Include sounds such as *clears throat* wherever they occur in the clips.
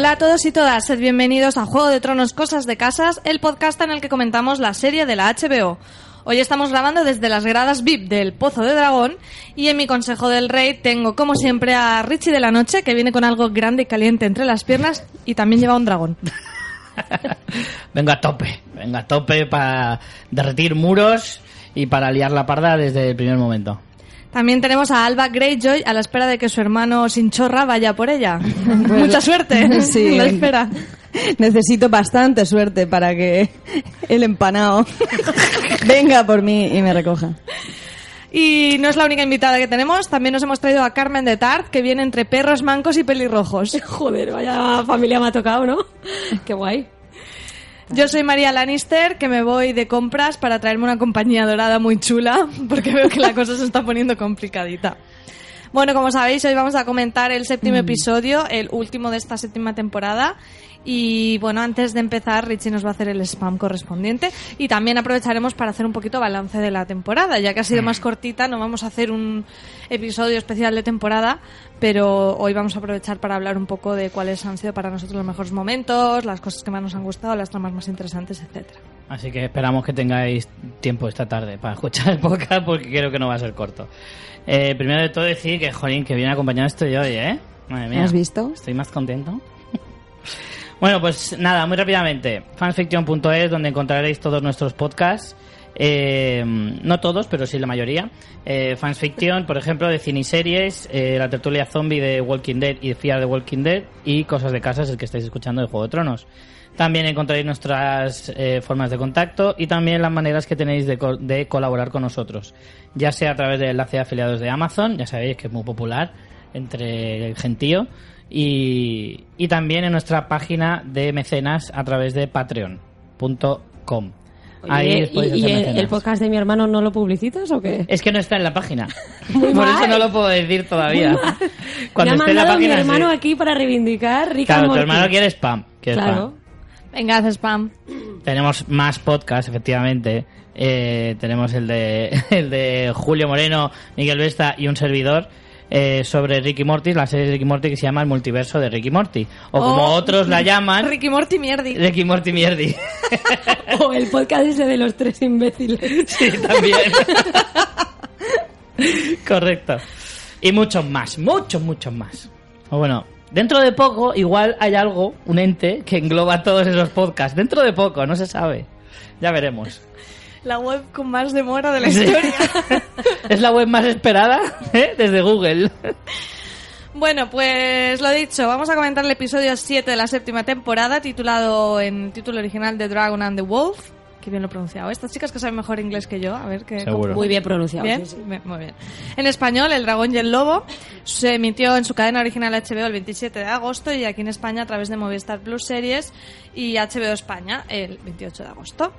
Hola a todos y todas, sed bienvenidos a Juego de Tronos Cosas de Casas, el podcast en el que comentamos la serie de la HBO. Hoy estamos grabando desde las gradas VIP del Pozo de Dragón y en mi Consejo del Rey tengo como siempre a Richie de la Noche que viene con algo grande y caliente entre las piernas y también lleva un dragón. *laughs* vengo a tope, vengo a tope para derretir muros y para liar la parda desde el primer momento. También tenemos a Alba Greyjoy a la espera de que su hermano Sinchorra vaya por ella. *laughs* Mucha suerte. *laughs* Sí. *laughs* La espera. Necesito bastante suerte para que el empanado venga por mí y me recoja. Y no es la única invitada que tenemos, también nos hemos traído a Carmen de Tart, que viene entre perros mancos y pelirrojos. Joder, vaya familia me ha tocado, ¿no? Qué guay. Yo soy María Lannister, que me voy de compras para traerme una compañía dorada muy chula, *laughs* porque veo que la cosa se está poniendo complicadita. Bueno, como sabéis, hoy vamos a comentar el séptimo episodio, el último de esta séptima temporada. Y bueno, antes de empezar, Richie nos va a hacer el spam correspondiente. Y también aprovecharemos para hacer un poquito balance de la temporada. Ya que ha sido más cortita, no vamos a hacer un episodio especial de temporada. Pero hoy vamos a aprovechar para hablar un poco de cuáles han sido para nosotros los mejores momentos, las cosas que más nos han gustado, las tramas más interesantes, etcétera. Así que esperamos que tengáis tiempo esta tarde para escuchar el podcast porque creo que no va a ser corto. Eh, primero de todo decir que, jolín, que bien acompañado estoy hoy, ¿eh? Madre mía. ¿Has visto? Estoy más contento. Bueno, pues nada, muy rápidamente. Fanfiction.es, donde encontraréis todos nuestros podcasts. Eh, no todos, pero sí la mayoría. Eh, Fansfiction, por ejemplo, de ciniseries, eh, la tertulia zombie de Walking Dead y de de Walking Dead y cosas de casas, el que estáis escuchando de Juego de Tronos. También encontraréis nuestras eh, formas de contacto y también las maneras que tenéis de, co- de colaborar con nosotros. Ya sea a través del enlace de afiliados de Amazon, ya sabéis que es muy popular entre el gentío, y, y también en nuestra página de mecenas a través de patreon.com. Podéis ¿y, y el, podcast de mi hermano no lo publicitas o qué? Es que no está en la página. *laughs* Muy Por mal. eso no lo puedo decir todavía. *laughs* me Cuando ha esté en la mandado mi página. hermano sí. aquí para reivindicar Rick Claro, tu hermano quiere spam. quiere Claro. spam. Venga, haz spam. Tenemos más podcasts, efectivamente. Eh, tenemos el de, *laughs* el de Julio Moreno, Miguel Vesta y un servidor eh, sobre Ricky Morty, la serie de Ricky Morty que se llama El Multiverso de Ricky Morty. O como Oh. otros la llaman, Ricky Morty mierdi. Ricky Morty Mierdi. *laughs* O el podcast ese de los tres imbéciles. Sí, también. Correcto. Y muchos más, muchos, muchos más. O bueno, dentro de poco igual hay algo, un ente, que engloba todos esos podcasts. Dentro de poco, no se sabe. Ya veremos. La web con más demora de la historia. *laughs* es la web más esperada ¿eh? desde Google. Bueno, pues lo dicho, vamos a comentar el episodio 7 de la séptima temporada, titulado en título original The Dragon and the Wolf. Que bien lo he pronunciado. Estas chicas que saben mejor inglés que yo, a ver qué. Muy bien pronunciado. Bien, sí, sí. Bien, muy bien. En español, El dragón y el lobo se emitió en su cadena original HBO el 27 de agosto y aquí en España a través de Movistar Plus Series y HBO España el 28 de agosto.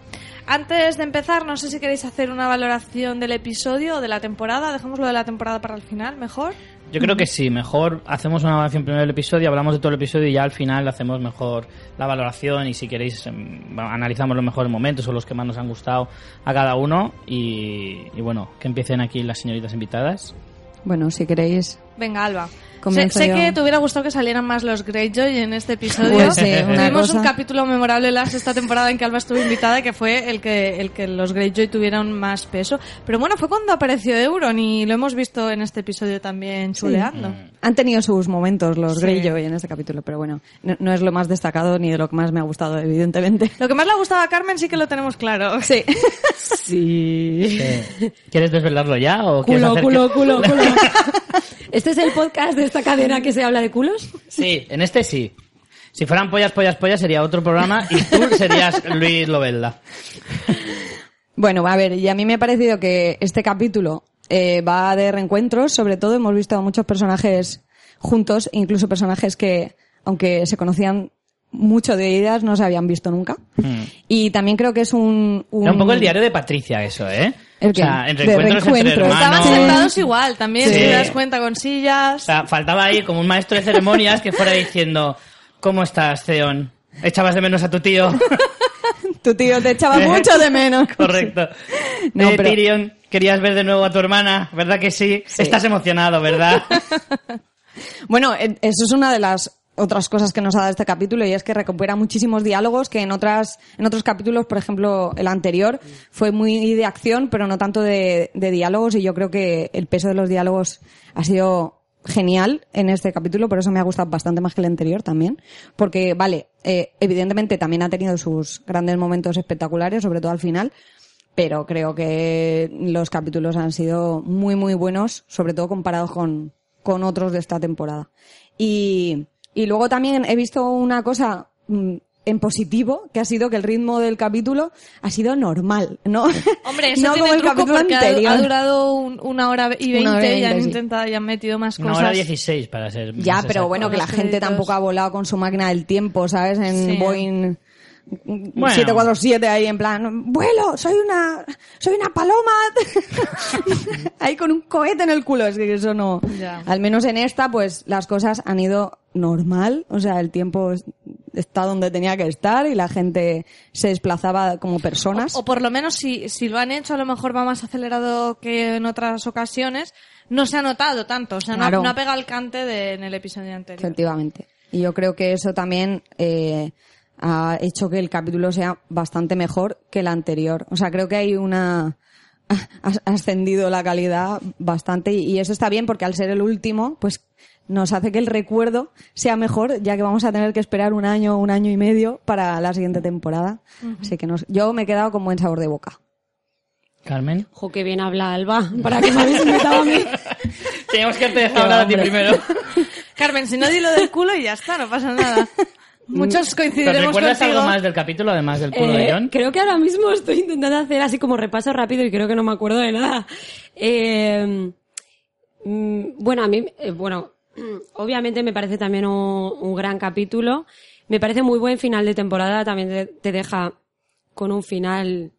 Antes de empezar, no sé si queréis hacer una valoración del episodio o de la temporada. Dejamos lo de la temporada para el final, mejor. Yo creo que sí, mejor hacemos una valoración primero del episodio, hablamos de todo el episodio y ya al final hacemos mejor la valoración y si queréis em, analizamos los mejores momentos o los que más nos han gustado a cada uno y, y bueno, que empiecen aquí las señoritas invitadas. Bueno, si queréis. Venga, Alba. Sé, Comienzo sé yo. que te hubiera gustado que salieran más los Greyjoy en este episodio. Pues sí, una Tuvimos un cosa. capítulo memorable la sexta temporada en que Alba estuvo invitada, que fue el que, el que los Greyjoy tuvieran más peso. Pero bueno, fue cuando apareció Euron y lo hemos visto en este episodio también chuleando. Han tenido sus momentos los Sí. Greyjoy en este capítulo, pero bueno, no, no es lo más destacado ni de lo que más me ha gustado, evidentemente. Lo que más le ha gustado a Carmen sí que lo tenemos claro. Sí. *laughs* Sí. ¿Quieres desvelarlo ya o quieres Culo, hacer culo, que- culo, culo. *laughs* ¿Este es el podcast de esta cadena que se habla de culos? Sí, en este sí. Si fueran pollas, pollas, pollas sería otro programa y tú serías Luis Lobelda. Bueno, a ver, y a mí me ha parecido que este capítulo eh, va de reencuentros, sobre todo hemos visto a muchos personajes juntos, incluso personajes que, aunque se conocían mucho de ideas, no se habían visto nunca. Y también creo que es un... un- Era un poco el diario de Patricia eso, ¿eh? ¿El o sea, reencuentros entre hermanos. Estaban sentados igual también, Sí. si te das cuenta, con O sillas. sea, faltaba ahí como un maestro de ceremonias que fuera diciendo, ¿cómo estás, Theon? ¿Echabas de menos a tu tío? *laughs* Tu tío te echaba mucho de menos. *laughs* Correcto. *laughs* No, Eh, pero- Tyrion, querías ver de nuevo a tu hermana, ¿verdad que sí? Sí. Estás emocionado, ¿verdad? Bueno, eh, eso es una de las otras cosas que nos ha dado este capítulo y es que recupera muchísimos diálogos que en otras en otros capítulos, por ejemplo, el anterior fue muy de acción, pero no tanto de, de diálogos y yo creo que el peso de los diálogos ha sido genial en este capítulo, por eso me ha gustado bastante más que el anterior también, porque vale, eh, evidentemente también ha tenido sus grandes momentos espectaculares, sobre todo al final, pero creo que los capítulos han sido muy muy buenos, sobre todo comparados con, con otros de esta temporada. Y, y luego también he visto una cosa mm, en positivo, que ha sido que el ritmo del capítulo ha sido normal, ¿no? *laughs* Hombre, eso *laughs* no tiene como el truco capítulo porque ha- anterior. ha durado un- una hora y veinte Una y han sí. intentado y han metido más Una cosas. hora 16 para ser. Ya, más pero exacto. bueno, que la gente tampoco ha volado con su máquina del tiempo, ¿sabes? En Sí. Boeing 747 ahí en plan, vuelo, soy una, soy una paloma. *laughs* ahí con un cohete en el culo, es que eso no. Ya. Al menos en esta, pues las cosas han ido normal, o sea, el tiempo es- está donde tenía que estar y la gente se desplazaba como personas. O, o por lo menos si, si lo han hecho a lo mejor va más acelerado que en otras ocasiones, no se ha notado tanto, o sea, no ha- Claro. no, ha pegado el cante de, en el episodio anterior. Efectivamente. Y yo creo que eso también eh, ha hecho que el capítulo sea bastante mejor que el anterior. O sea, creo que hay una... *laughs* Ha ascendido la calidad bastante y eso está bien porque al ser el último, pues nos hace que el recuerdo sea mejor, ya que vamos a tener que esperar un año, un año y medio para la siguiente temporada. Así que nos, yo me he quedado con buen sabor de boca. Carmen. Jo, qué bien habla Alba. ¿Para qué me habéis invitado a mí? *laughs* Teníamos que te hablar a ti primero. *laughs* Carmen, si no di lo del culo y ya está, no pasa nada. Muchos ¿Te coincidiremos recuerdas contigo. algo más del capítulo, además del culo de Eh, John? creo que ahora mismo estoy intentando hacer así como repaso rápido y creo que no me acuerdo de nada. Eh, mm, bueno, a mí, eh, bueno, *clears throat* obviamente me parece también un, un gran capítulo. Me parece muy buen final de temporada. También te, te deja con un final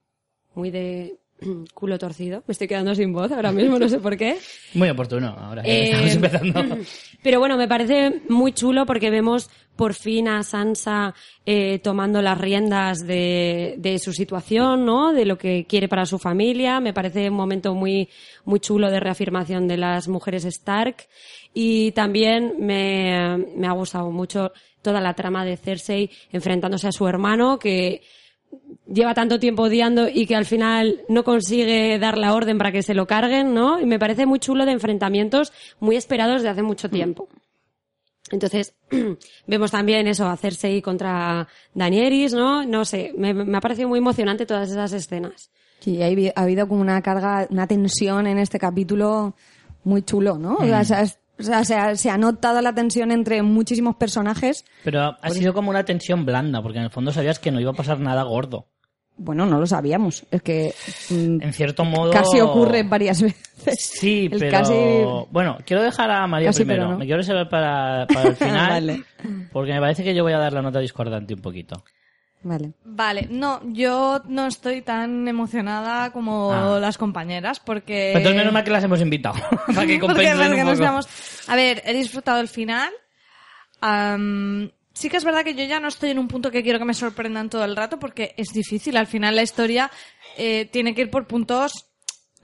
muy de *clears throat* culo torcido. Me estoy quedando sin voz ahora mismo, no sé por qué. *laughs* Muy oportuno, ahora Eh, estamos empezando. *laughs* Pero bueno, me parece muy chulo porque vemos por fin a Sansa eh, tomando las riendas de, de su situación, ¿no? De lo que quiere para su familia. Me parece un momento muy, muy chulo de reafirmación de las mujeres Stark. Y también me, me ha gustado mucho toda la trama de Cersei enfrentándose a su hermano que lleva tanto tiempo odiando y que al final no consigue dar la orden para que se lo carguen, ¿no? Y me parece muy chulo de enfrentamientos muy esperados de hace mucho tiempo. Entonces, *clears throat* vemos también eso, hacerse contra Danieris, ¿no? No sé, me, me ha parecido muy emocionante todas esas escenas. Sí, ha habi- ha habido como una carga, una tensión en este capítulo muy chulo, ¿no? O sea, se ha- o sea, se ha, se ha notado la tensión entre muchísimos personajes. Pero ha sido como una tensión blanda, porque en el fondo sabías que no iba a pasar nada gordo. Bueno, no lo sabíamos. Es que mm, En cierto modo... casi ocurre varias *laughs* veces. Sí, El pero... casi- Bueno, quiero dejar a María Casi, primero. no. Me quiero reservar para, para el *laughs* final. Vale. Porque me parece que yo voy a dar la nota discordante un poquito. Vale. Vale, no, yo no estoy tan emocionada como Ah. las compañeras porque... Pues entonces menos mal que las hemos invitado. *laughs* para que *laughs* porque, compensen porque un nos poco. A ver, he disfrutado el final. Am, sí que es verdad que yo ya no estoy en un punto que quiero que me sorprendan todo el rato porque es difícil. Al final la historia eh, tiene que ir por puntos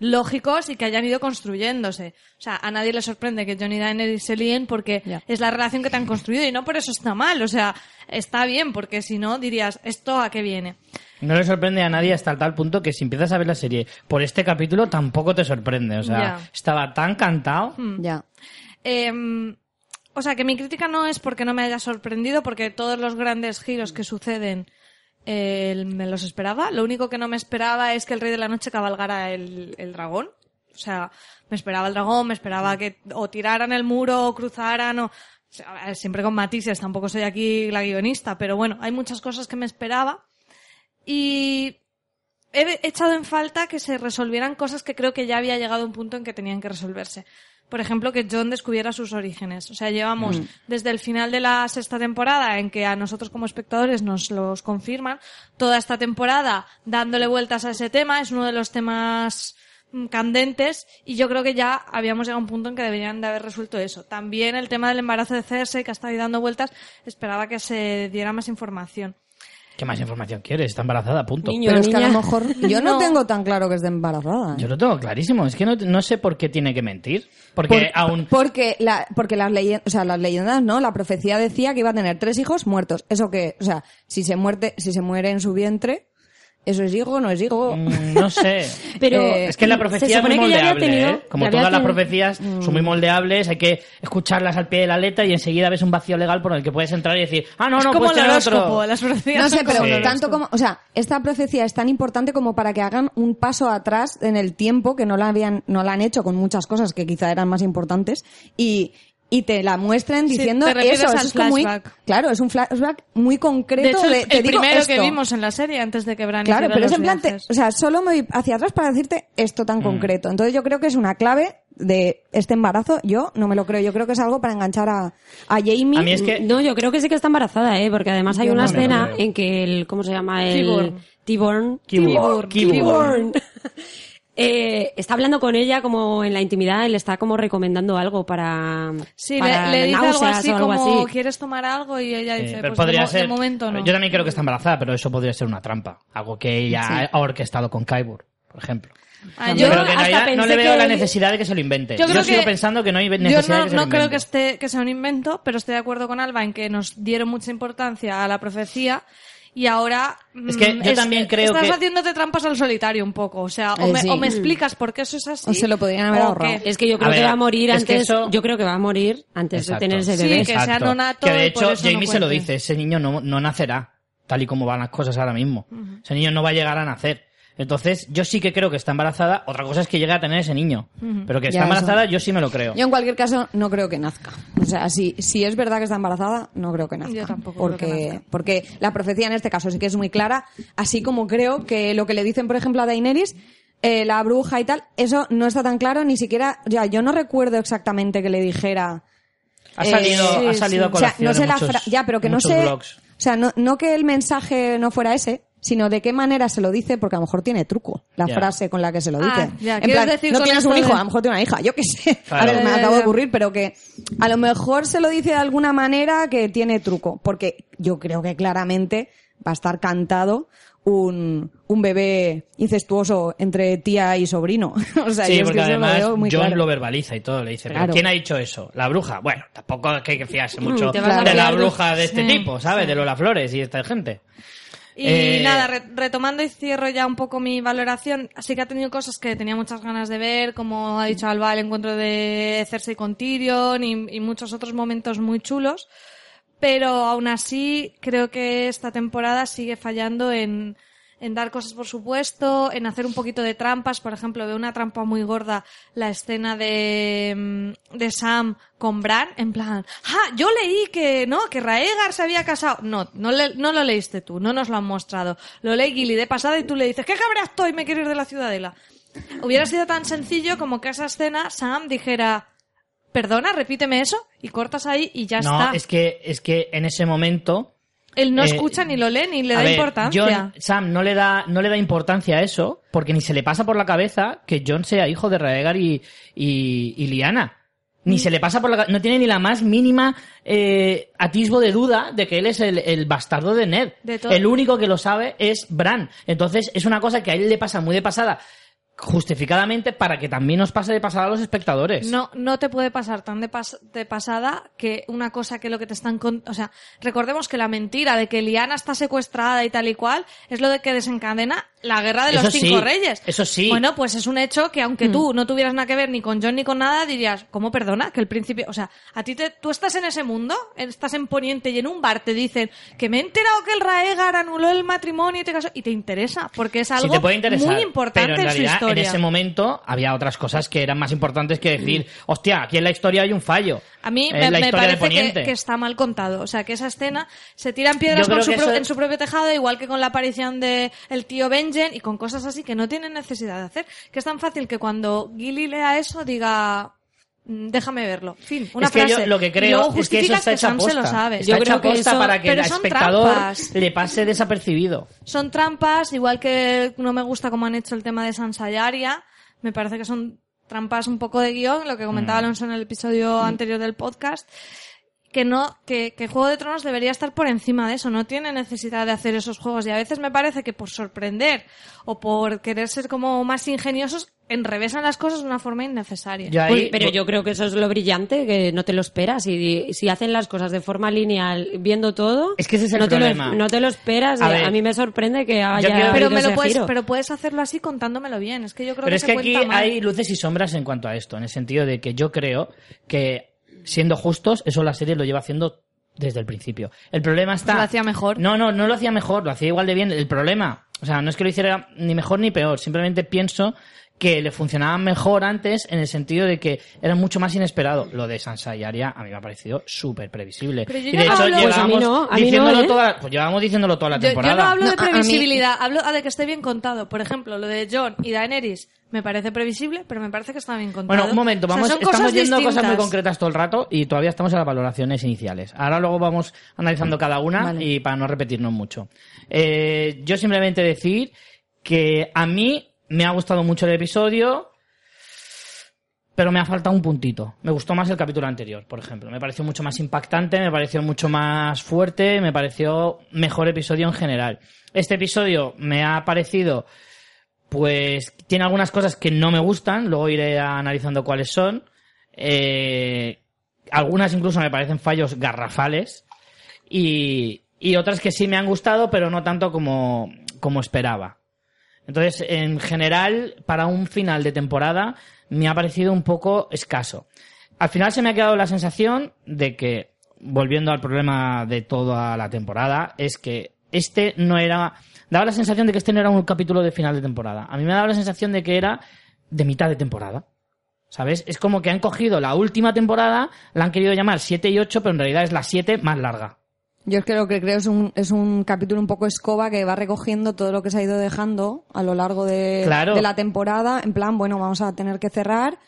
lógicos y que hayan ido construyéndose. O sea, a nadie le sorprende que Johnny y Daenerys se líen porque es la relación que te han construido y no por eso está mal. O sea, está bien porque si no dirías, ¿esto a qué viene? No le sorprende a nadie hasta tal punto que si empiezas a ver la serie por este capítulo tampoco te sorprende. O sea, estaba tan cantado. Ya. Eh, o sea, que mi crítica no es porque no me haya sorprendido, porque todos los grandes giros que suceden eh, me los esperaba. Lo único que no me esperaba es que el Rey de la Noche cabalgara el, el dragón. O sea, me esperaba el dragón, me esperaba que o tiraran el muro o cruzaran o... siempre con matices, tampoco soy aquí la guionista, pero bueno, hay muchas cosas que me esperaba. Y he echado en falta que se resolvieran cosas que creo que ya había llegado un punto en que tenían que resolverse. Por ejemplo, que John descubriera sus orígenes. O sea, llevamos desde el final de la sexta temporada, en que a nosotros como espectadores nos los confirman, toda esta temporada dándole vueltas a ese tema. Es uno de los temas mm, candentes y yo creo que ya habíamos llegado a un punto en que deberían de haber resuelto eso. También el tema del embarazo de Cersei, que ha estado ahí dando vueltas, esperaba que se diera más información. ¿Qué más información quieres? Está embarazada, punto. Niño, Pero es que a lo niña. mejor *laughs* yo no, No. tengo tan claro que esté embarazada. ¿eh? Yo lo tengo clarísimo. Es que no, no sé por qué tiene que mentir. Porque Por- aún... Porque, la, porque las, leyendas, o sea, las leyendas, ¿no? La profecía decía que iba a tener tres hijos muertos. Eso que, o sea, si se, muerte, si se muere en su vientre, ¿eso es hijo o no es hijo? mm, No sé. *laughs* Pero Eh, Es que la se profecía es muy moldeable, tenido- ¿eh? Como todas las profecías son Mm. muy moldeables, hay que escucharlas al pie de la letra y enseguida ves un vacío legal por el que puedes entrar y decir, ah, no, es no, como puedes el tener horóscopo, otro. las profecías No sé, son pero como el Sí. tanto como, o sea, esta profecía es tan importante como para que hagan un paso atrás en el tiempo que no la habían, no la han hecho con muchas cosas que quizá eran más importantes y, y te la muestren Sí, diciendo te refieres eso, eso es como muy, flashback. claro, es un flashback muy concreto De hecho, el, de, te el digo primero que vimos en la serie antes de que Bran Claro, pero es en plan, te- o sea, solo me voy hacia atrás para decirte esto Mm. tan concreto. Entonces yo creo que es una clave de este embarazo. Yo no me lo creo. Yo creo que es algo para enganchar a, a Jamie. A mí es que... No, yo creo que sí que está embarazada, ¿eh? Porque además hay Yo una no escena en que el, ¿cómo se llama? El Tiborn. Tiborn. Tiborn. Tiborn. *laughs* Eh, está hablando con ella como en la intimidad y le está como recomendando algo para, Sí, para le, le dice algo así o algo como, así. ¿quieres tomar algo? Y ella Sí, dice, pero pues de podría mo- ser. de momento no. Yo también creo que está embarazada, pero eso podría ser una trampa. Algo que ella ha orquestado con Kaibur, por ejemplo. Ah, Yo, yo creo que en hasta realidad no le veo que la necesidad de que se lo invente. Yo Yo, sigo que- pensando que no hay Yo necesidad no, de que se no lo creo invente. que, esté, que sea un invento, pero estoy de acuerdo con Alba en que nos dieron mucha importancia a la profecía y ahora... Es que mm, yo también creo estás que- haciéndote trampas al solitario un poco. O sea, o, Eh, me, sí. o me explicas por qué eso es así. O se lo podrían haber ahorrado. Es que yo creo que va a morir antes. eso- Yo creo que va a morir antes Exacto. de tener ese Sí, bebé. que sea nonato Que de y por hecho no Jamie se lo dice, ese niño no, no nacerá, tal y como van las cosas ahora mismo. Ese niño no va a llegar a nacer. Entonces, yo sí que creo que está embarazada. Otra cosa es que llegue a tener ese niño. Pero que está Ya, embarazada, yo sí me lo creo. Yo en cualquier caso no creo que nazca. O sea, si, si es verdad que está embarazada, no creo que nazca. Yo tampoco creo porque, que nazca. Porque la profecía en este caso sí que es muy clara, así como creo que lo que le dicen, por ejemplo, a Daenerys, eh, la bruja y tal, eso no está tan claro, ni siquiera, ya, yo no recuerdo exactamente que le dijera... Ha eh, salido, sí, ha salido a o sea, no sé la muchos- fra- ya, pero que no sé, blogs. o sea, no, no que el mensaje no fuera ese, sino de qué manera se lo dice, porque a lo mejor tiene truco la frase con la que se lo Ah, dice. ya, en ¿quieres plan, decir no tienes un hijo, de- a lo mejor tiene una hija, yo qué sé. Claro. A ver, me acabo de ocurrir, pero que a lo mejor se lo dice de alguna manera que tiene truco, porque yo creo que claramente va a estar cantado un, un bebé incestuoso entre tía y sobrino. *laughs* o sea, Sí, yo es porque lo además muy John claro. lo verbaliza y todo. Le dice, ¿pero quién ha dicho eso? ¿La bruja? Bueno, tampoco es que hay que fiarse mucho vas a de la bruja de este Sí, tipo, ¿sabes? De Lola Flores y esta gente. Y Eh, nada, re- retomando y cierro ya un poco mi valoración, sí que ha tenido cosas que tenía muchas ganas de ver, como ha dicho Alba, el encuentro de Cersei con Tyrion y, y muchos otros momentos muy chulos, pero aún así creo que esta temporada sigue fallando en, en dar cosas por supuesto, en hacer un poquito de trampas, por ejemplo, veo una trampa muy gorda la escena de, mm, de Sam con Bran, en plan, ah, yo leí que, no, que Raegar se había casado. No, no, le- no lo leíste tú, no nos lo han mostrado. Lo leí Gilly de pasada y tú le dices, ¿qué cabrea estoy? Me quiero ir de la ciudadela. Hubiera sido tan sencillo como que esa escena Sam dijera, perdona, repíteme eso, y cortas ahí y ya no, está. es que, es que en ese momento Él no eh, escucha ni lo lee ni le da ver, importancia. John- Sam no le da no le da importancia a eso porque ni se le pasa por la cabeza que John sea hijo de Raegar y, y, y Lyanna. Ni Mm. se le pasa por la no tiene ni la más mínima eh, atisbo de duda de que él es el, el bastardo de Ned. De el único que lo sabe es Bran. Entonces es una cosa que a él le pasa muy de pasada justificadamente para que también nos pase de pasada a los espectadores. No, no te puede pasar tan de, pas- de pasada que una cosa que lo que te están con- o sea, recordemos que la mentira de que Liana está secuestrada y tal y cual es lo de que desencadena la guerra de los Eso cinco sí, reyes. eso sí. Bueno, pues es un hecho que aunque tú no tuvieras nada que ver ni con John ni con nada, dirías, ¿cómo perdona? Que el príncipe, o sea, a ti te, tú estás en ese mundo, estás en Poniente y en un bar te dicen que me he enterado que el Raegar anuló el matrimonio y te casó, y te interesa, porque es algo Sí te muy importante pero en en, su realidad en historia. ese momento había otras cosas que eran más importantes que decir, hostia, aquí en la historia hay un fallo. A mí me, historia parece que, está mal contado. O sea, que esa escena se tiran piedras con su eso- en su propio tejado, igual que con la aparición de el tío Y con cosas así que no tienen necesidad de hacer. Que es tan fácil que cuando Gilly lea eso diga, "Mm, déjame verlo. Fin, una es que frase. yo lo que creo es que eso está hecha se lo sabe. Está Yo hecha creo que eso- para que el espectador trampas. le pase desapercibido. Son trampas, igual que no me gusta cómo han hecho el tema de Sansa y Arya. Me parece que son trampas un poco de guion, lo que Mm. comentaba Alonso en el episodio anterior del podcast. Que no que, que Juego de Tronos debería estar por encima de eso, no tiene necesidad de hacer esos juegos y a veces me parece que por sorprender o por querer ser como más ingeniosos enrevesan las cosas de una forma innecesaria. Yo ahí- Uy, pero yo creo que eso es lo brillante, que no te lo esperas. Y si hacen las cosas de forma lineal, viendo todo, Es que ese es el no, te problema. lo, no te lo esperas. A A, mí me sorprende que haya quiero- pero habido me lo puedes giro. pero puedes hacerlo así contándomelo bien, es que yo creo Pero que es se que aquí mal. hay luces y sombras en cuanto a esto, en el sentido de que yo creo que, siendo justos, eso la serie lo lleva haciendo desde el principio. El problema está... Lo hacía mejor. No, no, no lo hacía mejor, lo hacía igual de bien. El problema, o sea, no es que lo hiciera ni mejor ni peor, simplemente pienso que le funcionaba mejor antes en el sentido de que era mucho más inesperado. Lo de Sansa y Arya a mí me ha parecido súper previsible. Pero yo y de no hecho hablo- Pues llevábamos no, mí no, diciéndolo ¿eh? toda la- pues llevábamos diciéndolo toda la Yo, yo temporada. no hablo de No, a- a mí- previsibilidad, hablo de que esté bien contado. Por ejemplo, lo de John y Daenerys me parece previsible, pero me parece que está bien contado. Bueno, un momento, O sea, vamos, estamos cosas yendo a cosas muy distintas. concretas todo el rato y todavía estamos en las valoraciones iniciales. Ahora luego vamos analizando cada una Vale. y para no repetirnos mucho. Eh, yo simplemente decir que a mí me ha gustado mucho el episodio, pero me ha faltado un puntito. Me gustó más el capítulo anterior, por ejemplo. Me pareció mucho más impactante, me pareció mucho más fuerte, me pareció mejor episodio en general. Este episodio me ha parecido pues tiene algunas cosas que no me gustan, luego iré analizando cuáles son. Eh, algunas incluso me parecen fallos garrafales y, y otras que sí me han gustado, pero no tanto como, como esperaba. Entonces, en general, para un final de temporada, me ha parecido un poco escaso. Al final se me ha quedado la sensación de que, volviendo al problema de toda la temporada, es que este no era, daba la sensación de que este no era un capítulo de final de temporada. A mí me daba la sensación de que era de mitad de temporada. ¿Sabes? Es como que han cogido la última temporada, la han querido llamar 7 y 8, pero en realidad es la 7 más larga. Yo es que lo que creo es un, es un capítulo un poco escoba que va recogiendo todo lo que se ha ido dejando a lo largo de, Claro. de la temporada. En plan, bueno, vamos a tener que cerrar.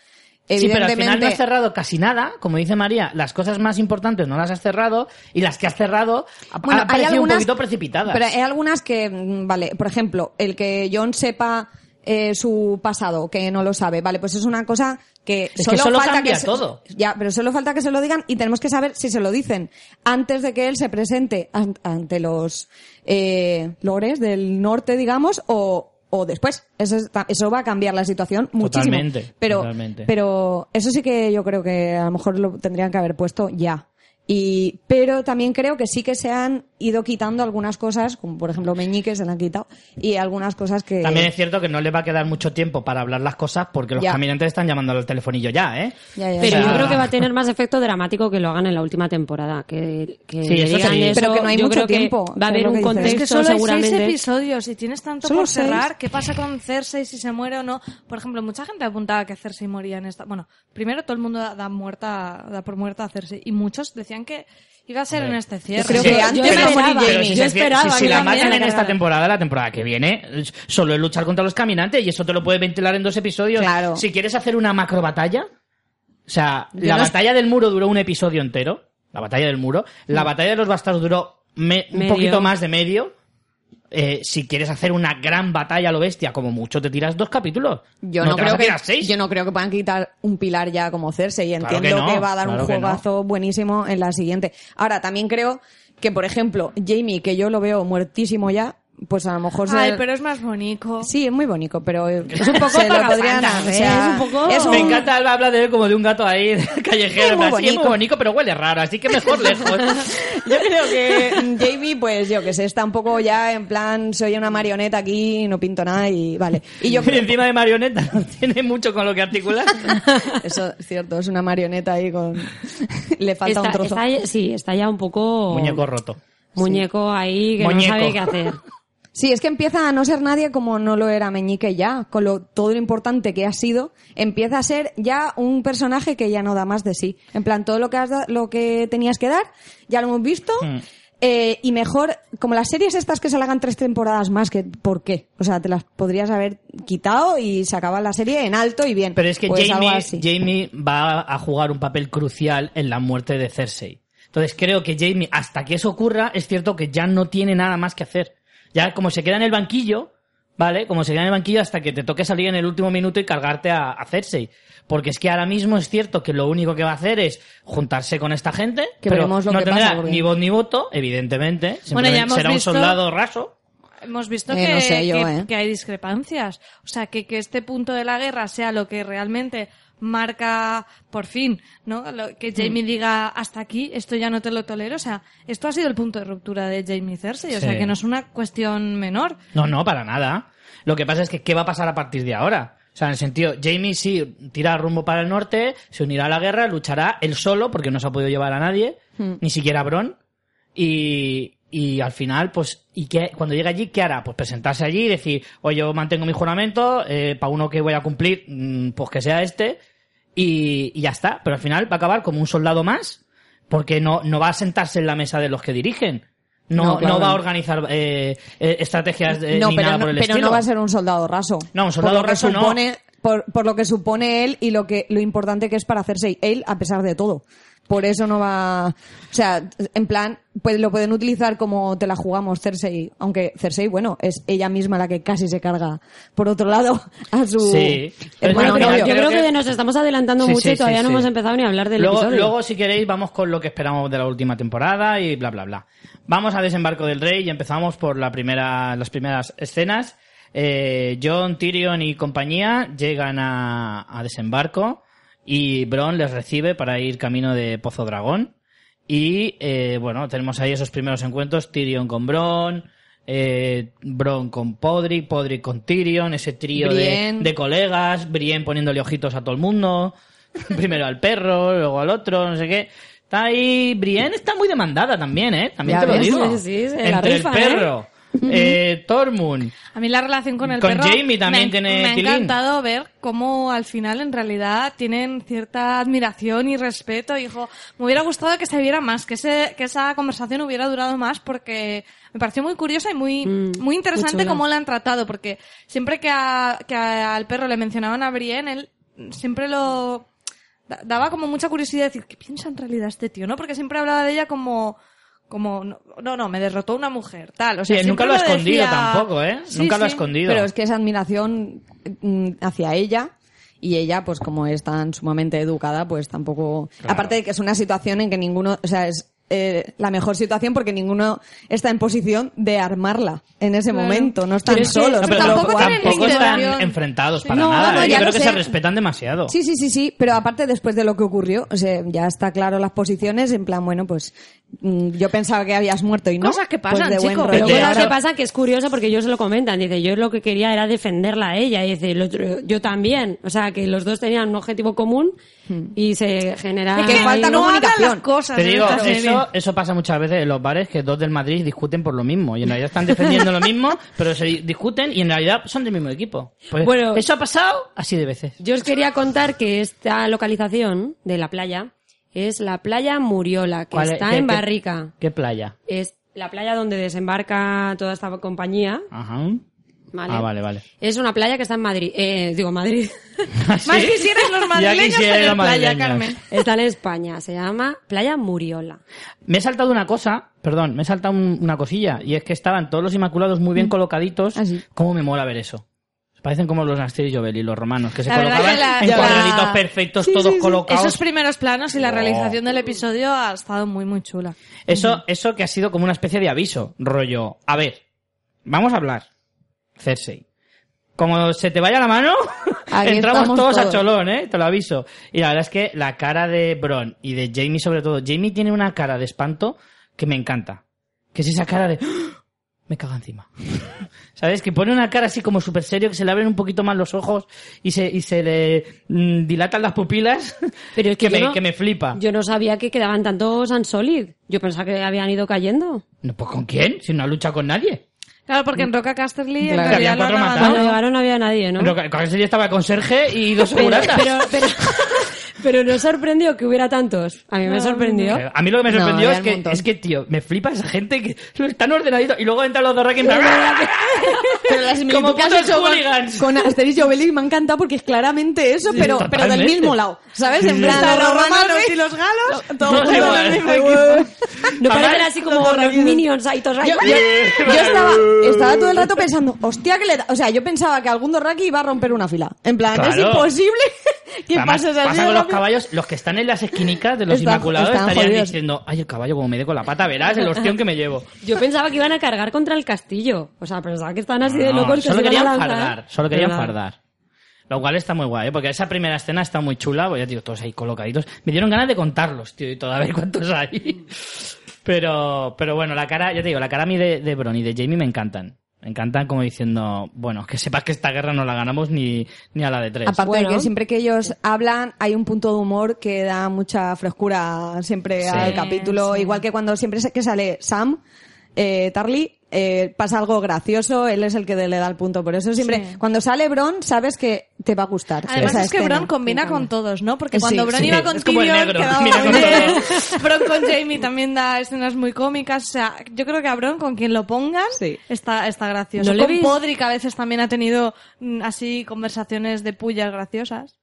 Sí, pero al final no has cerrado casi nada, como dice María, las cosas más importantes no las has cerrado y las que has cerrado Bueno, han parecido un poquito precipitadas. Pero hay algunas que, mm, vale, por ejemplo, el que John sepa eh, su pasado, que no lo sabe, vale, pues es una cosa que Es que solo falta cambia se- todo. Ya, pero solo falta que se lo digan y tenemos que saber si se lo dicen antes de que él se presente an- ante los eh, lores del norte, digamos, o, o después. Eso, está- eso va a cambiar la situación muchísimo. Totalmente, pero, totalmente. pero eso sí que yo creo que a lo mejor lo tendrían que haber puesto ya. Y, pero también creo que sí que se han ido quitando algunas cosas, como por ejemplo Meñique se la han quitado, y algunas cosas que... También es cierto que no le va a quedar mucho tiempo para hablar las cosas porque los Ya. caminantes están llamando al telefonillo ya, ¿eh? Ya, ya, Pero O sea- yo creo que va a tener más efecto dramático que lo hagan en la última temporada. Que, que Sí, eso digan sí. eso, Pero que no hay mucho tiempo, Va a haber un. Es contexto que solo hay seis episodios y tienes tanto ¿Solo por cerrar. seis? ¿Qué pasa con Cersei si se muere o no? Por ejemplo, mucha gente apuntaba que Cersei moría en esta. Bueno, primero todo el mundo da, da muerta, da por muerta a Cersei y muchos decían que iba a ser en este cierre. creo Sí, que antes pero- va a morir pero Jaime. si Yo esperaba si, la matan en esta temporada, la temporada que viene, solo es luchar contra los caminantes y eso te lo puedes ventilar en dos episodios. Claro. Si quieres hacer una macro batalla, o sea, Yo la no- batalla del muro duró un episodio entero, la batalla del muro, la batalla de los bastardos duró me- un poquito más de medio. Eh, si quieres hacer una gran batalla a lo bestia, como mucho te tiras dos capítulos. Yo no, creo que seis. yo no creo que puedan quitar un pilar ya como Cersei. Entiendo que que, no, va a dar claro un no. juegazo buenísimo en la siguiente. Ahora también creo que por ejemplo Jamie que yo lo veo muertísimo ya, pues a lo mejor Ay, pero es más bonito. sí es muy bonito, pero es un poco se lo podrían o ¿eh? sea, Es un poco- es Me encanta Alba habla de él como de un gato ahí *laughs* callejero. Es muy sí, es muy bonito. pero huele raro, así que mejor *laughs* lejos. Yo creo que Jamie, pues yo que sé, está un poco ya en plan, soy una marioneta aquí, no pinto nada y vale. Y yo creo, *laughs* encima de marioneta no tiene mucho con lo que articular. eso es cierto, es una marioneta ahí con, le falta Está, un trozo. está- sí, está ya un poco... Muñeco roto. Muñeco ahí que Muñeco. no sabe qué hacer. Sí, es que empieza a no ser nadie como no lo era Meñique ya, con lo, todo lo importante que ha sido, empieza a ser ya un personaje que ya no da más de sí. En plan, todo lo que, has da- lo que tenías que dar, ya lo hemos visto, Hmm. eh, y mejor, como las series estas que se hagan tres temporadas más, que ¿por qué? O sea, te las podrías haber quitado y se acaba la serie en alto y bien. Pero es que Pues. Jamie va a jugar un papel crucial en la muerte de Cersei. Entonces creo que Jamie, hasta que eso ocurra, es cierto que ya no tiene nada más que hacer. Ya como se queda en el banquillo, ¿vale? Como se queda en el banquillo hasta que te toque salir en el último minuto y cargarte a, a Cersei. Porque es que ahora mismo es cierto que lo único que va a hacer es juntarse con esta gente, Que pero veremos lo no que tendrá pasa, porque- ni voz ni voto, evidentemente. Bueno, ya Simplemente hemos será un soldado raso. Hemos visto Eh, que, no sé yo, que- eh. que hay discrepancias. O sea, que, que este punto de la guerra sea lo que realmente marca, por fin, ¿no? Lo- que Jamie diga hasta aquí, esto ya no te lo tolero. O sea, esto ha sido el punto de ruptura de Jamie Cersei. O sea, que no es una cuestión menor. No, no, para nada. Lo que pasa es que, ¿qué va a pasar a partir de ahora? O sea, en el sentido, Jamie sí tira rumbo para el norte, se unirá a la guerra, luchará él solo, porque no se ha podido llevar a nadie, ni siquiera a Bron, y, y al final, pues, ¿y qué, cuando llega allí, qué hará? Pues presentarse allí y decir, oye, yo mantengo mi juramento, eh, para uno que voy a cumplir, mm, pues que sea este, y, y ya está. Pero al final va a acabar como un soldado más, porque no, no va a sentarse en la mesa de los que dirigen. No, No, no, va a organizar eh, eh, estrategias de, no, ni pero, nada no, por el pero estilo. no va a ser un soldado raso. No, un soldado raso no. supone, Por, por lo que supone él y lo que lo importante que es para hacerse él a pesar de todo. Por eso no va, o sea, en plan, pues lo pueden utilizar como te la jugamos Cersei, aunque Cersei, bueno, es ella misma la que casi se carga por otro lado a su Sí. Pero hermano bueno, novio. yo creo que, que- nos estamos adelantando Sí, mucho sí, y todavía sí, no sí. hemos empezado ni a hablar del luego, episodio. luego, si queréis, vamos con lo que esperamos de la última temporada y bla, bla, bla. Vamos a Desembarco del Rey y empezamos por la primera, las primeras escenas. Eh, John, Tyrion y compañía llegan a, a Desembarco y Bron les recibe para ir camino de Pozo Dragón. Y, eh, bueno, tenemos ahí esos primeros encuentros, Tyrion con Bron, eh, Bron con Podrick, Podrick con Tyrion, ese trío de, colegas, Brienne poniéndole ojitos a todo el mundo, *laughs* primero al perro, luego al otro, no sé qué. Está ahí, Brienne está muy demandada también, ¿eh? También Ya te lo ves, digo. sí, sí, se la Entre el perro, eh, Tormund, A mí la relación con el Con perro Jamie también me, tiene me ha tilín. encantado ver cómo al final en realidad tienen cierta admiración y respeto. Hijo, me hubiera gustado que se viera más, que ese, que esa conversación hubiera durado más porque me pareció muy curiosa y muy, Mm, muy interesante muy cómo la han tratado porque siempre que, a- que a- al perro le mencionaban a Brienne, él siempre lo da- daba como mucha curiosidad de decir, ¿qué piensa en realidad este tío? ¿No? Porque siempre hablaba de ella como como no, no, no, me derrotó una mujer, tal, o sea, Sí, nunca lo ha escondido decía- tampoco, ¿eh? Sí, nunca lo ha escondido. Pero es que esa admiración mm, hacia ella y ella, pues como es tan sumamente educada, pues tampoco. Claro. Aparte de que es una situación en que ninguno, o sea, es eh, la mejor situación porque ninguno está en posición de armarla en ese Claro. momento. No están solos. No, pero tampoco tienen tampoco están enfrentados para No, nada. no, ¿eh? Yo creo que sé. se respetan demasiado. Sí, sí, sí, sí, pero aparte después de lo que ocurrió, o sea, ya está claro las posiciones, en plan, bueno, pues yo pensaba que habías muerto y no. Cosas que pues pasan, de buen chico. rollo. Pero cosas claro. que pasa que es curioso porque ellos se lo comentan. Dice, yo lo que quería era defenderla a ella. Y dice, el otro, yo también. O sea, que los dos tenían un objetivo común y se genera... Y que falta no comunicación. las cosas. Te digo, eso, eso pasa muchas veces en los bares que dos del Madrid discuten por lo mismo y en realidad están defendiendo lo mismo, *laughs* pero se discuten y en realidad son del mismo equipo. Pues Bueno. eso ha pasado así de veces. Yo os quería contar que esta localización de la playa es la playa Muriola, que está ¿Qué- en Barrica. ¿Qué playa? Es la playa donde desembarca toda esta compañía. Ajá. ¿vale? Ah, vale, vale. Es una playa que está en Madrid. Eh, digo, Madrid. *laughs* *laughs* Más quisieran los *laughs* madrileños quisieran tener playa. Carmen. está en España. Se llama Playa Muriola. Me he saltado una cosa, perdón, me he saltado un- una cosilla, y es que estaban todos los inmaculados muy bien colocaditos. Ah, sí. ¿Cómo me mola ver eso? Parecen como los Astier y Jovel y los romanos, que se La colocaban que la- en la- cuadraditos perfectos, todos colocados. Esos primeros planos y la Oh. realización del episodio ha estado muy, muy chula. Eso, eso que ha sido como una especie de aviso, rollo. A ver, vamos a hablar. Cersei. Como se te vaya la mano, *laughs* entramos estamos todos, a todos. cholón, ¿eh? Te lo aviso. Y la verdad es que la cara de Bron y de Jamie sobre todo, Jamie tiene una cara de espanto que me encanta. Que es esa cara de... Me caga encima. *laughs* ¿Sabes? Que pone una cara así como súper serio, que se le abren un poquito más los ojos y se, y se le mm, dilatan las pupilas. *laughs* Pero es que, que, yo me, no- que me flipa. Yo no sabía que quedaban tantos Unsolid. Yo pensaba que habían ido cayendo. No, pues ¿con quién? Si no ha luchado con nadie. Claro, porque en Roca Casterly en Claro. realidad cuatro matados. Cuando abandonado. llegaron no había nadie, ¿no? Pero con ese día estaba conserje y dos seguratas. pero, pero, *laughs* Pero no sorprendió que hubiera tantos. A mí me sorprendió. Eh, A mí lo que me No, sorprendió es, que, es que, tío, me flipa esa gente que *laughs* están ordenaditos y luego entran los dos Raki en plan, *laughs* Pero la similitud Como que has hecho con- hooligans. con Asterix y Obelix me ha encantado porque es claramente eso, pero, pero del mismo lado. ¿Sabes? En plan, los los romanos y los galos. No, todos del mismo equipo. No parecen así como los minions ahí todos yo estaba, estaba todo el rato pensando, hostia, que le da... O sea, yo pensaba que algún Dorraki iba a romper una fila. En plan, es Claro. imposible *laughs* que Además, pases así pasa de con los caballos, los que están en las esquinicas de los Están- Inmaculados estarían jodidos. diciendo, ay, el caballo como me dé con la pata, verás el ostión que me llevo. Yo pensaba que iban a cargar contra el castillo. O sea, pensaba que estaban así de No, locos que solo se iban querían a lanzar. fardar, solo querían fardar. Lo cual está muy guay, ¿eh? porque esa primera escena está muy chula, pues ya digo, todos ahí colocaditos. Me dieron ganas de contarlos, tío, y todavía cuántos hay. Pero, pero bueno, la cara, ya te digo, la cara a mí de, de Bron y de Jamie me encantan. Me encantan como diciendo, bueno, que sepas que esta guerra no la ganamos ni, ni a la de tres. Aparte Bueno. de que siempre que ellos hablan hay un punto de humor que da mucha frescura siempre Sí. al capítulo. sí. Igual que cuando siempre que sale Sam, eh, Tarly, eh, pasa algo gracioso, él es el que le da el punto. Por eso siempre, Sí. cuando sale Bron, sabes que te va a gustar. Además esa es que. Bron combina con todos, ¿no? Porque Sí, cuando Bron sí. iba con Tyrion, quedaba con. *laughs* Bron con Jamie también da escenas muy cómicas. O sea, yo creo que a Bron, con quien lo pongan, Sí. está, está gracioso. ¿No le con? Podrick a veces también ha tenido mm, así conversaciones de pullas graciosas.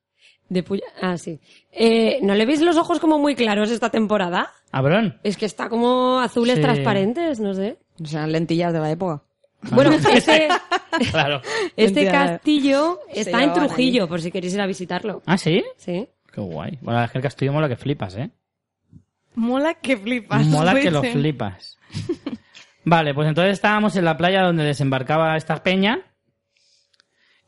De puya- Ah, sí. Eh, ¿No le veis los ojos como muy claros esta temporada? ¿Abrón? Es que está como azules Sí. transparentes, no sé. O sea, lentillas de la época. Bueno, este, *laughs* Claro. este Mentira. castillo está en Trujillo, por si queréis ir a visitarlo. ¿Ah, sí? Sí. Qué guay. Bueno, es que el castillo mola que flipas, ¿eh? Mola que flipas. Mola que lo flipas. Vale, pues entonces estábamos en la playa donde desembarcaba esta peña.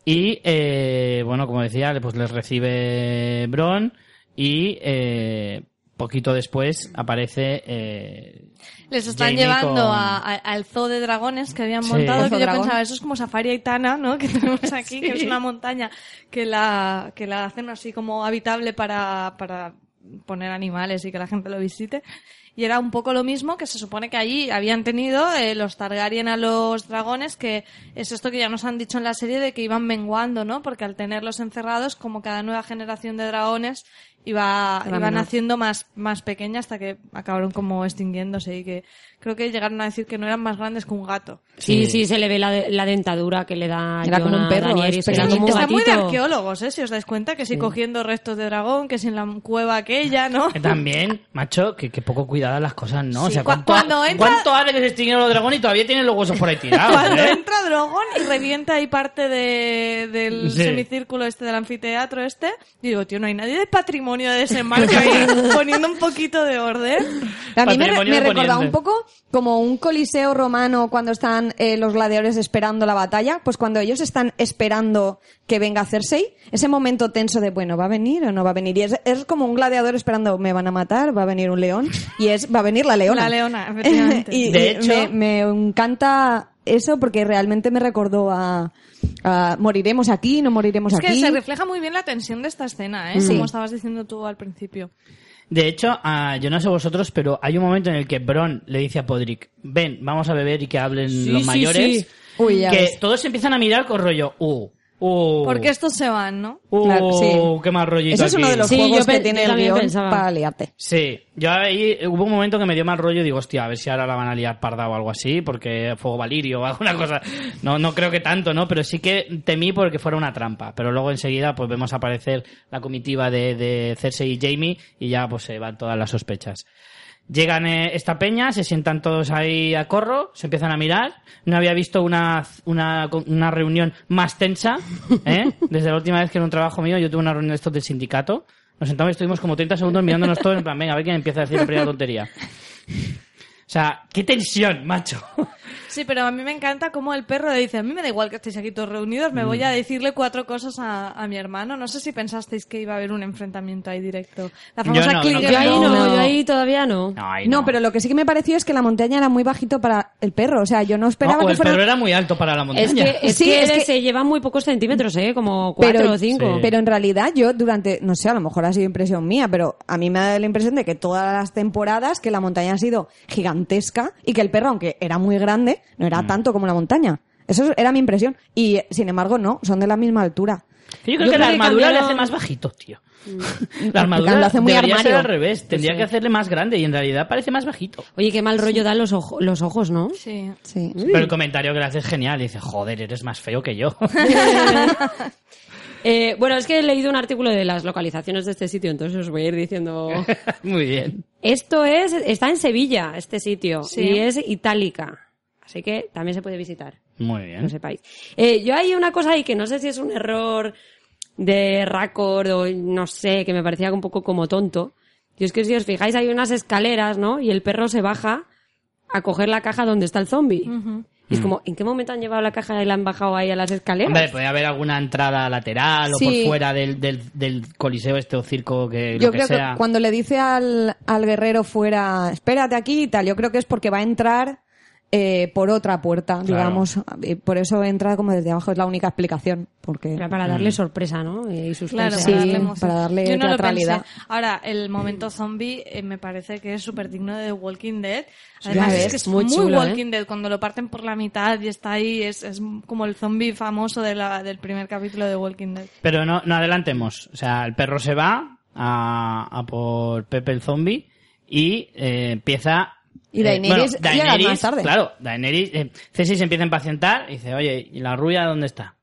Y, eh, bueno, como decía, pues les recibe Bron. Y eh, poquito después aparece. Eh, Les están Jamie llevando con- a- a- al zoo de dragones que habían Sí. montado, que yo dragón. pensaba, eso es como Safari Aitana, ¿no? *laughs* Que tenemos aquí, que es una montaña que la, que la hacen así como habitable para, para poner animales y que la gente lo visite. Y era un poco lo mismo que se supone que allí habían tenido eh, los Targaryen a los dragones, que es esto que ya nos han dicho en la serie de que iban menguando, ¿no? Porque al tenerlos encerrados, como cada nueva generación de dragones iba, iban menor. haciendo más, más pequeña hasta que acabaron como extinguiéndose y que creo que llegaron a decir que no eran más grandes que un gato. Sí, Sí. sí, se le ve la, de- la dentadura que le da Era como un perro, Daenerys, es era como un Está muy de arqueólogos, ¿eh? Si os dais cuenta que sí, cogiendo restos de dragón, que si en la cueva aquella, ¿no? que también, macho, que, que poco cuidadas las cosas, ¿no? o Sí, sea, cu- ¿cuánto, cuando entra- ¿cuánto que se extinguieron los dragones y todavía tienen los huesos por ahí tirados? *laughs* Cuando ¿eh? entra Drogon y revienta ahí parte de, del Sí. semicírculo este del anfiteatro este, digo, tío, no hay nadie de patrimonio de ese marco ahí *laughs* poniendo un poquito de orden. A mí me, recordaba un poco como un coliseo romano cuando están eh, los gladiadores esperando la batalla, pues cuando ellos están esperando que venga Cersei, ese momento tenso de, bueno, ¿va a venir o no va a venir? Y es, es como un gladiador esperando, ¿me van a matar? ¿Va a venir un león? Y es, va a venir la leona. La leona, efectivamente. *laughs* y, De y hecho- me, me encanta eso porque realmente me recordó a, a moriremos aquí, no moriremos Es que aquí. se refleja muy bien la tensión de esta escena, ¿eh? Sí. Como estabas diciendo tú al principio. De hecho, ah, yo no sé vosotros, pero hay un momento en el que Bron le dice a Podrick, ven, vamos a beber y que hablen Sí, los sí, mayores. sí. Uy, ya que ves. todos se empiezan a mirar con rollo, uh, uh. Porque estos se van, ¿no? Uh, Claro, sí. qué mal rollito Ese es uno de los Sí, juegos que tiene el guion pensaba. para liarte. Sí, yo ahí hubo un momento que me dio mal rollo y digo, hostia, a ver si ahora la van a liar parda o algo así, porque fuego valirio o *laughs* alguna cosa. No, no creo que tanto, ¿no? Pero sí que temí porque fuera una trampa. Pero luego enseguida pues vemos aparecer la comitiva de, de Cersei y Jamie y ya pues se van todas las sospechas. Llegan eh, esta peña, se sientan todos ahí a corro, se empiezan a mirar. No había visto una, una, una reunión más tensa, ¿eh? *laughs* Desde la última vez que en un trabajo mío yo tuve una reunión de estos del sindicato. Nos sentamos y estuvimos como 30 segundos mirándonos todos en plan, venga, a ver quién empieza a decir la primera tontería. O sea, qué tensión, macho. Sí, pero a mí me encanta cómo el perro le dice, a mí me da igual que estéis aquí todos reunidos, me Mm. voy a decirle cuatro cosas a, a mi hermano. No sé si pensasteis que iba a haber un enfrentamiento ahí directo. La Yo famosa no, no Clegane Yo ahí no, No. yo ahí todavía no. No, ahí No, pero lo que sí que me pareció es que la montaña era muy bajito para el perro. O sea, yo no esperaba No, o que el fuera... perro era muy alto para la montaña. Es que, es Sí, que, es que- se llevan muy pocos centímetros, ¿eh? Como cuatro pero, o cinco. Sí. pero en realidad yo durante, no sé, a lo mejor ha sido impresión mía, pero a mí me da la impresión de que todas las temporadas que la montaña ha sido gigantesca y que el perro, aunque era muy grande, no Mm. era tanto como la montaña. Eso era mi impresión. Y sin embargo, no, son de la misma altura. Yo creo Yo que la armadura le hace más bajito, tío. Lo La armadura hace muy debería ser armario. al revés. Tendría Sí. que hacerle más grande y en realidad parece más bajito. Oye, qué mal rollo dan los, ojo- los ojos, ¿no? Sí. Sí. Pero el comentario que le hace es genial. Y dice, joder, eres más feo que yo. *laughs* Eh, bueno, es que he leído un artículo de las localizaciones de este sitio, entonces os voy a ir diciendo... *laughs* Muy bien. Esto es, está en Sevilla, este sitio, Sí. y es itálica. Así que también se puede visitar, Muy que bien. lo sepáis. Eh, yo hay una cosa ahí que no sé si es un error de Raccord o no sé, que me parecía un poco como tonto. Y es que si os fijáis hay unas escaleras, ¿no? Y el perro se baja a coger la caja donde está el zombie. Y es como, ¿en qué momento han llevado la caja y la han bajado ahí a las escaleras? Hombre, puede haber alguna entrada lateral o por fuera del, del, del coliseo este o circo que lo Yo que creo sea. que cuando le dice al, al guerrero fuera, espérate aquí y tal, yo creo que es porque va a entrar eh, por otra puerta, digamos. Y por eso entra como desde abajo, es la única explicación. Porque Era para darle sorpresa, ¿no? Y suspense. Claro, Sí, para darle emoción. para darle Yo no lo teatralidad. pensé. Ahora, el momento zombie eh, me parece que es súper digno de Walking Dead. Además, ves, es que es muy ¿eh? Walking Dead. Cuando lo parten por la mitad y está ahí, es, es como el zombie famoso de la, del primer capítulo de Walking Dead. Pero no, no adelantemos. O sea, el perro se va a, a por Pepe el zombie y eh, empieza... Y eh, Daenerys bueno, llega más tarde. Claro, Daenerys... Eh, Cersei se empieza a impacientar y dice, oye, ¿y la rubia dónde está?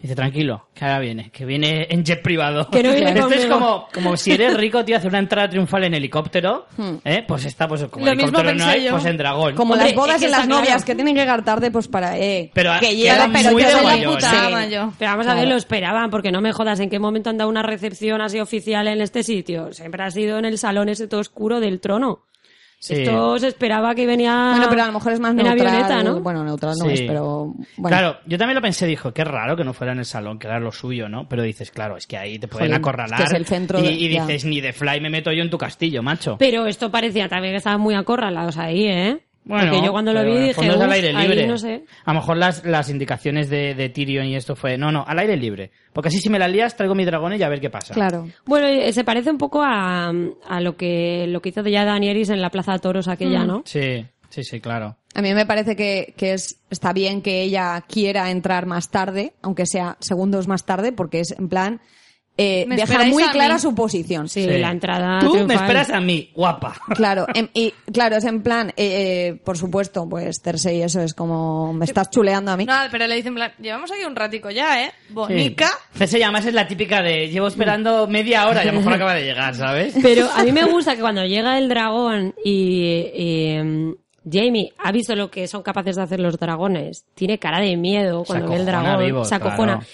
Dice, tranquilo, que ahora viene, que viene en jet privado. Que no viene *laughs* Esto es como, como si eres rico, tío, hacer una entrada triunfal en helicóptero, ¿eh? Pues está, pues como Lo mismo helicóptero no pensé hay, yo. pues en dragón. Como Hombre, las bodas que de las claro. novias que tienen que llegar tarde, pues para, eh, Pero que llegue, pero muy ya de la mayor, puta ¿eh? yo. Pero vamos a ver, lo esperaban, porque no me jodas en qué momento han dado una recepción así oficial en este sitio. Siempre ha sido en el salón ese todo oscuro del trono. Sí. Esto se esperaba que venía Bueno, pero a lo mejor es más en neutral. avioneta, ¿no? Bueno, neutral no Sí. es, pero bueno. Claro, yo también lo pensé, dijo, qué raro que no fuera en el salón, que era lo suyo, ¿no? Pero dices, claro, es que ahí te pueden acorralar. es que es el centro y, de- y ya. dices, ni de fly me meto yo en tu castillo, macho. Pero esto parecía también que estaban muy acorralados ahí, ¿eh? Bueno, Porque yo cuando lo vi dije, fondo es al "Uf, aire ahí libre. no sé. A lo mejor las, las indicaciones de, de Tyrion y esto fue, no, no, al aire libre. Porque así si me la lías, traigo mi dragones y a ver qué pasa. Claro. Bueno, eh, se parece un poco a, a lo que lo que hizo ya Danieris en la Plaza de Toros aquella, ¿no? Sí, sí, sí, claro. A mí me parece que, que es, está bien que ella quiera entrar más tarde, aunque sea segundos más tarde, porque es en plan, eh, ¿Me deja muy a clara mí? su posición. Sí, Sí. la entrada Tú me esperas a mí, guapa. *laughs* Claro, em- y claro, es en plan, eh, eh, por supuesto, pues Cersei, eso es como, me estás chuleando a mí. No, pero le dicen, en plan, llevamos aquí un ratico ya, ¿eh? Sí. Bonica. Cersei además es la típica de, llevo esperando media hora y a lo mejor acaba de llegar, ¿sabes? *laughs* Pero a mí me gusta que cuando llega el dragón y, y, em, Jamie ha visto lo que son capaces de hacer los dragones, tiene cara de miedo cuando ve el dragón, vivo, se acojona. claro.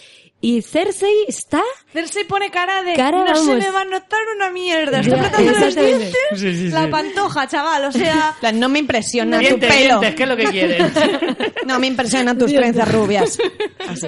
Y Cersei está Cersei pone cara de, Cara, no se me va a notar una mierda. Está apretando los dientes. Sí, sí, La sí. pantoja, chaval, o sea... Plan, no me impresiona tu pelo. dientes, ¿qué es lo que quieres? *laughs* No me impresionan tus trenzas rubias. *laughs* Así.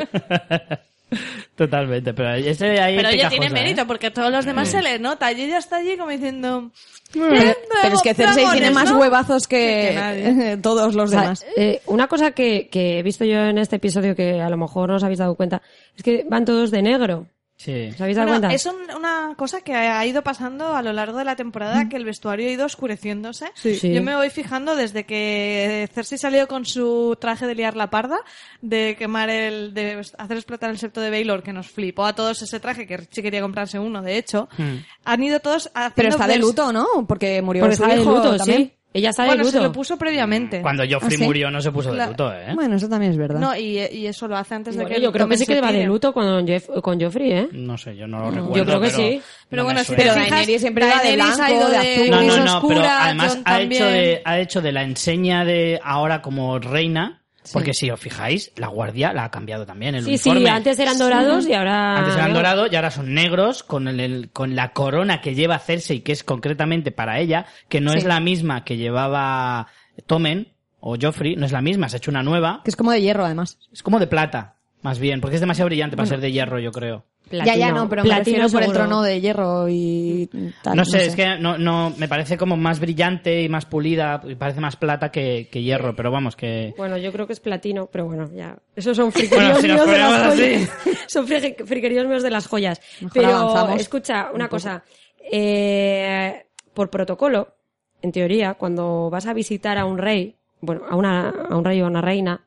Totalmente, pero ese ahí Pero oye, tiene picajosa, mérito, ¿eh? porque a todos los demás se le nota. Y ella está allí como diciendo... Pero, pero es que Cersei tiene más huevazos que, Que nadie. *laughs* todos los O sea, demás. eh, una cosa que, que he visto yo en este episodio que a lo mejor no os habéis dado cuenta es que van todos de negro. Sí. ¿Os habéis dado Bueno, cuenta? es un- una cosa que ha ido pasando a lo largo de la temporada, que el vestuario ha ido oscureciéndose. Sí. Sí. Yo me voy fijando desde que Cersei salió con su traje de liar la parda, de quemar el, de hacer explotar el septo de Baylor, que nos flipó a todos ese traje, que Richie quería comprarse uno, de hecho. Hmm. Han ido todos haciendo Pero está de vers- luto, ¿no? Porque murió Porque su está de hijo luto, también. sí. Ella está Bueno, de se luto. lo puso previamente. Cuando Joffrey ¿Ah, sí? murió no se puso de Claro. luto, ¿eh? Bueno, eso también es verdad. No, y, y eso lo hace antes de Bueno, que yo creo que sí que se va de luto con, Jeff, con Joffrey, ¿eh? No sé, yo no lo recuerdo. Yo creo que pero- sí. Pero no me bueno, si suena. te Pero fijas, Daenerys siempre va de Daenerys ha blanco, ido de de azul. No, no, no, pero oscura, además Jon ha hecho, también. de, ha hecho de la enseña de ahora como reina, porque si os fijáis, la guardia la ha cambiado también, el Sí, uniforme. sí, antes eran dorados y ahora... Antes eran dorados y ahora son negros con, el, el- con la corona que lleva Cersei, que es concretamente para ella, que no Sí. es la misma que llevaba Tommen o Joffrey, no es la misma, se ha hecho una nueva. Que es como de hierro, además. Es como de plata, más bien, porque es demasiado brillante para ser de hierro, yo creo. Platino. ya, ya, no, pero me refiero por el trono de hierro y tal. no sé, es que no, no, me parece como más brillante y más pulida, y parece más plata que, que hierro, pero vamos, que... Bueno, yo creo que es platino, pero bueno, ya. Esos son *laughs* Bueno, friqueríos si nos míos de las ponemos joyas. *laughs* son frique- friqueríos míos de las joyas. Mejor pero, avanzamos escucha, una cosa. Eh, por protocolo, en teoría, cuando vas a visitar a un rey, bueno, a, una, a un rey o a una reina,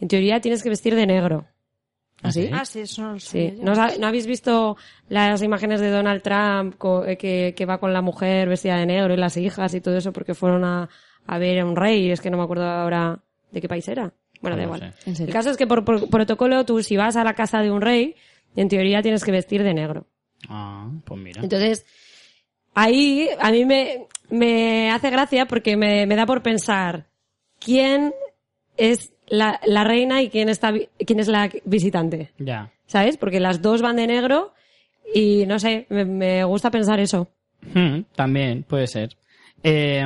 en teoría tienes que vestir de negro. ¿Así? Ah, sí, eso no lo Sí. ¿No, sa- ¿No habéis visto las imágenes de Donald Trump co- eh, que, que va con la mujer vestida de negro y las hijas y todo eso porque fueron a, a ver a un rey? Es que no me acuerdo ahora de qué país era. Bueno, da No lo igual. El caso es que por, por protocolo tú si vas a la casa de un rey, en teoría tienes que vestir de negro. Ah, pues mira. Entonces, ahí a mí me, me hace gracia porque me, me da por pensar quién es la, la reina y quién, está, vi- quién es la visitante. Ya. ¿Sabes? Porque las dos van de negro y no sé, me, me gusta pensar eso. Hmm, también, puede ser. Eh,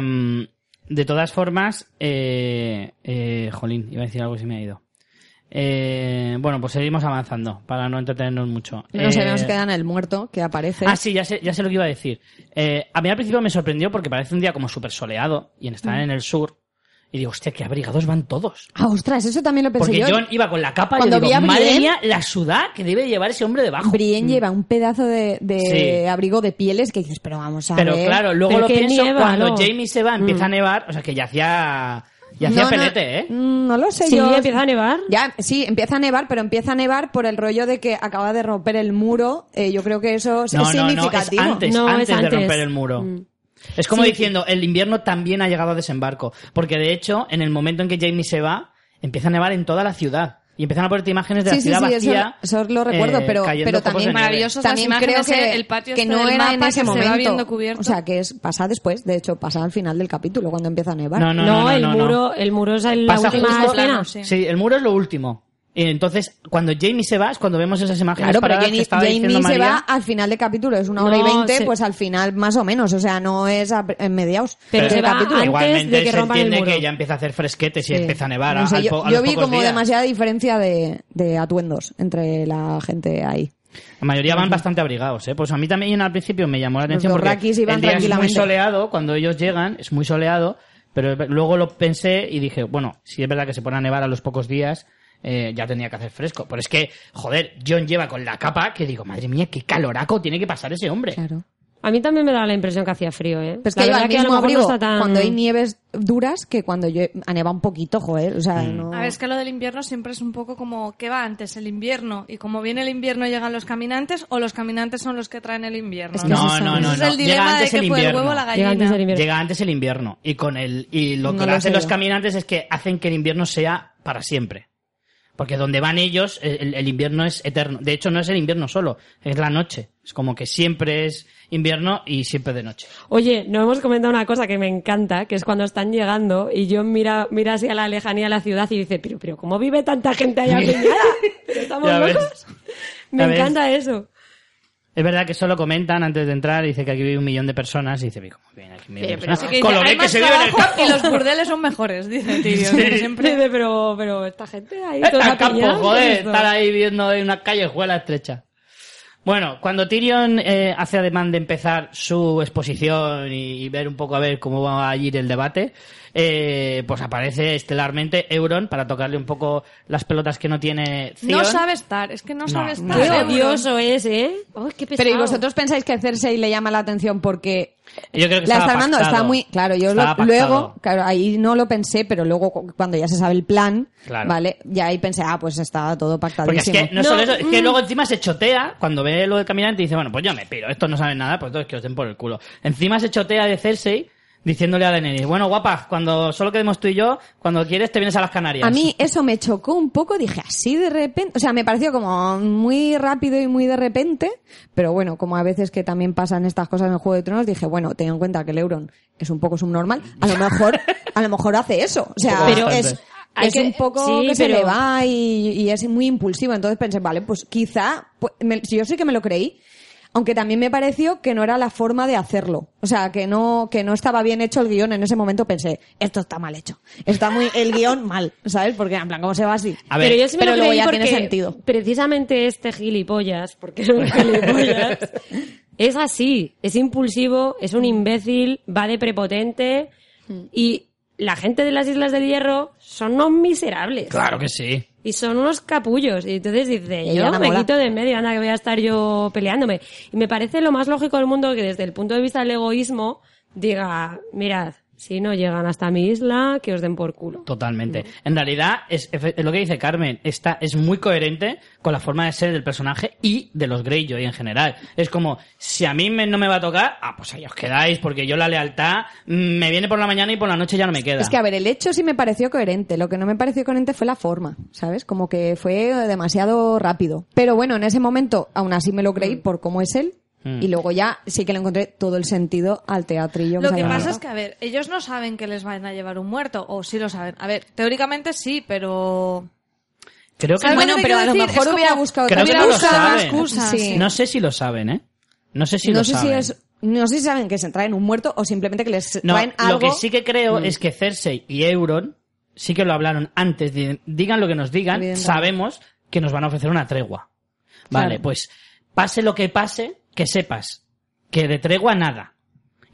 de todas formas, eh, eh, jolín, iba a decir algo y se me ha ido. Eh, bueno, pues seguimos avanzando para no entretenernos mucho. No sé, Eh, nos queda en el muerto que aparece. Ah, sí, ya sé, ya sé lo que iba a decir. Eh, a mí al principio me sorprendió porque parece un día como súper soleado y en estar en el sur. Y digo, hostia, qué abrigados van todos. Ah, ostras, eso también lo pensé Porque yo. John iba con la capa Cuando y yo vi a digo, madre Brienne- mía, la sudá que debe llevar ese hombre debajo. Brienne lleva un pedazo de, de Sí. abrigo de pieles que dices, pero vamos a Pero ver. claro, luego Pero lo que pienso nieva, cuando ¿no? Jamie se va, empieza a Mm. nevar, o sea que ya hacía, ya hacía No, no, pelete, ¿eh? mm, No lo sé Sí, yo. empieza a nevar. Ya, sí, empieza a nevar, pero empieza a nevar por el rollo de que acaba de romper el muro. Eh, yo creo que eso es No, no, no, es significativo. antes, No, antes, es de romper el muro. Mm. Es como Sí. diciendo, el invierno también ha llegado a desembarco. Porque de hecho, en el momento en que Jamie se va, empieza a nevar en toda la ciudad. Y empiezan a ponerte imágenes de Sí, la ciudad sí, vacía. eso lo recuerdo, eh, pero- pero también. Maravillosas las También imágenes, creo que, eh, el patio que este no del era mapa en que ese se va momento. viendo cubierto. O sea, que es pasa después. De hecho, pasa al final del capítulo cuando empieza a nevar. No, no, No, no, no, el no, no. muro, el muro es el- la última escena. sí. Sí, el muro es lo último. Entonces, cuando Jamie se va, es cuando vemos esas imágenes Claro, pero Jamie, se María. va al final del capítulo, es una hora y veinte, se- pues al final más o menos, o sea, no es a- en mediados Pero del se va capítulo. antes Igualmente de que se rompan el entiende muro. que ya empieza a hacer fresquetes y Sí. empieza a nevar No a, sé, al yo, a vi como días. demasiada diferencia de, de atuendos entre la gente ahí. La mayoría van bastante abrigados, ¿eh? Pues a mí también al principio me llamó la atención Los porque iban el día es muy soleado, cuando ellos llegan es muy soleado, pero luego lo pensé y dije, bueno, si es verdad que se pone a nevar a los pocos días, eh, ya tenía que hacer fresco. Pero es que, joder, John lleva con la capa que digo, madre mía, qué caloraco tiene que pasar ese hombre. Claro. A mí también me daba la impresión que hacía frío, ¿eh? Pues La que que no abrigo está tan- cuando hay nieves duras que cuando yo, nevado un poquito, joder, o sea, Mm. no... A ver, es que lo del invierno siempre es un poco como ¿qué va antes? El invierno. Y como viene el invierno llegan los caminantes o los caminantes son los que traen el invierno. Es que No, no, no, Ese no. es el Llega dilema de antes que el fue el invierno. huevo la Llega gallina. antes el invierno. Llega antes el invierno y con el y lo No que lo hacen los caminantes es que hacen que el invierno sea para siempre. Porque donde van ellos, el, el invierno es eterno. De hecho, no es el invierno solo, es la noche. Es como que siempre es invierno y siempre de noche. Oye, no hemos comentado una cosa que me encanta, que es cuando están llegando y John mira, mira hacia la lejanía de la ciudad y dice, pero, pero, ¿cómo vive tanta gente allá *laughs* estamos ves. locos? Me Ya ves. encanta eso. Es verdad que solo comentan antes de entrar, dice que aquí vive un millón de personas y dice, "Ve ¿cómo viven aquí un millón de personas? Que Con lo bien que se vive en el campo. y los burdeles son mejores, dice Tyrion. que siempre... Dice, pero, pero esta gente ahí Está campo, apiñada, ¿qué es joder, esto? estar ahí viendo en una callejuela estrecha. Bueno, cuando Tyrion eh, hace ademán de empezar su exposición y, y ver un poco a ver cómo va a ir el debate, eh, pues aparece estelarmente Euron para tocarle un poco las pelotas que no tiene Theon. No sabe estar, es que no sabe estar. Qué odioso es, ¿eh? Ay, qué. Pero ¿y vosotros pensáis que Cersei le llama la atención porque Yo creo que la está armando? pactado. Está muy... Claro, yo lo- pactado. luego, claro, ahí no lo pensé, pero luego cu- cuando ya se sabe el plan, Claro. ¿vale? Ya ahí pensé, ah, pues está todo Porque es que no, No, solo eso, es que mm. luego encima se chotea cuando ve lo del caminante y dice, bueno, pues yo me piro, estos no saben nada, pues entonces que os den por el culo. Encima se chotea de Cersei diciéndole a Daenerys, bueno, guapa, cuando solo quedemos tú y yo, cuando quieres te vienes a las Canarias. A mí eso me chocó un poco, dije así de repente, o sea, me pareció como muy rápido y muy de repente, pero bueno, como a veces que también pasan estas cosas en el Juego de Tronos, dije, bueno, ten en cuenta que el Euron es un poco subnormal, a lo mejor, a lo mejor hace eso, o sea, Pero es, hay es que- un poco sí, que se pero- le va y, y es muy impulsivo, entonces pensé, vale, pues quizá, pues, me- si yo sí que me lo creí, aunque también me pareció que no era la forma de hacerlo. O sea, que no, que no estaba bien hecho el guion. En ese momento pensé, esto está mal hecho. Está muy, el guion *laughs* mal, ¿sabes? Porque en plan, ¿cómo se va así? A ver, pero yo sí me pero lo luego ya tiene sentido. precisamente este gilipollas, porque es un gilipollas, *laughs* es así, es impulsivo, es un imbécil, va de prepotente y la gente de las Islas del Hierro son unos miserables. Claro que sí. Y son unos capullos. Y entonces dice, Y yo la me mola. quito de en medio, anda que voy a estar yo peleándome. Y me parece lo más lógico del mundo que desde el punto de vista del egoísmo diga, mirad, Si no llegan hasta mi isla, que os den por culo. Totalmente. En realidad, es, es lo que dice Carmen, está, es muy coherente con la forma de ser del personaje y de los Greyjoy en general. Es como, si a mí me- no me va a tocar, ah, pues ahí os quedáis, porque yo la lealtad mm, me viene por la mañana y por la noche ya no me queda. Es que, a ver, el hecho sí me pareció coherente. Lo que no me pareció coherente fue la forma, ¿sabes? Como que fue demasiado rápido. Pero bueno, en ese momento, aún así me lo creí por cómo es él. Mm. Y luego ya sí que le encontré todo el sentido al teatrillo. Lo se que pasa es que, a ver, ellos no saben que les van a llevar un muerto, o sí lo saben. A ver, teóricamente sí, pero... Creo que ¿Sabes Bueno, lo que pero a lo mejor Es hubiera buscado Creo que otra no lo saben. excusa, Sí. No sé si lo saben, ¿eh? No sé si no lo sé si saben. es no sé si saben que se traen un muerto o simplemente que les No, traen algo. lo que sí que creo Mm. es que Cersei y Euron sí que lo hablaron antes. de- digan lo que nos digan, sabemos que nos van a ofrecer una tregua. Vale, Claro. pues pase lo que pase, que sepas que de tregua nada.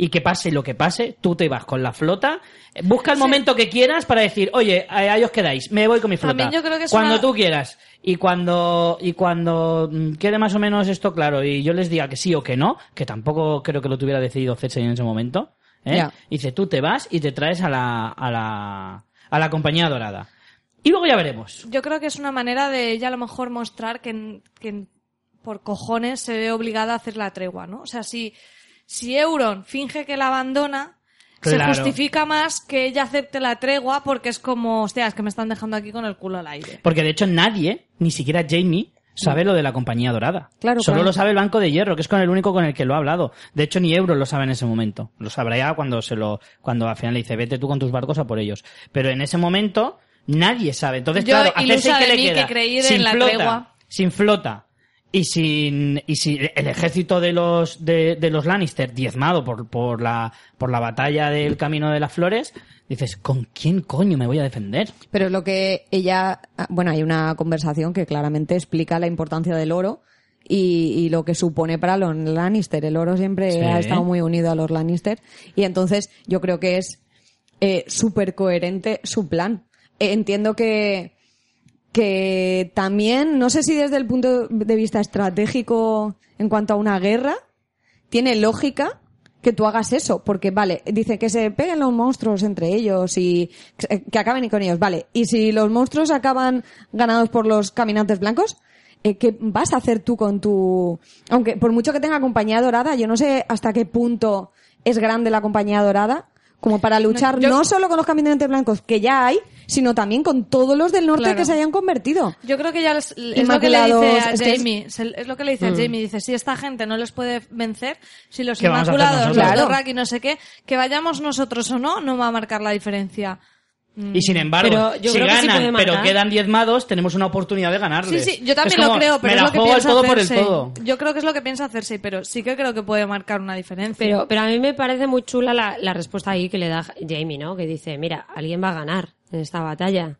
Y que pase lo que pase, tú te vas con la flota, eh, busca el momento que quieras para decir, oye, ahí os quedáis, me voy con mi flota. También yo creo que es cuando una- tú quieras. Y cuando, y cuando mm, quede más o menos esto claro y yo les diga que sí o que no, que tampoco creo que lo tuviera decidido Cersei en ese momento, ¿eh? Ya. Dice, tú te vas y te traes a la, a la, a la compañía dorada. Y luego ya veremos. Yo creo que es una manera de ella a lo mejor mostrar que, que por cojones se ve obligada a hacer la tregua, ¿no? O sea, si, si Euron finge que la abandona, Claro. se justifica más que ella acepte la tregua porque es como, hostia, es que me están dejando aquí con el culo al aire. Porque de hecho nadie, ni siquiera Jamie, sabe lo de la compañía dorada. Claro, Solo claro. lo sabe el Banco de Hierro, que es con el único con el que lo ha hablado. De hecho, ni Euron lo sabe en ese momento. Lo sabrá ya cuando se lo, cuando al final le dice, vete tú con tus barcos a por ellos. Pero en ese momento, nadie sabe. Entonces, Yo, claro, a ilusa Cersei, ¿qué de le mí queda? que creí en sin la flota, tregua. sin flota. Y sin, y sin el ejército de los, de, de los Lannister diezmado por, por la, por la batalla del Camino de las Flores, dices, ¿con quién coño me voy a defender? Pero es lo que ella, ah, bueno, hay una conversación que claramente explica la importancia del oro y, y lo que supone para los Lannister. El oro siempre Sí. ha estado muy unido a los Lannister y entonces yo creo que es eh, súper coherente su plan. Eh, entiendo que que también, no sé si desde el punto de vista estratégico en cuanto a una guerra, tiene lógica que tú hagas eso, porque vale, dice que se peguen los monstruos entre ellos y que que acaben con ellos, vale, y si los monstruos acaban ganados por los caminantes blancos, eh, ¿qué vas a hacer tú con tu... Aunque por mucho que tenga compañía dorada, yo no sé hasta qué punto es grande la compañía dorada como para luchar yo- no solo con los caminantes blancos que ya hay, sino también con todos los del norte Claro. que se hayan convertido. Yo creo que ya les- es lo que le dice a es que es- Jamie. se- Es lo que le dice a Jamie. Dice, si esta gente no les puede vencer, si los ¿Qué vamos a hacer Inmaculados, los? Claro. Dothraki, no sé qué, que vayamos nosotros o no, no va a marcar la diferencia. Y sin embargo, Pero si que sí ganan, pero quedan diezmados, tenemos una oportunidad de Sí, ganarles. sí, yo también como, lo creo, pero me es la lo que piensa todo por el todo. Yo creo que es lo que piensa Cersei, pero sí que creo que puede marcar una diferencia. Pero, pero a mí me parece muy chula la, la respuesta ahí que le da Jamie, ¿no? Que dice, mira, alguien va a ganar en esta batalla.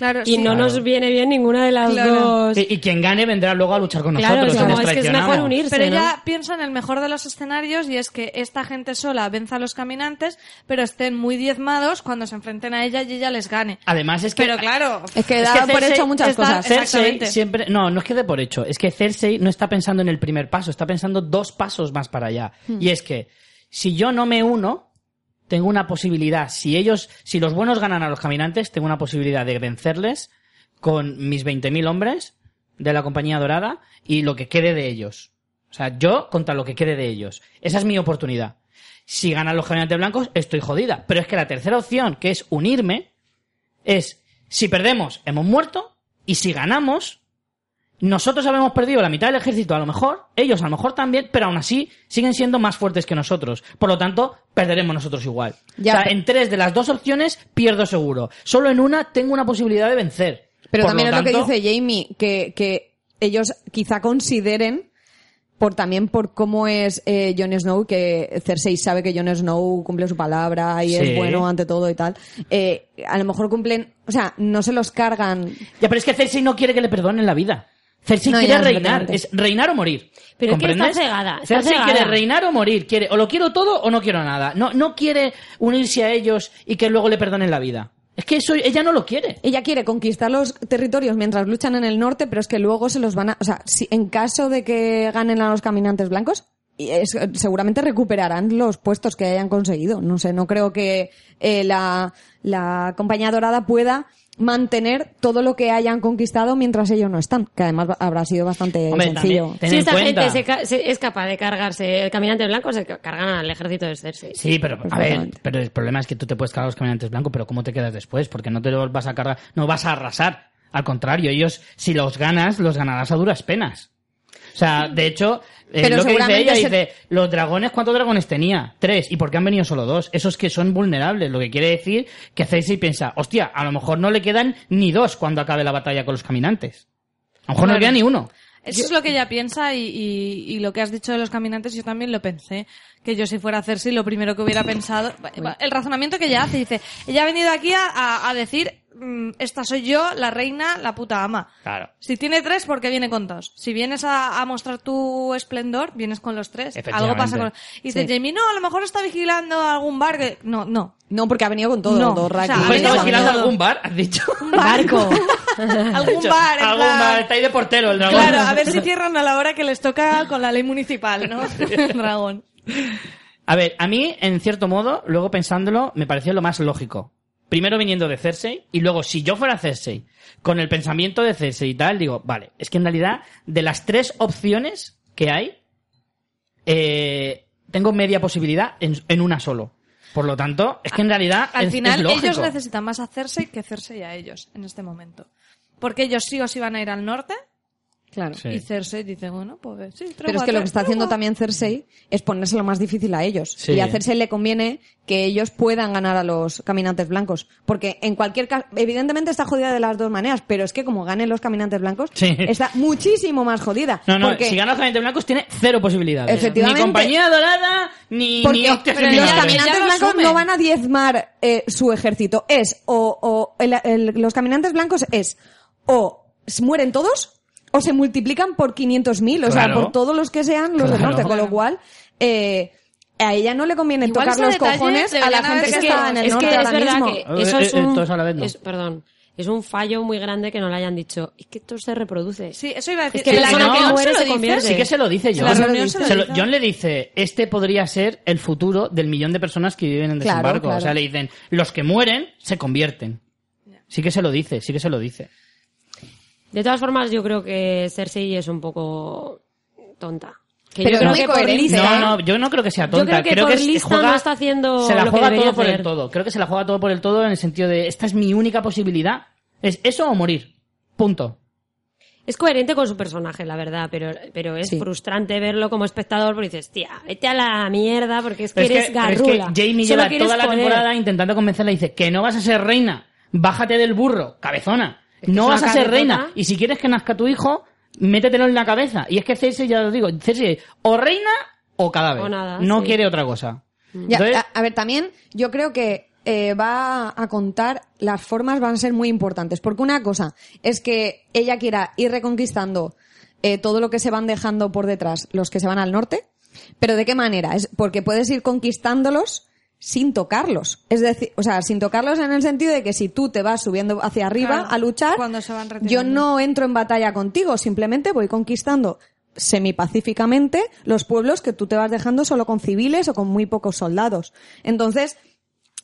Claro, Y sí. no nos viene bien ninguna de las Claro. dos. Y, y quien gane vendrá luego a luchar con Claro, nosotros. como, nos es que es mejor unirse, Pero ¿no? ella piensa en el mejor de los escenarios y es que esta gente sola venza a los caminantes, pero estén muy diezmados cuando se enfrenten a ella y ella les gane. Además es que... Pero claro, Es que Es da que por hecho muchas está- cosas. Cersei Exactamente. siempre... No, no es que dé por hecho. Es que Cersei no está pensando en el primer paso, está pensando dos pasos más para allá. Hmm. Y es que si yo no me uno, tengo una posibilidad. Si ellos, si los buenos ganan a los caminantes, tengo una posibilidad de vencerles con mis 20.000 hombres de la compañía dorada y lo que quede de ellos. O sea, yo contra lo que quede de ellos. Esa es mi oportunidad. Si ganan los caminantes blancos, estoy jodida. Pero es que la tercera opción, que es unirme, es si perdemos, hemos muerto, y si ganamos, nosotros habemos perdido la mitad del ejército a lo mejor, ellos a lo mejor también, pero aún así siguen siendo más fuertes que nosotros. Por lo tanto, perderemos nosotros igual. Ya, o sea, pero- en tres de las dos opciones pierdo seguro. Solo en una tengo una posibilidad de vencer. Pero Por también es lo que dice Jamie, que, que ellos quizá consideren, por también por cómo es eh, Jon Snow, que Cersei sabe que Jon Snow cumple su palabra y Sí. es bueno ante todo y tal, eh, a lo mejor cumplen, o sea, no se los cargan. Ya, pero es que Cersei no quiere que le perdonen la vida. Cersei No, quiere reinar, es reinar o morir. Pero es que está cegada, está Cersei cegada. quiere reinar o morir, quiere o lo quiero todo o no quiero nada. No, no quiere unirse a ellos y que luego le perdonen la vida. Es que eso ella no lo quiere. Ella quiere conquistar los territorios mientras luchan en el norte, pero es que luego se los van a, o sea, si en caso de que ganen a los caminantes blancos, y es- seguramente recuperarán los puestos que hayan conseguido. No sé, no creo que eh, la, la compañía dorada pueda mantener todo lo que hayan conquistado mientras ellos no están, que además habrá sido bastante Hombre, sencillo. si esta cuenta- gente se ca- se- es capaz de cargarse el caminante blanco, se ca- cargan al ejército de Cersei. Sí, pero a ver, pero el problema es que tú te puedes cargar los caminantes blancos, pero ¿cómo te quedas después? Porque no te los vas a cargar, no vas a arrasar. Al contrario, ellos, si los ganas, los ganarás a duras penas. O sea, de hecho, eh, Pero lo que dice ella, se- dice, los dragones, ¿cuántos dragones tenía? Tres. ¿Y por qué han venido solo dos? Esos que son vulnerables, lo que quiere decir que Cersei piensa, hostia, a lo mejor no le quedan ni dos cuando acabe la batalla con los caminantes. A lo mejor no le queda ni uno. Eso es lo que ella piensa y, y- y lo que has dicho de los caminantes yo también lo pensé. Que yo si fuera a Cersei lo primero que hubiera pensado... El razonamiento que ella hace, dice, ella ha venido aquí a, a- a decir, esta soy yo, la reina, la puta ama. Claro. Si tiene tres, ¿por qué viene con dos? Si vienes a, a mostrar tu esplendor, vienes con los tres. Algo pasa con... Y dice Sí. Jamie, no, a lo mejor está vigilando algún bar que... No, no. No, porque ha venido con todo, No, o sea, ¿Tú ha venido con vigilando todo. algún bar? ¿Has dicho? *laughs* Barco. *laughs* algún *laughs* bar, en Algún bar, está ahí de portero el dragón. Claro, a ver si cierran a la hora que les toca con la ley municipal, ¿no? Dragón. A ver, a mí, en cierto modo, luego pensándolo, me pareció lo más lógico. Primero viniendo de Cersei, y luego, si yo fuera Cersei, con el pensamiento de Cersei y tal, digo, vale, es que en realidad, de las tres opciones que hay, eh, tengo media posibilidad en, en una solo. Por lo tanto, es que en realidad Al es, final, es ellos necesitan más a Cersei que Cersei a ellos en este momento. Porque ellos sí o sí van a ir al norte Claro. Sí. y Cersei dice, bueno, pues sí, Pero es que lo que está haciendo también Cersei es ponérselo más difícil a ellos. Sí. Y a Cersei le conviene que ellos puedan ganar a los caminantes blancos. Porque en cualquier caso, evidentemente está jodida de las dos maneras, pero es que como ganen los caminantes blancos, Sí. está muchísimo más jodida. No, no, porque si gana los caminantes blancos tiene cero posibilidades. Efectivamente. Ni compañía dorada, ni, porque ni los caminantes blancos no van a diezmar eh, su ejército. Es, o, o el- el- los caminantes blancos es, o mueren todos, o se multiplican por 500.000, o sea, por todos los que sean los del Claro. norte. Con lo cual, eh, a ella no le conviene Igual tocar los detalle cojones a la gente que sido- está en el es norte que ahora es verdad que eso Eh, es eh, un, todos a la vez no. es- perdón, es un fallo muy grande que no le hayan dicho. Es que esto se reproduce. Sí, eso iba a decir. Es que la persona que muere se lo se dice. convierte. Sí que se lo dice John. Se lo Se lo- dice. John le dice, este podría ser el futuro del millón de personas que viven en Claro, desembarco. claro. O sea, le dicen, los que mueren se convierten. Sí que se lo dice, sí que se lo dice. De todas formas, yo creo que Cersei es un poco tonta. Que Pero yo creo muy que por lista- No, no, yo no creo que sea Yo tonta. creo que por es- lista no está haciendo Se la lo juega todo por el todo. Creo que se la juega todo por el todo en el sentido de, esta es mi única posibilidad. Es eso o morir. Punto. Es coherente con su personaje, la verdad, pero, pero es Sí. frustrante verlo como espectador porque dices, tía, vete a la mierda porque es que Pero eres es que, pero es garrula. que Jamie lleva toda la poder. temporada intentando convencerla y dice que no vas a ser reina. Bájate del burro, cabezona. Que no vas a ser reina. Y si quieres que nazca tu hijo, métetelo en la cabeza. Y es que Cersei, ya lo digo, Cersei o reina o cadáver. O nada, no sí. quiere otra cosa. Ya, Entonces, a, a ver, también yo creo que eh, va a contar, las formas van a ser muy importantes. Porque una cosa es que ella quiera ir reconquistando eh, todo lo que se van dejando por detrás, los que se van al norte. Pero ¿de qué manera? Es porque puedes ir conquistándolos sin tocarlos. Es decir, o sea, sin tocarlos en el sentido de que si tú te vas subiendo hacia arriba Claro, a luchar, cuando se van yo no entro en batalla contigo, simplemente voy conquistando semipacíficamente los pueblos que tú te vas dejando solo con civiles o con muy pocos soldados. Entonces,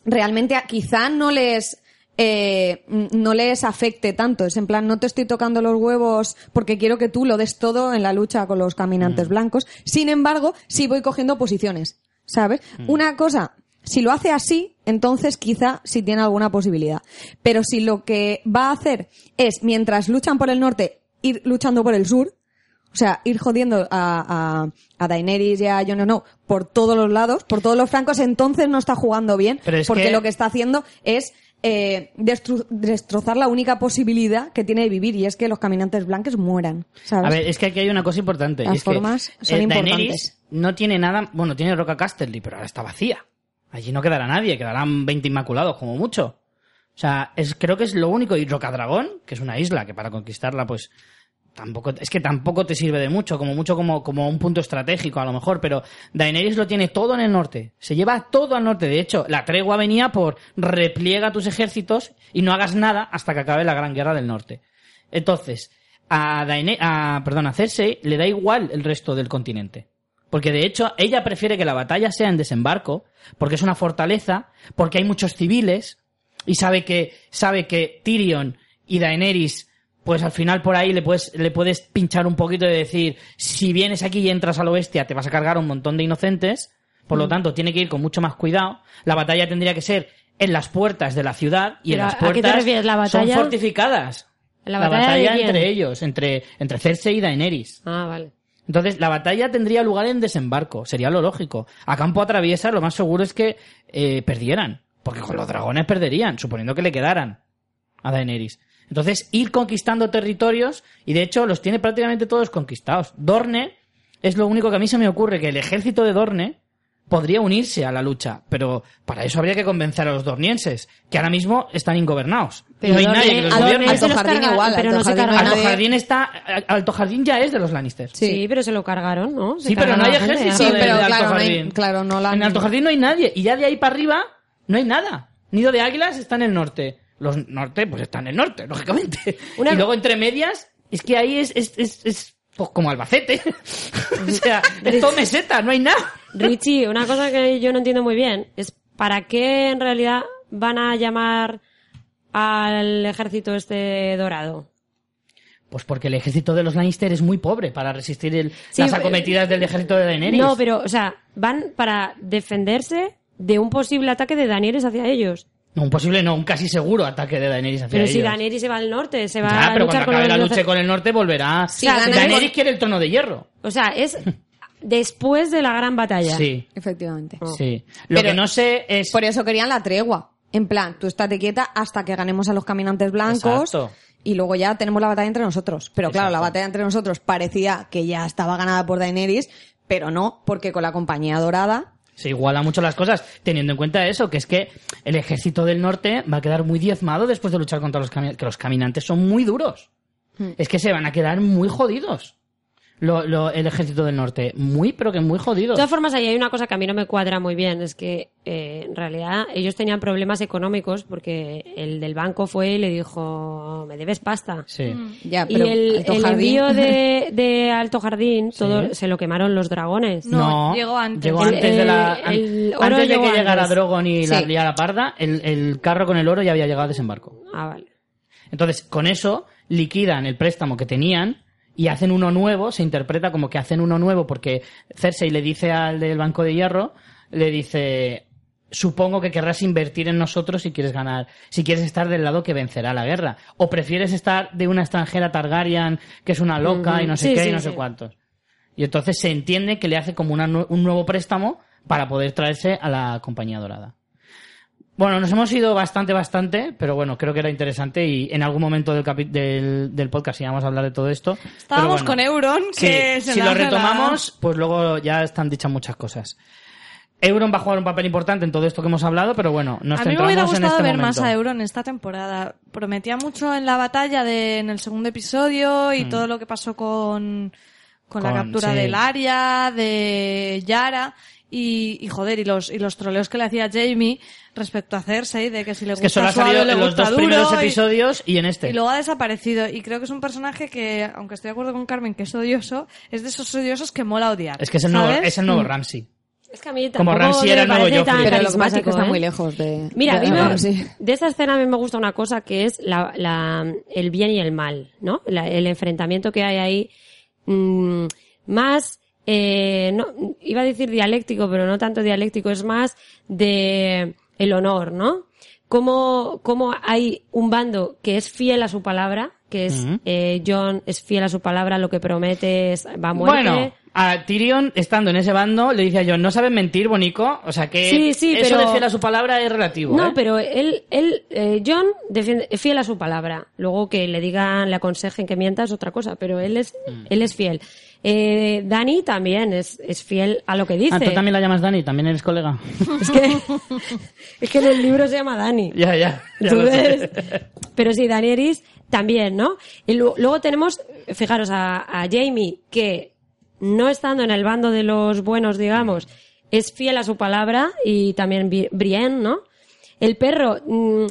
realmente quizá no les eh, no les afecte tanto. Es en plan, no te estoy tocando los huevos porque quiero que tú lo des todo en la lucha con los caminantes blancos. Sin embargo, sí voy cogiendo posiciones, ¿sabes? Una cosa, si lo hace así, entonces quizá sí tiene alguna posibilidad. Pero si lo que va a hacer es, mientras luchan por el norte, ir luchando por el sur, o sea, ir jodiendo a, a, a Daenerys y a Jon Snow por todos los lados, por todos los francos, entonces no está jugando bien, Pero es porque que- lo que está haciendo es eh, destrozar la única posibilidad que tiene de vivir y es que los caminantes blancos mueran, ¿sabes? A ver, es que aquí hay una cosa importante. Las es que, formas son eh, importantes. Daenerys no tiene nada, bueno, tiene Roca Casterly, pero ahora está vacía. Allí no quedará nadie, quedarán 20 inmaculados como mucho. O sea, es, creo que es lo único. Y Rocadragón, que es una isla que para conquistarla, pues, tampoco, es que tampoco te sirve de mucho, como mucho como, como un punto estratégico a lo mejor, pero Daenerys lo tiene todo en el norte. Se lleva todo al norte. De hecho, la tregua venía por repliega tus ejércitos y no hagas nada hasta que acabe la gran guerra del norte. Entonces, a, Daene- a, perdón, a Cersei le da igual el resto del continente. Porque de hecho ella prefiere que la batalla sea en desembarco, porque es una fortaleza, porque hay muchos civiles, y sabe que, sabe que Tyrion y Daenerys, pues al final por ahí le puedes, le puedes pinchar un poquito de decir, si vienes aquí y entras a lo bestia, te vas a cargar a un montón de inocentes, por Mm. lo tanto tiene que ir con mucho más cuidado. La batalla tendría que ser en las puertas de la ciudad y en las ¿a qué te puertas refieres? ¿La son batalla? fortificadas. ¿La batalla de quién? entre ellos, entre, entre Cersei y Daenerys. Ah, vale. Entonces, la batalla tendría lugar en desembarco, sería lo lógico. A campo atraviesa, lo más seguro es que eh, perdieran, porque con los dragones perderían, suponiendo que le quedaran a Daenerys. Entonces, ir conquistando territorios, y de hecho los tiene prácticamente todos conquistados. Dorne es lo único que a mí se me ocurre, que el ejército de Dorne podría unirse a la lucha, pero para eso habría que convencer a los dornienses, que ahora mismo están ingobernados. Pero no hay Dorne- nadie que los gobierne. se Alto Jardín carga- igual, pero Alto no se Jardín carga- no Alto Jardín está, Alto Jardín ya es de los Lannister. Sí. pero se lo cargaron, ¿no? Se Sí, pero no hay ejército Sí, de, pero de Alto claro, no hay- Jardín. claro, no la En Alto Jardín no hay nadie. Y ya de ahí para arriba no hay nada. Nido de Águilas está en el norte. Los norte, pues está en el norte, *laughs* lógicamente. Una- Y luego entre medias, es que ahí es, es, es, es, pues, como Albacete. *laughs* o sea, *laughs* es todo meseta, no hay nada. Richie, una cosa que yo no entiendo muy bien es para qué en realidad van a llamar al ejército este dorado. Pues porque el ejército de los Lannister es muy pobre para resistir el- Sí, las eh, acometidas del ejército de Daenerys. No, pero, o sea, van para defenderse de un posible ataque de Daenerys hacia ellos. No, un posible no, un casi seguro ataque de Daenerys hacia Pero si ellos. Daenerys se va al norte, se va Ya, a pero luchar cuando con acabe la lucha con el norte volverá. Sí, Daenerys Daenerys- quiere el trono de hierro. O sea, es *laughs* después de la gran batalla. Sí, Efectivamente. sí. Lo Pero- que no sé es... Por eso querían la tregua. En plan, tú estate quieta hasta que ganemos a los caminantes blancos. Exacto. Y luego ya tenemos la batalla entre nosotros. Pero claro, la batalla entre nosotros parecía que ya estaba ganada por Daenerys, pero no, porque con la compañía dorada. Se iguala mucho las cosas, teniendo en cuenta eso, que es que el ejército del norte va a quedar muy diezmado después de luchar contra los caminantes, que los caminantes son muy duros. Hmm. Es que se van a quedar muy jodidos. Lo- lo- el ejército del norte. Muy, pero que muy De jodidos. todas formas, ahí hay una cosa que a mí no me cuadra muy bien, es que eh, en realidad ellos tenían problemas económicos porque el del banco fue y le dijo, me debes pasta. Sí. Ya, Y pero el, Alto el envío de, *laughs* de Alto Jardín, todo Sí. se lo quemaron los dragones. No, llegó antes. Llegó El- antes de la. el- el an- oro antes de que llegara antes. Drogon y la Sí. liara parda, el, el carro con el oro ya había llegado a desembarco. Ah, vale. Entonces, con eso, liquidan el préstamo que tenían y hacen uno nuevo, se interpreta como que hacen uno nuevo porque Cersei le dice al del Banco de Hierro, le dice, supongo que querrás invertir en nosotros si quieres ganar, si quieres estar del lado que vencerá la guerra. O prefieres estar de una extranjera Targaryen que es una loca y no sé Sí, qué sí, y no sí. sé cuántos. Y entonces se entiende que le hace como una un nuevo préstamo para poder traerse a la compañía dorada. Bueno, nos hemos ido bastante, bastante, pero bueno, creo que era interesante y en algún momento del, capi- del, del podcast íbamos a hablar de todo esto. Estábamos con Euron, sí, que se si lo la- retomamos, pues luego ya están dichas muchas cosas. Euron va a jugar un papel importante en todo esto que hemos hablado, pero bueno, nos a mí me centramos hubiera en gustado este ver momento. más a Euron esta temporada. Prometía mucho en la batalla de, en el segundo episodio y todo lo que pasó con, con, la Mm. Captura sí. del Arya, de Yara y, y joder, y los, y los troleos que le hacía Jamie respecto a Cersei, de que si le Es gusta que solo ha salido en los dos duro primeros y- episodios y, en este. Y luego ha desaparecido. Y creo que es un personaje que, aunque estoy de acuerdo con Carmen que es odioso, es de esos odiosos que mola odiar. Es que es el nuevo, es el nuevo Ramsey. Es que a mí Como me era el nuevo parece Joffrey. tan Pero lo que pasa es que carismático, está ¿eh? muy lejos de. Mira, a de- mí me- de- esta escena a mí me gusta una cosa que es la, la- el bien y el mal, ¿no? La- el enfrentamiento que hay ahí, mm, más, eh, no, iba a decir dialéctico, pero no tanto dialéctico, es más de el honor, ¿no? Cómo, cómo hay un bando que es fiel a su palabra, que es eh, John es fiel a su palabra, lo que promete es va a muerte. Bueno, a Tyrion, estando en ese bando, le dice a Jon, no sabes mentir, bonico. O sea que Sí, sí, eso pero- de fiel a su palabra es relativo. No, ¿eh? pero él, él eh, John defiende, es fiel a su palabra. Luego que le digan, le aconsejen que mienta es otra cosa, pero él es, Mm. él es fiel. Eh, Dani también es, es fiel a lo que dice. Ah, tú también la llamas Dani, también eres colega. *laughs* Es que, es que en el libro se llama Dani. ya, ya. ya. Entonces, pero sí, Daenerys también, ¿no? Y lu- luego tenemos, fijaros, a, a Jamie, que no estando en el bando de los buenos, digamos, es fiel a su palabra, y también Bri- Brienne, ¿no? El perro, mm,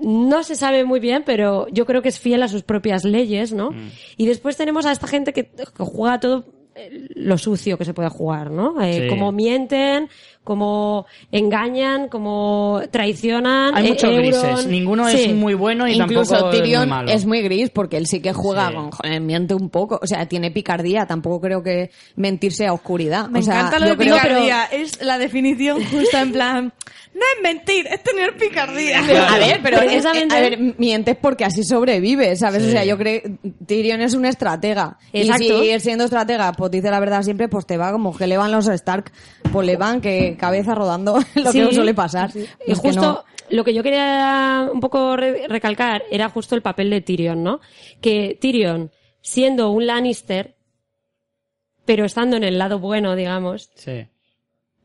no se sabe muy bien, pero yo creo que es fiel a sus propias leyes, ¿no? Y después tenemos a esta gente que, que juega todo eh, lo sucio que se puede jugar, ¿no? Eh, Sí. Cómo mienten, cómo engañan, cómo traicionan. Hay muchos Euron. grises. Ninguno es muy bueno y Incluso tampoco Tyrion es muy malo. es muy gris porque él sí que juega Sí. con joder, miente un poco, o sea, tiene picardía, tampoco creo que mentir sea oscuridad. Me o sea, encanta lo de creo- picardía. Es la definición justa en plan... No es mentir, es tener picardía. A ver, pero es- a ver, mientes porque así sobrevive, ¿sabes? Sí. O sea, yo creo Tyrion es un estratega. Exacto. Y si siendo estratega, pues dice la verdad siempre, pues te va como que le van los Stark, pues le van que cabeza rodando *laughs* lo Sí. que suele pasar. Y justo no- lo que yo quería un poco re- recalcar era justo el papel de Tyrion, ¿no? Que Tyrion, siendo un Lannister, pero estando en el lado bueno, digamos, Sí.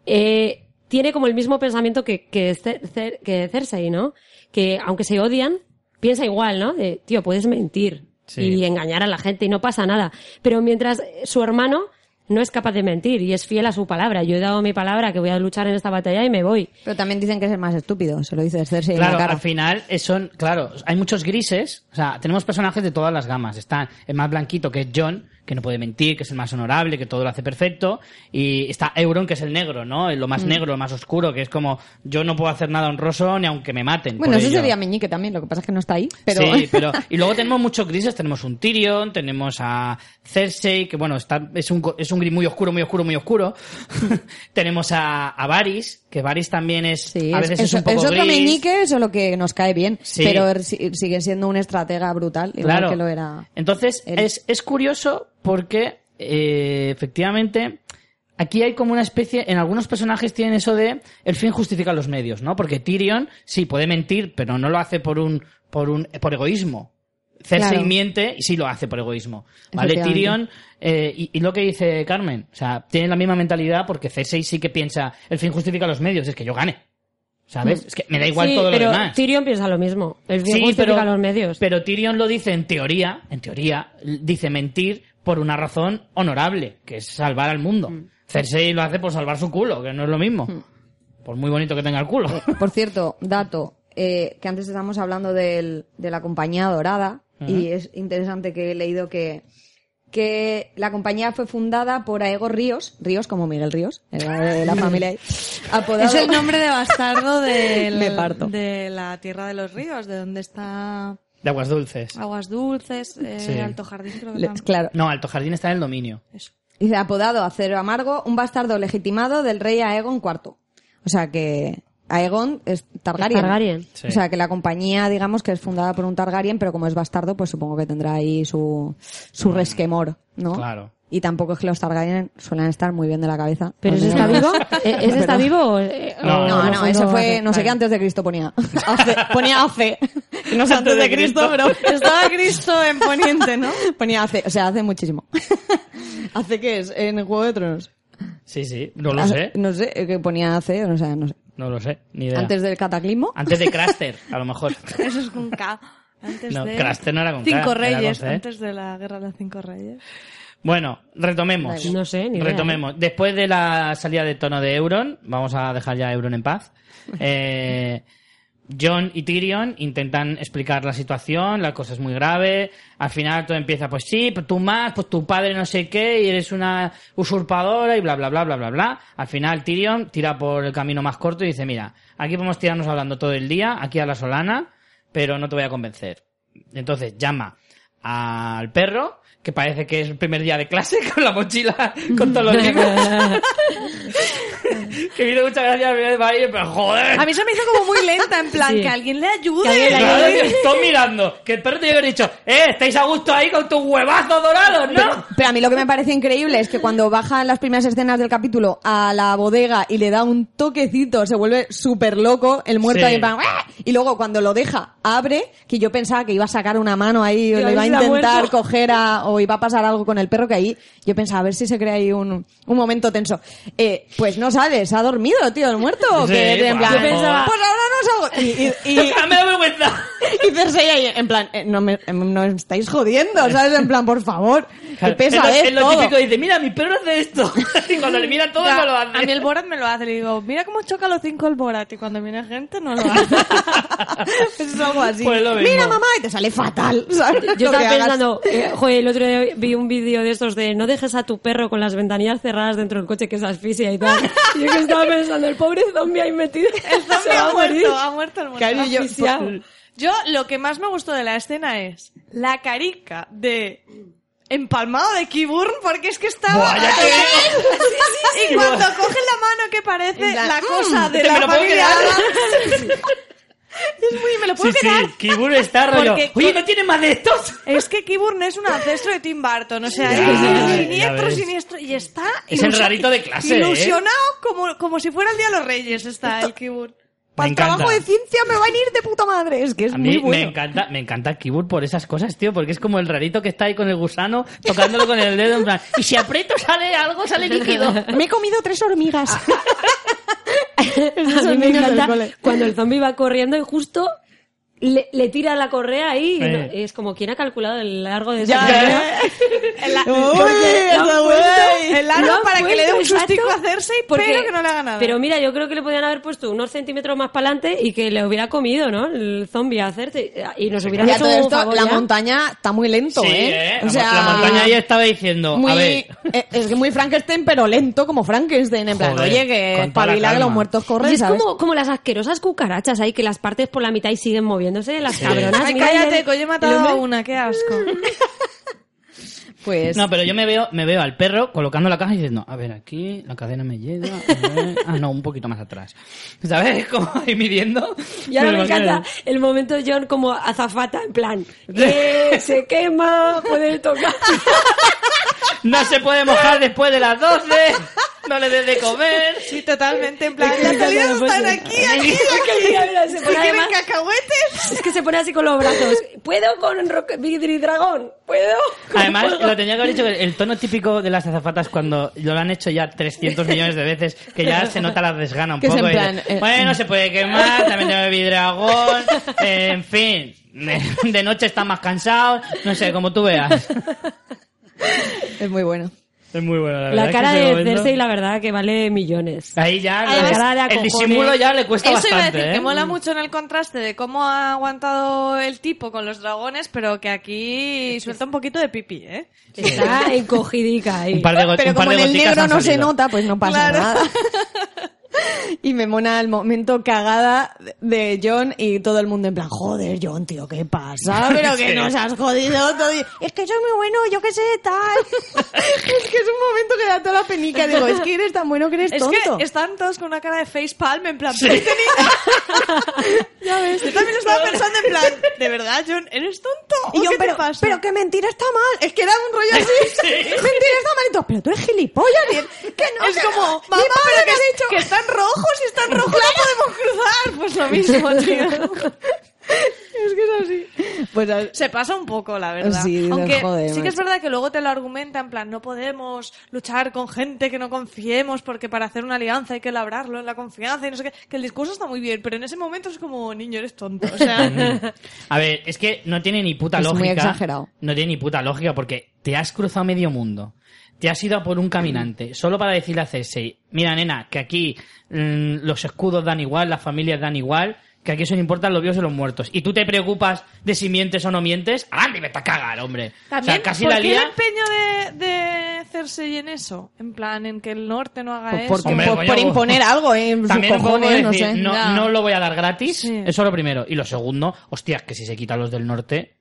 eh, tiene como el mismo pensamiento que, que, Cer- Cer- que Cersei, ¿no? Que aunque se odian, piensa igual, ¿no? De, tío, puedes mentir Sí. y engañar a la gente y no pasa nada. Pero mientras su hermano no es capaz de mentir y es fiel a su palabra. Yo he dado mi palabra que voy a luchar en esta batalla y me voy. Pero también dicen que es el más estúpido, se lo dice Cersei en Claro, la cara. al final eh, son, claro, hay muchos grises, o sea, tenemos personajes de todas las gamas. Está el más blanquito que es John, que no puede mentir, que es el más honorable, que todo lo hace perfecto, y está Euron, que es el negro, ¿no? Lo Mm. más negro, lo más oscuro, que es como yo no puedo hacer nada honroso ni aunque me maten. Bueno, eso ello. sería Meñique también, lo que pasa es que no está ahí. Pero... Sí, *laughs* pero y luego tenemos muchos grises, tenemos un Tyrion, tenemos a Cersei, que bueno, está es un es un gris muy oscuro, muy oscuro, muy oscuro. *laughs* tenemos a, a Varys, que Varys también es Sí, a es, veces es, es- un poco es otro gris. meñique, solo que nos cae bien. Sí. Pero er- si- sigue siendo un estratega brutal, igual Claro. que lo era. Entonces, él. es, es curioso porque, eh, efectivamente, aquí hay como una especie, en algunos personajes tienen eso de el fin justifica los medios, ¿no? Porque Tyrion, sí, puede mentir, pero no lo hace por un, por un, por egoísmo. Cersei Claro. miente y sí lo hace por egoísmo. ¿Vale? Tyrion, eh, y, y lo que dice Carmen, o sea, tiene la misma mentalidad porque Cersei sí que piensa, el fin justifica los medios, es que yo gane. ¿Sabes? Es que me da igual sí, todo pero lo demás. Tyrion piensa lo mismo. El bien Sí, justifica pero, los medios. pero Tyrion lo dice en teoría, en teoría, dice mentir por una razón honorable, que es salvar al mundo. Mm. Cersei lo hace por salvar su culo, que no es lo mismo. Por muy bonito que tenga el culo. Por cierto, dato, eh, que antes estábamos hablando del- de la compañía dorada, y es interesante que he leído que, que la compañía fue fundada por Aegor Ríos, Ríos como Miguel Ríos, era de la *laughs* familia ahí, apodado... Es el nombre de bastardo del- *laughs* Me parto. de la Tierra de los Ríos, de donde está De aguas dulces. Aguas Dulces, eh, Sí. Alto Jardín, creo que Le-. Claro. No, Alto Jardín está en el dominio. Eso. Dice, apodado Acero Amargo, un bastardo legitimado del rey Aegon IV. O sea que Aegon es Targaryen. Targaryen. Sí. O sea que la compañía, digamos, que es fundada por un Targaryen, pero como es bastardo, pues supongo que tendrá ahí su, su resquemor, ¿no? Claro. Y tampoco es que los Targaryen suelen estar muy bien de la cabeza. ¿Pero ese está vivo? *laughs* ¿E- ¿Ese está vivo? o- eh, No, No, no, ese fue, no sé qué antes de Cristo ponía. *laughs* Hace- ponía hace. *laughs* No sé antes de Cristo, pero Estaba Cristo en Poniente, ¿no? ponía hace, o sea, hace muchísimo. ¿Hace qué es? En el Juego de Tronos. Sí, sí, no lo Ah, sé. No sé, eh, que ponía hace, o sea, no sé. No lo sé, ni idea. Antes del cataclismo. Antes de Craster, a lo mejor. Eso es con K. Antes No, de... Craster no era con K, Cinco Reyes, C. antes de la Guerra de los Cinco Reyes. Bueno, retomemos. No sé, ni idea. Retomemos. Después de la salida de tono de Euron, vamos a dejar ya a Euron en paz. *laughs* Eh, John y Tyrion intentan explicar la situación, la cosa es muy grave. Al final todo empieza, pues sí, pues tú más, pues tu padre no sé qué, y eres una usurpadora y bla, bla, bla, bla, bla, bla. Al final Tyrion tira por el camino más corto y dice, mira, aquí podemos tirarnos hablando todo el día, aquí a la solana, pero no te voy a convencer. Entonces llama al perro, que parece que es el primer día de clase, *laughs* con la mochila, con todos los libros. *laughs* que viene muchas gracias al primer pero joder. A mí se me hizo como muy lenta, en plan, Sí. que alguien le ayude. Que alguien le Claro, que estoy mirando. Que el perro te hubiera dicho, eh, estáis a gusto ahí con tus huevazos dorados, ¿no? Pero a mí lo que me parece increíble es que cuando baja en las primeras escenas del capítulo a la bodega y le da un toquecito, se vuelve súper loco, el muerto Sí. ahí en plan, ¡ah! y luego cuando lo deja, abre, que yo pensaba que iba a sacar una mano ahí, o le iba a intentar coger a, o iba a pasar algo con el perro, que ahí yo pensaba a ver si se crea ahí un, un momento tenso. Eh, pues no sale, se ha dormido, tío, el muerto. Sí, que, en pues, plan, yo pensaba- pues ahora no salgo. Y, y, y- *laughs* me da vergüenza. y Cersei ahí, en plan, eh, no me, eh, no me estáis jodiendo, ¿sabes? En plan, por favor. Claro, pesa, es lo, es lo Todo. típico, dice, mira, mi perro hace esto. *laughs* y cuando le mira todo, Ya, no lo hace. A mí el Borat me lo hace. Le digo, mira cómo choca los cinco el Borat. Y cuando viene gente, no lo hace. *laughs* es algo así. Pues lo mismo. Mira, mamá, y te sale fatal. ¿sabes? Yo estaba pensando, eh, joder, el otro día vi un vídeo de estos de no dejes a tu perro con las ventanillas cerradas dentro del coche que se asfixia y tal. Y yo que estaba pensando, el pobre zombie ahí metido. *laughs* El zombie ha muerto, ha muerto el muerto. Asfixiado. Yo, lo que más me gustó de la escena es la carica de empalmado de Kiburn, porque es que estaba... Buah, ya te *laughs* *laughs* y cuando coge la mano que parece la cosa mm, de ¿te la me lo puedo familia *laughs* es muy... Me lo puedo Sí, quedar. sí, Kibur está rollo. Porque- Oye, ¿no tiene más de estos? Es que Kiburn es un ancestro de Tim Burton, o sea, Ya, es ya siniestro, siniestro, y está... Es el rarito de clase, ¿eh? Ilusionado como, como si fuera el Día de los Reyes está el Kiburn. Para Me el trabajo encanta. de ciencia me van a ir de puta madre. Es que es A muy mí bueno. me encanta, me encanta Kibur por esas cosas, tío, porque es como el rarito que está ahí con el gusano, tocándolo con el dedo, en plan, y si aprieto sale algo, sale líquido. Me he comido tres hormigas. *laughs* A mí me encanta cuando el zombie va corriendo y justo le, le tira la correa ahí. y no- es como, ¿quién ha calculado el largo de esa correa? El, *laughs* la- Uy, largo para que le dé un sustico a exacto, Cersei, porque- pero que no le haga nada. Pero mira, yo creo que le podían haber puesto unos centímetros más para adelante y que le hubiera comido, ¿no? El zombie a Cersei. Y nos hubieran Ya hecho todo un esto, favor la ya. montaña está muy lento, Sí, ¿eh? ¿eh? La- la montaña ahí estaba diciendo, muy, a ver, eh, es que muy Frankenstein, pero lento como Frankenstein. En plan, Joder, oye, que espabila que los muertos corren, Y es ¿sabes? como, como las asquerosas cucarachas ahí que las partes por la mitad y siguen moviéndose, las cabronas. Ay, cállate, que yo he matado a una, qué asco. *laughs* Pues... No, pero yo me veo, me veo al perro colocando la caja y diciendo, a ver, aquí la cadena me llega, a ver, ah, no, un poquito más atrás. ¿Sabes? *laughs* Como ahí midiendo. Y ahora lo me imagino. encanta el momento de John como azafata, en plan, *laughs* que se quema, puede tocar. *laughs* No se puede mojar después de las 12, no le des de comer. Sí, totalmente, en plan, Es que las me salidas no están aquí, aquí, se ¿Se pone quieren además- cacahuetes? Es que se pone así con los brazos. ¿Puedo con Rock- Vidri Dragón? ¿Puedo? Además, ¿Puedo? Tenía que haber dicho que el tono típico de las azafatas cuando lo han hecho ya 300 millones de veces, que ya se nota la desgana un Que es poco. en y plan, dice, eh, bueno, se puede quemar, también tiene bidragón, eh, en fin, de noche está más cansado, no sé, como tú veas. Es muy bueno. Es muy bueno, la verdad. La es cara de momento- Cersei, la verdad, que vale millones. Ahí ya, Además, cara de el disimulo ya le cuesta Eso iba a bastante, decir, ¿eh? que mola mucho en el contraste de cómo ha aguantado el tipo con los dragones, pero que aquí suelta un poquito de pipi, ¿eh? Está encogidica ahí. Un par de, go- Pero un par como de en el negro no se nota, pues no pasa Claro. nada. *laughs* *laughs* Y me mona el momento cagada de John y todo el mundo en plan, joder, John, tío, ¿qué pasa? *laughs* Pero que Sí. nos has jodido todo. Y, es que soy muy bueno, yo qué sé, tal. *laughs* es que es un momento que da toda la penica. Digo, es que eres tan bueno que eres Es tonto. que están todos con una cara de facepalm en plan, ya ves, yo también lo estaba pensando en plan, ¿de verdad, John, eres tonto? ¿O Y yo, qué pero, te pasa? pero que mentira está mal. Es que era un rollo así. Mentira está mal. Y pero tú eres gilipollas. Que no, es como, mamá, pero me que, ha dicho. que están rojos y están rojos no podemos cruzar. Pues lo mismo, tío. *laughs* Es que es así. Pues Se pasa un poco, la verdad. Sí, Aunque joder, sí que es verdad que luego te lo argumenta en plan, no podemos luchar con gente que no confiemos porque para hacer una alianza hay que labrarlo en la confianza y no sé qué. Que el discurso está muy bien, pero en ese momento es como, niño, eres tonto. O sea, *laughs* A ver, es que no tiene ni puta Es muy lógica. exagerado. No tiene ni puta lógica porque te has cruzado medio mundo. Te has ido a por un caminante solo para decirle a Cersei, mira nena, que aquí mm, los escudos dan igual, las familias dan igual, que aquí solo importan los vivos y los muertos. Y tú te preocupas de si mientes o no mientes, ¡ande, vete a cagar, hombre! también, o sea, casi ¿por la qué lía... el empeño de, de Cersei en eso? En plan, en que el norte no haga Pues eso. porque, Hombre, por, imponer *laughs* algo, ¿eh? También cojones, no decir, sé. no, no lo voy a dar gratis, Sí. eso lo primero. Y lo segundo, hostias, que si se quitan los del norte,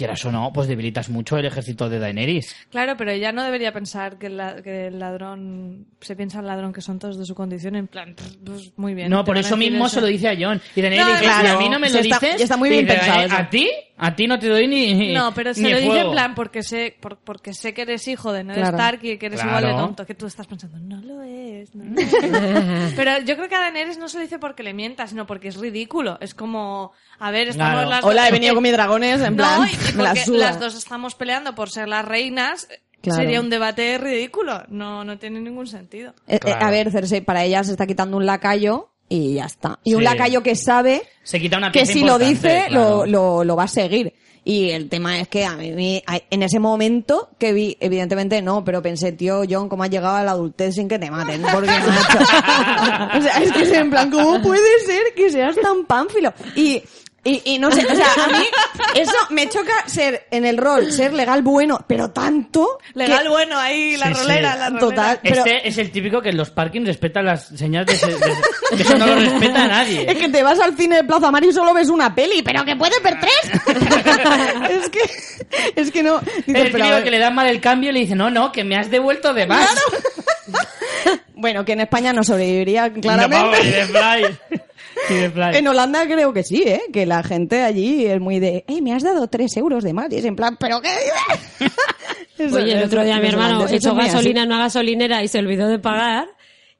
quieras o no, pues debilitas mucho el ejército de Daenerys. Claro, pero ella no debería pensar que el, la- que el ladrón, se piensa el ladrón que son todos de su condición, en plan, pues muy bien. No, por eso mismo eso. se lo dice a John. Y Daenerys No, dice, claro. si a mí no me lo está- dices... ya está muy bien pensado "Eh, eso". ¿A ti? A ti no te doy ni No, *laughs* pero se lo dice fuego". en plan porque sé, por- porque sé que eres hijo de Ned Claro. Stark y que eres Claro. igual de tonto, que tú estás pensando, no lo es, no lo es. *laughs* pero yo creo que a Daenerys no se lo dice porque le mienta, sino porque es ridículo. Es como, a ver, estamos Claro. las Hola, dos- he venido con mis dragones, en plan, No, y *laughs* me la porque las dos estamos peleando por ser las reinas, Claro. sería un debate ridículo. No, no tiene ningún sentido. Eh, eh, a ver, Cersei, para ella se está quitando un lacayo y ya está. Y un Sí. lacayo que sabe Se quita una que pieza si lo importante, dice claro. lo, lo, lo va a seguir. Y el tema es que a mí, me- a- en ese momento que vi, evidentemente no, pero pensé, tío, John, ¿cómo has llegado a la adultez sin que te maten? Porque, macho, *laughs* *laughs* o sea, es que es en plan, ¿cómo puede ser que seas tan pánfilo? Y, y, y no sé, o sea, a mí eso me choca ser en el rol, ser legal bueno, pero tanto. Legal que- bueno, ahí la Sí, sí. rolera, la rolera. Total. Pero- Este es el típico que en los parkings respeta las señales de, ese- de- de- eso no lo respeta a Es nadie. que te vas al cine de Plaza Mar y solo ves una peli, pero que puedes ver tres. *laughs* es que, es que no. Dices, El típico que le dan mal el cambio y le dice, no, no, que me has devuelto de más. *laughs* Bueno, que en España no sobreviviría No, claramente. vamos, En Holanda creo que sí, ¿eh? Que la gente allí es muy de, eh, me has dado tres euros de más. Y es en plan, ¿pero qué? *laughs* Eso- Oye, el otro día mi hermano echó gasolina en una gasolinera y se olvidó de pagar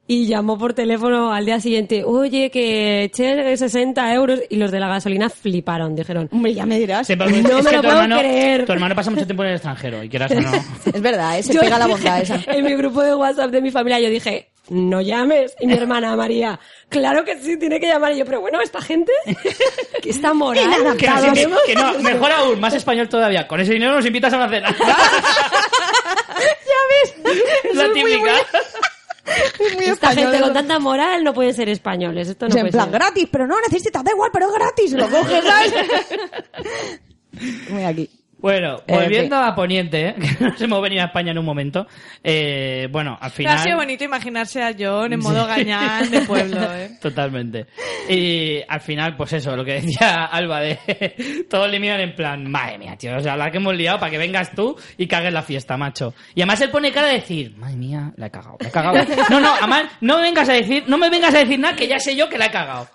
y llamó por teléfono al día siguiente, oye, que eché 60 euros y los de la gasolina fliparon, dijeron. Hombre, ya me dirás. Sí, pero *laughs* No es me lo tu puedo hermano, creer. Tu hermano pasa mucho tiempo en el extranjero y quieras o no. *laughs* Es verdad, ¿eh? Se Yo- pega la bondad esa. En mi grupo de WhatsApp de mi familia yo dije, no llames. Y mi hermana María, claro que sí, tiene que llamar. Y yo, pero bueno, esta gente, que *laughs* está moral. Que, no, *laughs* mejor aún, más español todavía. Con ese dinero nos invitas a una cena. *laughs* ya ves. La Eso es muy, típica. muy Esta español, gente con tanta moral no pueden ser españoles. Esto no O sea, en puede plan, ser. gratis, pero no necesitas, da igual, pero es gratis. Lo coges, ¿sabes? Muy aquí. Bueno, Eh, volviendo sí. a Poniente, ¿eh? *laughs* que nos hemos venido a España en un momento. Eh, bueno, al Pero ha sido final... bonito imaginarse a John en modo gañán de pueblo, *laughs* ¿eh? Totalmente. Y al final, pues eso, lo que decía Alba de *laughs* todos le miran en plan, madre mía, tío, o sea, la que hemos liado para que vengas tú y cagues la fiesta, macho. Y además él pone cara de decir, madre mía, la he cagado, la he cagado. No, no, además no me vengas a decir, no me vengas a decir nada que ya sé yo que la he cagado.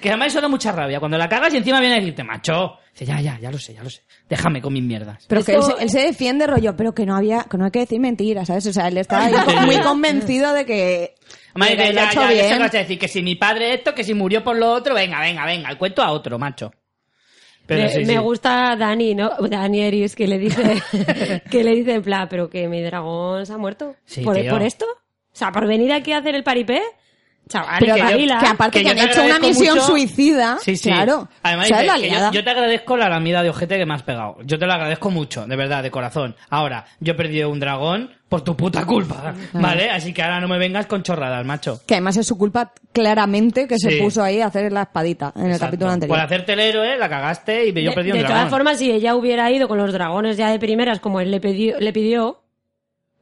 Que además eso da mucha rabia. Cuando la cagas y encima viene a decirte, macho, dice, ya, ya, ya lo sé, ya lo sé. Déjame con mis mierdas. Pero que él se, él se defiende rollo, pero que no había, que no hay que decir mentiras, ¿sabes? O sea, él está ahí muy convencido de que, Además, de que dice, lo ha ya, hecho ya, ya bien. se vas a decir que si mi padre esto, que si murió por lo otro, venga, venga, venga, el cuento a otro, macho. Pero me, sí, me sí. gusta Dani, ¿no? Dani Eris, que le dice, *laughs* que le dice en plan, pero que mi dragón se ha muerto. Sí, ¿Por, tío. ¿Por esto? O sea, por venir aquí a hacer el paripé. Chaval, pero que que, yo- que aparte que que, han hecho una misión mucho- suicida, Sí, sí. claro. Además, ¿Sabes dice la yo, liada? yo te agradezco la lamida de ojete que me has pegado. Yo te lo agradezco mucho, de verdad, de corazón. Ahora, yo he perdido un dragón por tu puta culpa, ¿vale? Así que ahora no me vengas con chorradas, macho. Que además es su culpa claramente que Sí. se puso ahí a hacer la espadita en el Exacto. capítulo anterior. Por hacerte el héroe, la cagaste y yo de, perdí un de dragón. todas formas, si ella hubiera ido con los dragones ya de primeras, como él le pidió, le pidió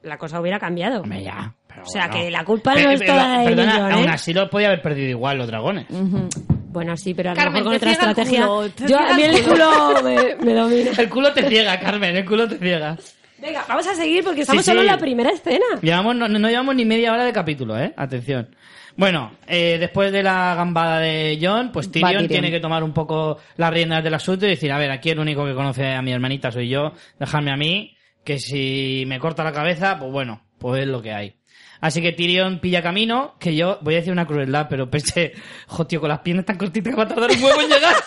la cosa hubiera cambiado. Hombre, ya. O sea, bueno. que la culpa no es toda de Perdona, John, ¿eh? aún así lo podía haber perdido igual los dragones. Bueno, sí, pero a lo Carmen, mejor con otra ciega el estrategia. culo, yo, a mí el culo me, me domina. El culo te ciega, Carmen, el culo te ciega. Venga, vamos a seguir porque estamos Sí, solo en la primera escena. Llevamos, no, no llevamos ni media hora de capítulo, ¿eh? Atención. Bueno, eh, después de la gambada de John, pues Tyrion, Tyrion. tiene que tomar un poco las riendas del asunto y decir, a ver, aquí el único que conoce a mi hermanita soy yo, dejadme a mí, que si me corta la cabeza, pues bueno, pues es lo que hay. Así que Tyrion pilla camino, que yo voy a decir una crueldad, pero pensé, *laughs* jo, tío, con las piernas tan cortitas que va a tardar un huevo en llegar. *laughs*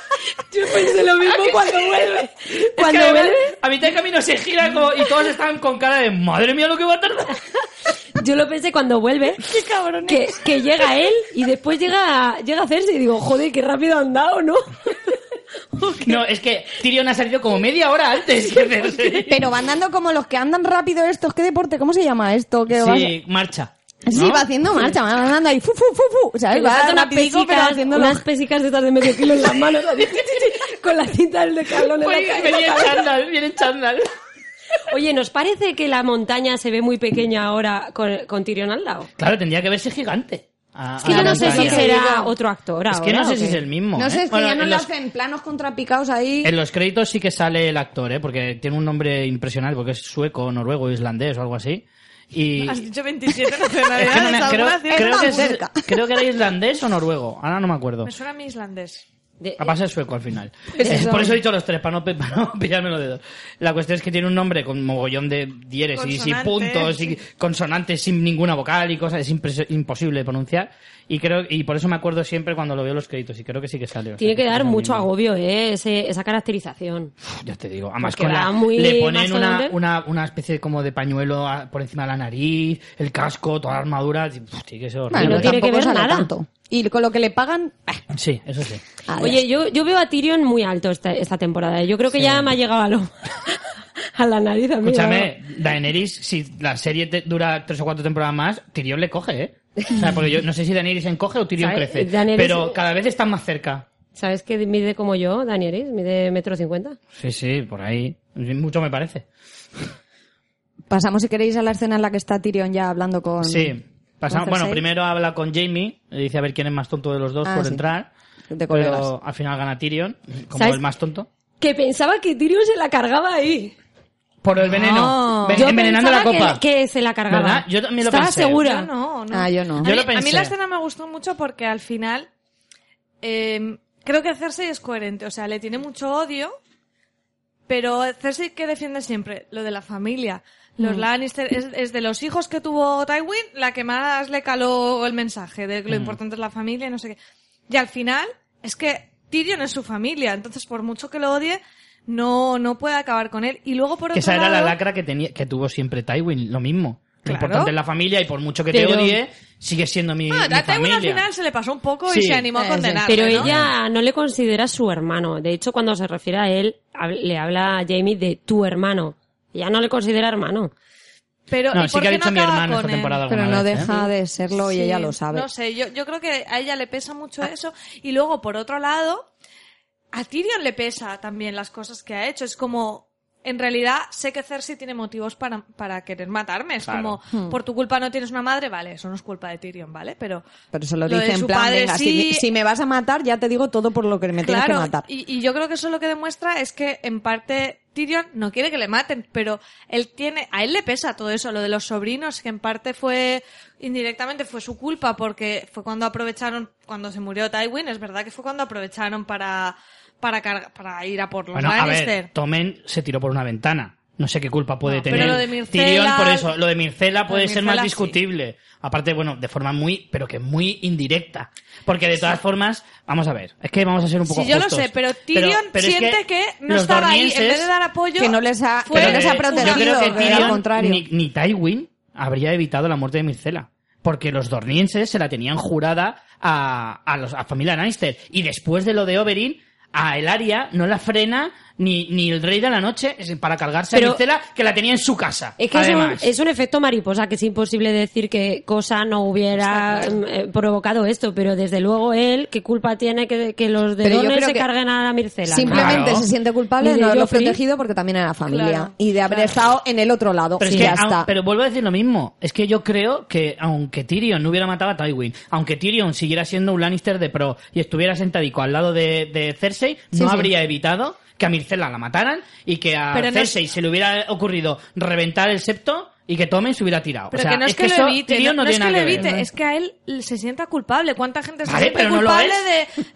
Yo pensé lo mismo *laughs* cuando vuelve. Es que Cuando vuelve, a mitad de camino se gira como, y todos están con cara de, madre mía, lo que va a tardar. yo lo pensé cuando vuelve. ¡Qué cabrón! Que, que llega él y después llega, llega a hacerse y digo, joder, qué rápido ha andado, ¿no? No, es que Tyrion ha salido como media hora antes. *laughs* Pero van dando como los que andan rápido estos. ¿Qué deporte? ¿Cómo se llama esto? Que vas- Sí, marcha. Sí, va haciendo marcha, va andando ahí, fu, fu, fu, fu, ¿sabes? Va unas pesicas, haciendo unas pesicas de estas de medio kilo en las manos, con la cinta del decalón en la Oye, ca- en chándal, viene en chándal. Oye, ¿nos parece que la montaña se ve muy pequeña ahora con, con Tyrion al lado? Claro, tendría que verse gigante. A- Es que a yo no sé si será otro actor Es que ahora, no sé ¿o si es el mismo. No sé, ¿eh? es que Bueno, ya no lo los- hacen planos contrapicados ahí. En los créditos sí que sale el actor, ¿eh? Porque tiene un nombre impresionante, porque es sueco, noruego, islandés o algo así. Y... *laughs* Has dicho 27 *laughs* Es que no me- nacionalidades. creo, creo que es- cerca. creo que era islandés o noruego. Ahora no me acuerdo. Me suena a mi islandés. De- A base sueco al final. *laughs* Es Eh. Por eso he dicho los tres, para no, *laughs* para no pillarme los dedos. La cuestión es que tiene un nombre con mogollón de diéresis y Consonantes, puntos y consonantes sin ninguna vocal y cosas. Es imposible de pronunciar. Y creo y por eso me acuerdo siempre cuando lo veo en los créditos. Y creo que sí que sale. o sea, Tiene que es dar mucho mismo. agobio, ¿eh? Ese- esa caracterización. Uf, Ya te digo. Además, con la, le ponen una, una, una especie de como de pañuelo a- por encima de la nariz, el casco, toda la armadura. Uf, tiene que ser Bueno, horrible. no tiene que ver nada. tanto. Y con lo que le pagan... ah, Sí, eso sí. Oye, yo, yo veo a Tyrion muy alto esta, esta temporada. ¿eh? Yo creo que Sí. ya me ha llegado a, lo, *laughs* a la nariz a mí. Escúchame, Daenerys, si la serie te- dura tres o cuatro temporadas más, Tyrion le coge, ¿eh? O sea, porque yo no sé si Daenerys encoge o Tyrion ¿Sabes? crece. Daenerys- Pero cada vez están más cerca. ¿Sabes que mide como yo, Danielis? Mide metro cincuenta. Sí, sí, por ahí. Mucho me parece. Pasamos, si queréis, a la escena en la que está Tyrion ya hablando con... Sí. Pasamos, con bueno, Cersei. primero habla con Jamie, le dice a ver quién es más tonto de los dos Ah, por sí. entrar. De colegas. pero al final gana Tyrion, como ¿Sabes? el más tonto. Que pensaba que Tyrion se la cargaba ahí. Por el veneno. Ven- Yo envenenando la pensaba copa. Que, que se la cargaba. ¿Verdad? Yo también lo Estaba pensé. segura. Yo no, no. Ah, yo no. A, Yo mí, lo a mí pensé. la escena me gustó mucho porque al final eh, creo que Cersei es coherente. O sea, le tiene mucho odio, pero Cersei que defiende siempre lo de la familia. Los Mm. Lannister es, es de los hijos que tuvo Tywin la que más le caló el mensaje de que lo Mm. importante es la familia y no sé qué. Y al final es que Tyrion es su familia, entonces por mucho que lo odie no no puede acabar con él. Y luego por Que otro esa era la lacra que tenía, que tuvo siempre Tywin, lo mismo. Lo Claro. importante es la familia y por mucho que Pero- te odie, sigue siendo mi, Ah, mi a Tywin al familia. final se le pasó un poco Sí. y se animó a sí. condenarle, Pero ¿no? ella no le considera su hermano. De hecho, cuando se refiere a él, le habla a Jamie de tu hermano. Ella no le considera hermano. Pero, No, ¿y sí por que ha dicho no mi hermano esta temporada Pero no vez, ¿eh? deja de serlo y Sí, ella lo sabe. No sé, yo, yo creo que a ella le pesa mucho eso. Y luego, por otro lado, a Tyrion le pesa también las cosas que ha hecho. Es como, en realidad, sé que Cersei tiene motivos para, para querer matarme. Es Claro. como, por tu culpa no tienes una madre, vale, eso no es culpa de Tyrion, ¿vale? Pero, Pero se lo Lo de dice en su plan, padre venga, sí- si, si me vas a matar, ya te digo todo por lo que me tienes que claro, matar. y, y yo creo que eso lo que demuestra es que, en parte, Tyrion no quiere que le maten, pero él tiene, a él le pesa todo eso, lo de los sobrinos, que en parte fue, indirectamente fue su culpa, porque fue cuando aprovecharon, cuando se murió Tywin, es verdad que fue cuando aprovecharon para, para carga- para ir a por los Bueno, a Lannister. ver, Tomen se tiró por una ventana. No sé qué culpa puede No, pero tener lo de Myrcella- Tyrion por eso. Lo de Mircela puede ser más sí. discutible. Aparte, bueno, de forma muy, pero que muy indirecta. Porque de todas formas, vamos a ver, es que vamos a ser un poco Sí, yo lo justos. sé, pero Tyrion pero siente que, no estaba ahí, en vez de dar apoyo, Que no les ha- fue que no les ha protegido, Yo creo que Tyrion al contrario. ni, ni Tywin habría evitado la muerte de Mircela. Porque los dornienses se la tenían jurada a, a los, a familia Lannister. Y después de lo de Oberyn, a Elaria no la frena ni, ni el rey de la noche es para cargarse Pero- a Mircela, que la tenía en su casa. Es que es un, además. es un efecto mariposa, que es imposible decir que cosa no hubiera mm, eh, provocado esto, pero desde luego él, ¿qué culpa tiene que, que los de Pero yo Dorne creo se que carguen a la Mircela? Simplemente Claro. se siente culpable de no haberlo protegido porque también era familia. Claro, y de haber claro. estado en el otro lado. Pero, y es que, ya aun- está. pero vuelvo a decir lo mismo. Es que yo creo que aunque Tyrion no hubiera matado a Tywin, aunque Tyrion siguiera siendo un Lannister de pro y estuviera sentadico al lado de, de Cersei, Sí, no sí. habría evitado que a Mircela la mataran y que a Pero no Cersei se le hubiera ocurrido reventar el septo y que Tommen se hubiera tirado. Pero o sea, que no es, que, eso lo evite, Tyrion no, no es tiene que lo ver. evite, es que a él se sienta culpable. ¿Cuánta gente se Vale, siente no culpable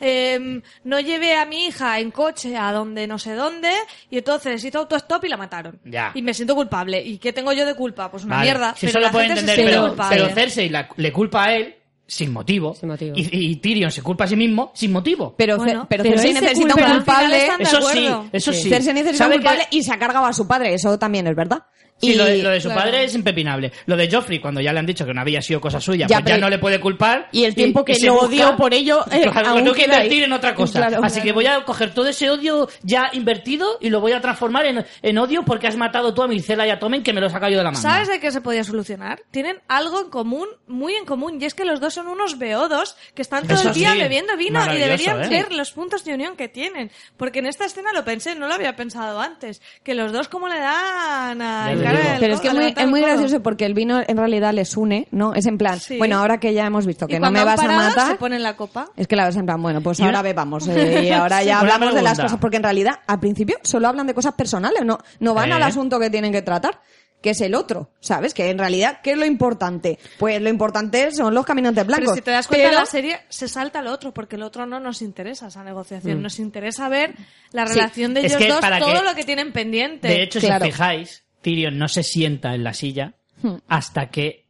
de em, no llevé a mi hija en coche a donde no sé dónde y entonces hizo autostop y la mataron? Ya. Y me siento culpable. ¿Y qué tengo yo de culpa? Pues una Vale, mierda. Si pero eso la lo gente se entender, pero, culpable. pero Cersei la- le culpa a él sin motivo, Sin motivo. Y, y Tyrion se culpa a sí mismo sin motivo. Pero, Bueno, pero, pero Cersei necesita un culpable. eso sí, eso sí. Cersei necesita un ¿Sabe que- culpable y se ha cargado a su padre. Eso también es verdad. Sí, y lo de, lo de su claro. padre es impepinable. Lo de Joffrey, cuando ya le han dicho que no había sido cosa suya, Ya, pues ya no le puede culpar. y el tiempo que se lo odió por ello, *laughs* eh, Claro, lo aún tengo que invertir en otra cosa. Claro. Así que voy a coger todo ese odio ya invertido y lo voy a transformar en, en odio porque has matado tú a Mircela y a Tomen que me los ha caído de la mano. ¿Sabes de qué se podía solucionar? Tienen algo en común, muy en común, y es que los dos son unos beodos que están todo Eso el día sí, bebiendo vino y deberían ¿eh? ver los puntos de unión que tienen. Porque en esta escena lo pensé, no lo había pensado antes. Que los dos como le dan a Pero es que es muy, es muy gracioso porque el vino en realidad les une, ¿no? Es en plan, Sí. bueno, ahora que ya hemos visto que no me vas a parado, matar, se ponen la copa. es que la ves en plan, bueno, pues ahora bebamos. *laughs* eh, y ahora Sí, ya hablamos de las cosas, porque en realidad al principio solo hablan de cosas personales, no, no van ¿Eh? al asunto que tienen que tratar que es el otro, ¿sabes? Que en realidad, ¿qué es lo importante? Pues lo importante son los caminantes blancos. Pero si te das cuenta, Pero- la serie se salta al otro, porque el otro no nos interesa esa negociación. Mm. Nos interesa ver la Sí. relación de Es ellos que dos, para todo que- lo que tienen pendiente. De hecho, Claro. si os fijáis, Tyrion no se sienta en la silla Hmm. hasta que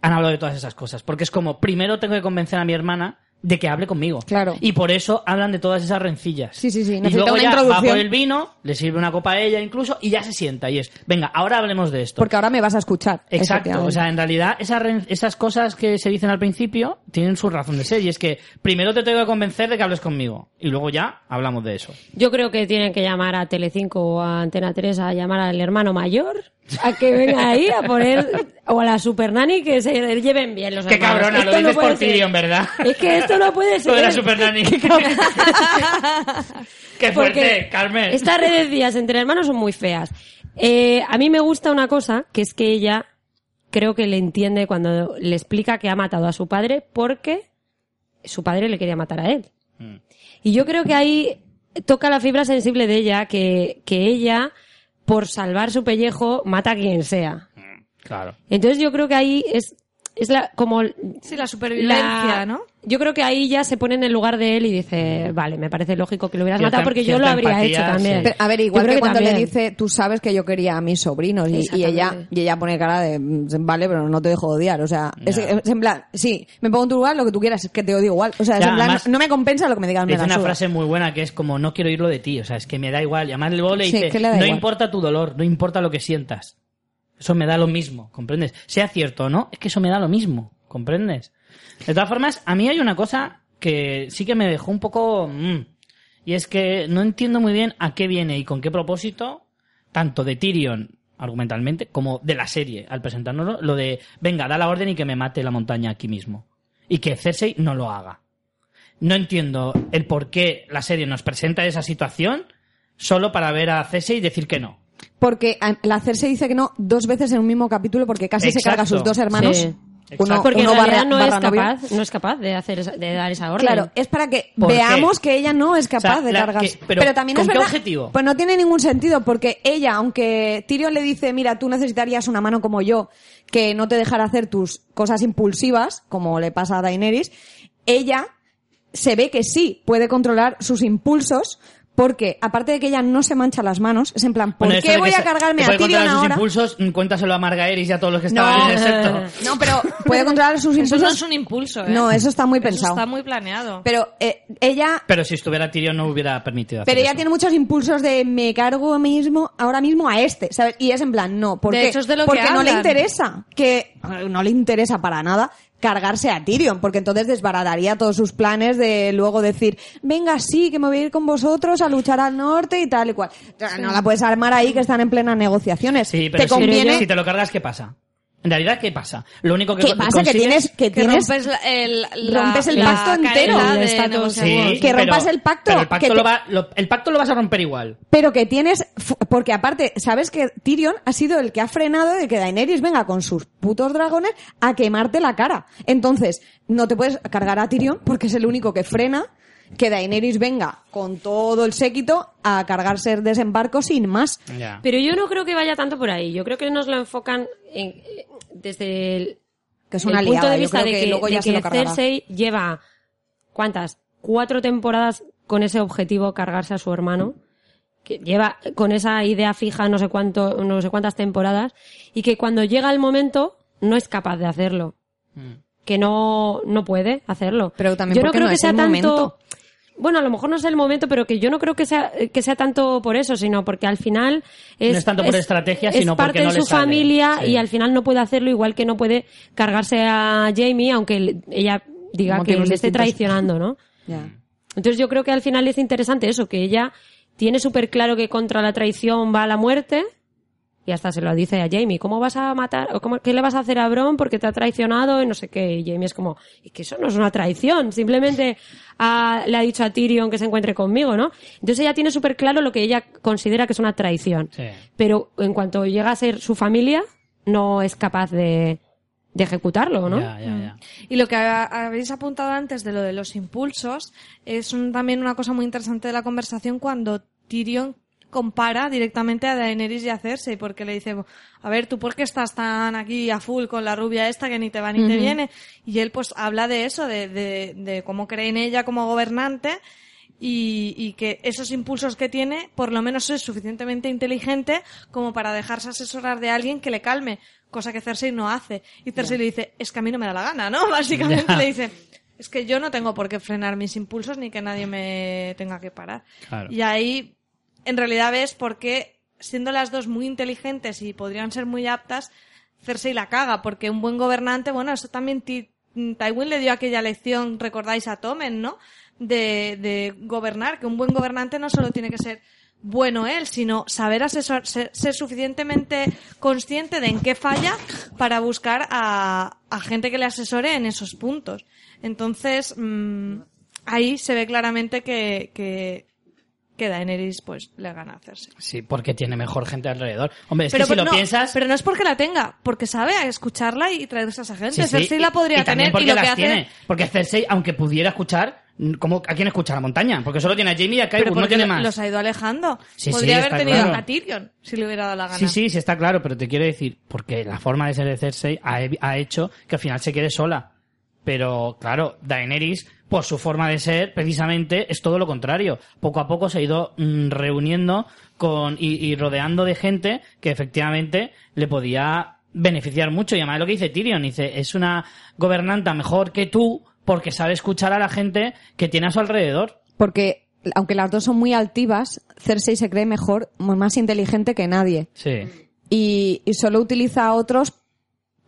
han hablado de todas esas cosas. Porque es como, primero tengo que convencer a mi hermana de que hable conmigo. Claro. Y por eso hablan de todas esas rencillas. Sí, sí, sí, Y necesita luego una ya va introducción. por el vino, le sirve una copa a ella incluso, y ya se sienta. Y es, venga, ahora hablemos de esto. Porque ahora me vas a escuchar. Exacto, o sea, en realidad esas, esas cosas que se dicen al principio tienen su razón de ser y es que primero te tengo que convencer de que hables conmigo y luego ya hablamos de eso. Yo creo que tienen que llamar a Telecinco o a Antena 3 a llamar al hermano mayor a que venga ahí a poner o a la super nani que se lleven bien los Qué hermanos. cabrona, lo Esto no dices puede por. Tyrion, ¿verdad? Es que esto no puede ser. Lo de la Super Nanny. Qué *laughs* fuerte, Porque Carmen. Estas redes días entre hermanos son muy feas. Eh, a mí me gusta una cosa, que es que ella creo que le entiende cuando le explica que ha matado a su padre porque su padre le quería matar a él. Mm. Y yo creo que ahí toca la fibra sensible de ella, que, que ella, por salvar su pellejo, mata a quien sea. Claro. Entonces yo creo que ahí es, es la, como Sí, la supervivencia, la- ¿no? Yo creo que ahí ya se pone en el lugar de él y dice, vale, me parece lógico que lo hubieras matado porque yo lo habría empatía, hecho también. sí. Pero, a ver, igual creo que, cuando le dice, tú sabes que yo quería a mis sobrinos y, y ella y ella pone cara de, "Mm, vale, pero no te dejo odiar. O sea, es, es en plan, sí, me pongo en tu lugar, lo que tú quieras, es que te odio igual. O sea, es Ya, en plan, además, no, me compensa lo que me digas, me Dice la una frase muy buena que es como no quiero oírlo de ti, o sea, es que me da igual. Y además luego le Sí, dice, que no igual". importa tu dolor, no importa lo que sientas. Eso me da lo mismo, ¿comprendes? Sea cierto o no, es que eso me da lo mismo, ¿comprendes? De todas formas, a mí hay una cosa que sí que me dejó un poco... mm, y es que no entiendo muy bien a qué viene y con qué propósito, tanto de Tyrion argumentalmente, como de la serie, al presentárnoslo, lo de, venga, da la orden y que me mate la montaña aquí mismo. Y que Cersei no lo haga. No entiendo el por qué la serie nos presenta esa situación solo para ver a Cersei y decir que no. Porque la Cersei dice que no dos veces en un mismo capítulo porque casi se carga a sus dos hermanos. Sí. Uno. Porque uno en realidad barra- no, es barra novio. capaz, no es capaz de hacer esa- de dar esa orden. Claro, es para que ¿Por veamos qué? que ella no es capaz O sea, de cargarse. que- pero, también ¿con es qué verdad, objetivo? Pues no tiene ningún sentido, porque ella, aunque Tyrion le dice, mira, tú necesitarías una mano como yo, que no te dejara hacer tus cosas impulsivas, como le pasa a Daenerys, ella se ve que sí puede controlar sus impulsos, porque aparte de que ella no se mancha las manos, es en plan, ¿por Bueno, qué voy que a cargarme que a puede Tyrion controlar sus ahora? impulsos, mm, cuéntaselo a Margaeris y a todos los que estaban en el sector. *laughs* no, pero puede controlar sus Eso impulsos. no es un impulso, ¿eh? No, eso está muy Eso pensado. está muy planeado. Pero eh, ella Pero si estuviera Tyrion no hubiera permitido hacer Pero ella eso. tiene muchos impulsos de me cargo mismo, ahora mismo a este, ¿sabes? Y es en plan, no, ¿por De qué? hecho, es de lo que porque no le interesa, que no le interesa para nada cargarse a Tyrion, porque entonces desbarataría todos sus planes de luego decir, venga, sí, que me voy a ir con vosotros a luchar al norte y tal y cual. No la puedes armar ahí que están en plenas negociaciones. Sí, pero Te si- conviene si te lo cargas, ¿qué pasa? En realidad, ¿qué pasa? Lo único que ¿Qué pasa? Que tienes, que que tienes, rompes la- el, la- rompes el la pacto entero. de. Sí, que pero- rompas el pacto, pero el pacto, que lo te- va- lo- el pacto lo vas a romper igual. Pero que tienes, porque aparte, sabes que Tyrion ha sido el que ha frenado de que Daenerys venga con sus putos dragones a quemarte la cara. Entonces, no te puedes cargar a Tyrion porque es el único que frena que Daenerys venga con todo el séquito a cargarse el desembarco sin más. Pero yo no creo que vaya tanto por ahí. Yo creo que nos lo enfocan en- eh, desde el, Que es el una punto de vista de que que, luego de ya se que. Cersei lleva, ¿cuántas? Cuatro temporadas con ese objetivo, cargarse a su hermano. Que lleva con esa idea fija no sé cuánto, no sé cuántas temporadas. Y que cuando llega el momento, no es capaz de hacerlo. Que no, no puede hacerlo. Pero también yo no porque creo no que es sea tanto, momento. Bueno, a lo mejor no es el momento, pero que yo no creo que sea que sea tanto por eso, sino porque al final es, No es tanto por estrategia, es sino parte porque no de su sale. familia Sí. y al final no puede hacerlo igual que no puede cargarse a Jamie, aunque ella diga que Motivos le esté traicionando, ¿no? *laughs* Entonces yo creo que al final es interesante eso, que ella tiene súper claro que contra la traición va a la muerte y hasta se lo dice a Jamie, ¿cómo vas a matar? o cómo, ¿Qué le vas a hacer a Bron porque te ha traicionado? Y no sé qué. Y Jamie es como, y que eso no es una traición, simplemente ha- le ha dicho a Tyrion que se encuentre conmigo, ¿no? Entonces ella tiene súper claro lo que ella considera que es una traición. Sí. Pero en cuanto llega a ser su familia, no es capaz de, de ejecutarlo, ¿no? Ya, ya, ya. Y lo que ha- habéis apuntado antes de lo de los impulsos es un- también una cosa muy interesante de la conversación cuando Tyrion compara directamente a Daenerys y a Cersei porque le dice, a ver, ¿tú por qué estás tan aquí a full con la rubia esta que ni te va ni te viene? Y él pues habla de eso, de, de, de cómo cree en ella como gobernante y, y que esos impulsos que tiene, por lo menos es suficientemente inteligente como para dejarse asesorar de alguien que le calme, cosa que Cersei no hace. Y Cersei le dice, es que a mí no me da la gana, ¿no? *laughs* Básicamente le dice, es que yo no tengo por qué frenar mis impulsos ni que nadie me tenga que parar. Claro. Y ahí, en realidad ves por qué, siendo las dos muy inteligentes y podrían ser muy aptas, Cersei la caga, porque un buen gobernante, bueno, eso también Tywin le dio aquella lección, recordáis a Tommen, ¿no? De, de gobernar, que un buen gobernante no solo tiene que ser bueno él, sino saber asesor, ser, ser suficientemente consciente de en qué falla para buscar a, a gente que le asesore en esos puntos. Entonces, mm, ahí se ve claramente que, que, que Daenerys pues le gana a hacerse. Sí, porque tiene mejor gente alrededor. Hombre, es Pero, que si lo no, piensas... pero no es porque la tenga, porque sabe escucharla y traerse a esa gente. Sí, sí, Cersei y- la podría y también tener y porque lo las que hace... tiene. Porque Cersei, aunque pudiera escuchar, ¿cómo, ¿a quién escucha? ¿A la montaña? Porque solo tiene a Jamie y a Pero Qyburn, no tiene más. los ha ido alejando. Sí, sí, Podría haber tenido claro. a Tyrion si le hubiera dado la gana. Sí, sí, sí está claro, pero te quiero decir, porque la forma de ser de Cersei ha, ha hecho que al final se quede sola. Pero, claro, Daenerys, por su forma de ser, precisamente, es todo lo contrario. Poco a poco se ha ido mm, reuniendo con, y, y rodeando de gente que efectivamente le podía beneficiar mucho. Y además lo que dice Tyrion, dice, es una gobernanta mejor que tú porque sabe escuchar a la gente que tiene a su alrededor. Porque, aunque las dos son muy altivas, Cersei se cree mejor, más inteligente que nadie. Sí. Y, y solo utiliza a otros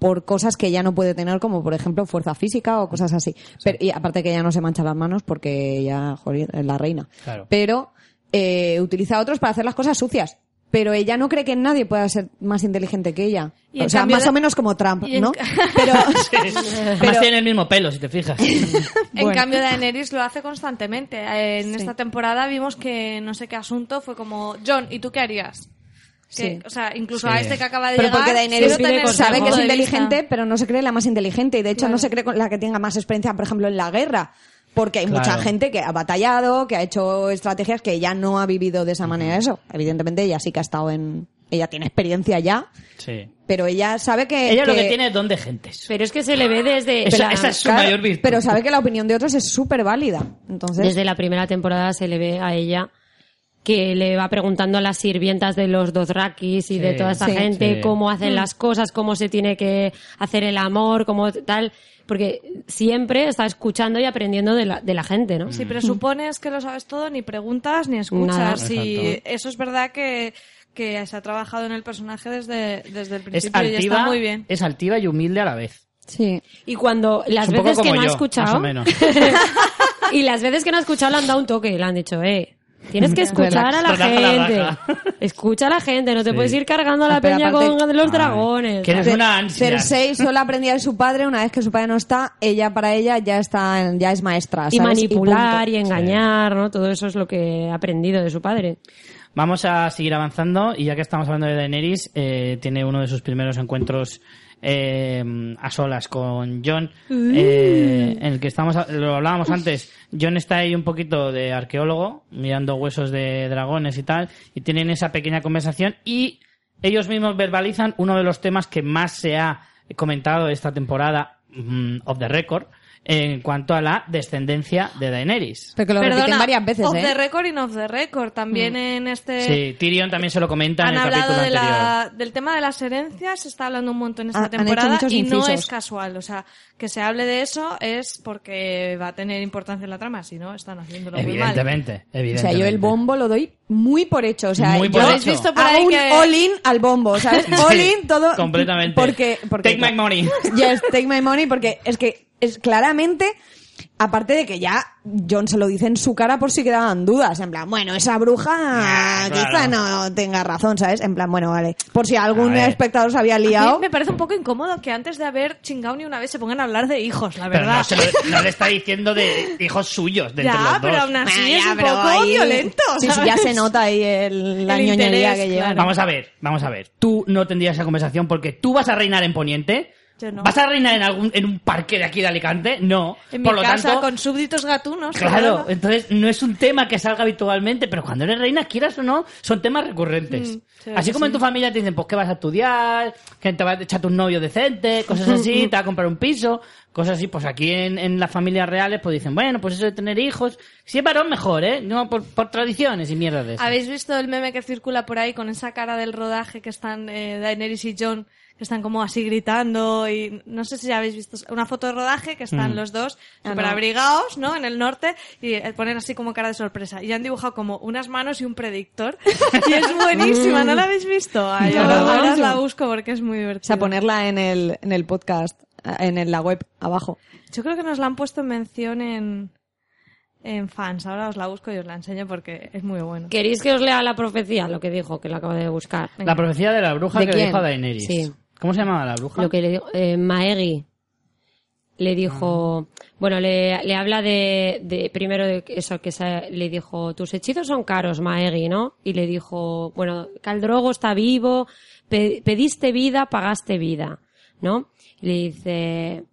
por cosas que ella no puede tener, como por ejemplo fuerza física o cosas así. Pero, y aparte que ella no se mancha las manos porque ella, joder, es la reina. Claro. Pero eh, utiliza a otros para hacer las cosas sucias. Pero ella no cree que nadie pueda ser más inteligente que ella. Y o sea, más de- o menos como Trump, en ¿no? ca- *laughs* *laughs* Pero, Además tiene el mismo pelo, si te fijas. *laughs* En cambio, Daenerys lo hace constantemente. Eh, En Sí. esta temporada vimos que no sé qué asunto fue como, John, ¿y tú qué harías? Que, Sí. O sea, incluso Sí. a este que acaba de pero llegar... porque Daenerys su sabe que es inteligente, pero no se cree la más inteligente. Y de hecho Claro. no se cree con la que tenga más experiencia, por ejemplo, en la guerra. Porque hay Claro. mucha gente que ha batallado, que ha hecho estrategias que ella no ha vivido de esa manera eso. Evidentemente ella sí que ha estado en... Ella tiene experiencia ya, Sí. pero ella sabe que... Ella lo que tiene es don de gentes. Pero es que se le ve desde, Esa- la- esa es su Claro, mayor virtud. Pero sabe que la opinión de otros es súper válida. Entonces, desde la primera temporada se le ve a ella que le va preguntando a las sirvientas de los Dothrakis y de toda esta Sí. gente Sí. cómo hacen las cosas, cómo se tiene que hacer el amor, cómo tal, porque siempre está escuchando y aprendiendo de la, de la gente, ¿no? Si presupones que lo sabes todo, ni preguntas ni escuchas. Y eso es verdad que, que se ha trabajado en el personaje desde, desde el Es principio y altiva, está muy bien. es altiva y humilde a la vez. sí. Y cuando las Es veces que no ha escuchado, más o menos. *laughs* y las veces que no ha escuchado le han dado un toque, le han dicho, eh, tienes que *laughs* escuchar a la gente, escucha a la gente, no te Sí. puedes ir cargando a la Pero peña aparte- con los Ay, dragones. que eres una ansia. Cersei solo aprendía de su padre, una vez que su padre no está, ella para ella ya está, en- ya es maestra. y ¿sabes? manipular y, punto. engañar, ¿no? Todo eso es lo que ha aprendido de su padre. Vamos a seguir avanzando y ya que estamos hablando de Daenerys, eh, tiene uno de sus primeros encuentros eh, a solas con John, eh, en el que estamos, lo hablábamos antes. John está ahí un poquito de arqueólogo, mirando huesos de dragones y tal, y tienen esa pequeña conversación y ellos mismos verbalizan uno de los temas que más se ha comentado esta temporada mm, of the record en cuanto a la descendencia de Daenerys. Pero que lo repiten varias veces, off ¿eh? the record y off the record. También en este... Sí, Tyrion también se lo comenta Han en el hablado capítulo de anterior. la, del tema de las herencias, se está hablando un montón esta Ha- han hecho temporada muchos y no es casual. O sea, que se hable de eso es porque va a tener importancia en la trama, si no, están haciéndolo muy mal. Evidentemente, O evidentemente. sea, yo el bombo lo doy muy por hecho. O sea, Muy yo por ¿Habéis hecho. visto por hago un que... all-in al bombo, ¿sabes? *laughs* All-in todo. completamente. Porque, porque Take my money. Yes, take my money, porque es que es claramente, aparte de que ya John se lo dice en su cara por si quedaban dudas, en plan, bueno, esa bruja Ah, claro. quizá no tenga razón, ¿sabes? En plan, bueno, vale, por si algún espectador se había A mí liado. me parece un poco incómodo que antes de haber chingado ni una vez se pongan a hablar de hijos, la Pero verdad. no, se lo- no le está diciendo de *laughs* hijos suyos, de entre ya, los pero dos. aún así Bueno, es ya, un pero poco ahí- violento. Sí, sí, ya se nota ahí el, la El ñoñería interés, que lleva. claro. Vamos a ver, vamos a ver. Tú no tendrías esa conversación porque tú vas a reinar en Poniente. Yo no. ¿Vas a reinar en algún en un parque de aquí de Alicante? No. En Por mi lo casa, tanto, con súbditos gatunos. Claro, entonces no es un tema que salga habitualmente, pero cuando eres reina, quieras o no, son temas recurrentes. Mm, sí, así como en tu familia te dicen, pues que vas a estudiar, que te vas a echar un novio decente, *laughs* cosas así, te va a comprar un piso, cosas así, pues aquí en, en las familias reales pues dicen, bueno, pues eso de tener hijos, si es varón mejor, ¿eh? No por, por tradiciones y mierdas de esas. ¿Habéis visto el meme que circula por ahí con esa cara del rodaje que están eh, Daenerys y John están como así gritando y no sé si habéis visto una foto de rodaje que están Mm. los dos Ah, super no. abrigados, ¿no? En el norte y eh, ponen así como cara de sorpresa y han dibujado como unas manos y un predictor *laughs* y es buenísima, ¿no la habéis visto? Ay, No. ahora, ahora os la busco porque es muy O divertida. sea, ponerla en el, en el podcast, en el- la web, abajo. Yo creo que nos la han puesto en mención en, en fans. Ahora os la busco y os la enseño porque es muy bueno. ¿Queréis que os lea la profecía? Lo que dijo, que lo acabo de buscar. La profecía de la bruja ¿De que quién? dijo a Daenerys. Sí. ¿Cómo se llamaba la bruja? Lo que le dijo, eh, Maegi le dijo, bueno, le, le habla de, de primero de eso que le dijo, tus hechizos son caros, Maegi, ¿no? Y le dijo, bueno, Caldrogo está vivo, pe- pediste vida, pagaste vida, ¿no? Y le dice,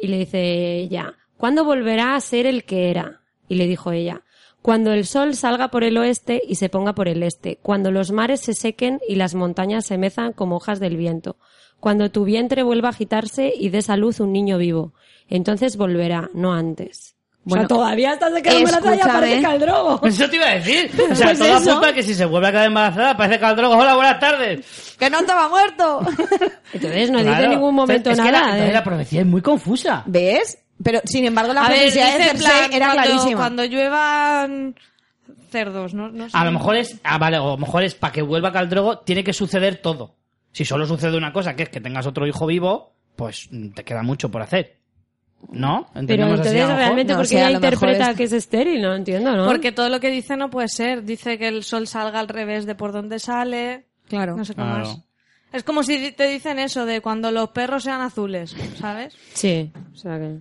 y le dice ella, ¿cuándo volverá a ser el que era? Y le dijo ella, cuando el sol salga por el oeste y se ponga por el este, cuando los mares se sequen y las montañas se mezan como hojas del viento, cuando tu vientre vuelva a agitarse y dé a luz un niño vivo, entonces volverá, no antes. Bueno, o sea, todavía estás de que embarazada ya escúchame. parece Caldrogo. *laughs* Eso te iba a decir. O sea, Pues todo eso. apunta a que si se vuelve a quedar embarazada, parece Caldrogo. Hola, buenas tardes. ¡Que no estaba muerto! *laughs* Entonces no Claro. dice en ningún momento Es que nada. la, entonces de- la profecía es muy confusa. ¿Ves? Pero, sin embargo, la A ver, profecía de Cersei plan, era cuando, clarísima. Cuando lluevan cerdos, ¿no? no sé. A lo mejor es, ah, vale, o a lo mejor es para que vuelva Caldrogo, tiene que suceder todo. Si solo sucede una cosa, que es que tengas otro hijo vivo, pues te queda mucho por hacer. ¿No? Pero ¿Entendemos así, a entonces realmente No, porque ella interpreta es- que es estéril, no entiendo, ¿no? Porque todo lo que dice no puede ser. Dice que el sol salga al revés de por donde sale. Claro. No sé cómo Claro. es. Es como si te dicen eso de cuando los perros sean azules, ¿sabes? Sí, o sea que...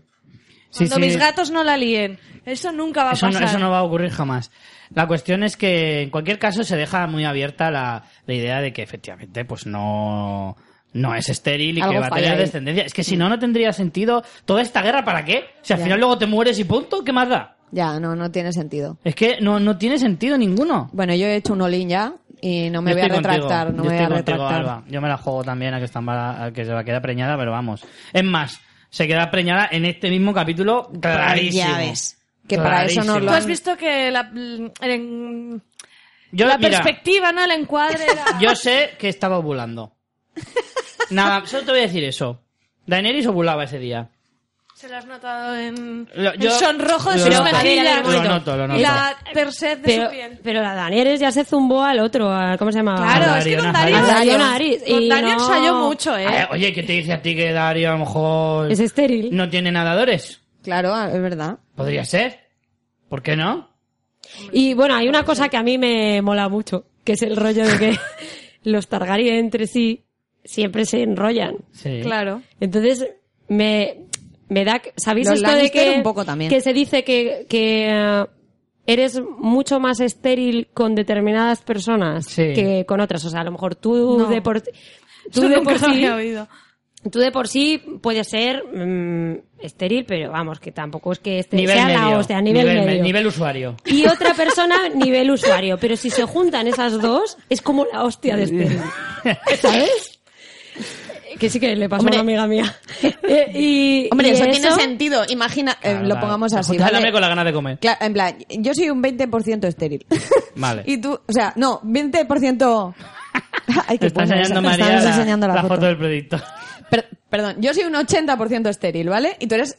Sí, Cuando sí. mis gatos no la líen. Eso nunca va a Eso no, pasar. eso no va a ocurrir jamás. La cuestión es que en cualquier caso se deja muy abierta la, la idea de que efectivamente pues no, no es estéril y Algo que va a tener ahí. descendencia. Es que si no, no tendría sentido toda esta guerra, ¿para qué? Si al Ya. final luego te mueres y punto, ¿qué más da? Ya, no, no tiene sentido. Es que no, no tiene sentido ninguno. Bueno, yo he hecho un olín ya y no me Yo voy a contigo, retractar. No yo me voy a contigo, retractar. Alba. Yo me la juego también a que, está a que se va a quedar preñada, pero vamos. Es más, se queda preñada en este mismo capítulo clarísimo. Ya ves. Que para eso Tú lo has han... visto que la, en- Yo, la mira, perspectiva, ¿no? El encuadre era... *laughs* Yo sé que estaba ovulando. Nada, solo te voy a decir eso. Daenerys ovulaba ese día. Se lo has notado en Lo- el yo- sonrojo de lo sus mejillas. Lo noto, lo noto. Y la persed de Pero, su piel. pero la Danieres ya se zumbó al otro, a- ¿cómo se llama? Claro, es que con Dario Con Dario ensayó mucho, ¿eh? Ay, oye, ¿qué te dice a ti que Dario a lo mejor Es estéril. no tiene nadadores? Claro, es verdad. Podría ser. ¿Por qué no? Y bueno, hay una cosa que a mí me mola mucho, que es el rollo de que *laughs* los Targaryen entre sí siempre se enrollan. Sí. Claro. Entonces, me, me da... ¿Sabéis Los esto de que, un poco también. que se dice que, que eh, eres mucho más estéril con determinadas personas Sí. que con otras? O sea, a lo mejor tú No. de por... Tú Eso de por sí, oído. tú de por sí puedes ser mm, estéril, pero vamos, que tampoco es que este Nivel sea medio. la hostia, nivel, me- medio. nivel usuario. Y otra persona, *laughs* nivel usuario. Pero si se juntan esas dos, es como la hostia de estéril. *laughs* ¿Sabes? Que sí que le pasó Hombre. a una amiga mía. *laughs* Eh, y, Hombre, y eso, tiene sentido. Imagina, eh, Claro, lo claro. pongamos así, junta el ¿vale? hambre con la gana de comer. Cla- en plan, yo soy un 20% estéril. *laughs* Vale. y tú, o sea, no, 20%... *laughs* Ay, qué Está bueno, enseñando estamos María la, enseñando la, la foto. del predictor. Per- perdón, yo soy un 80% estéril, ¿vale? Y tú eres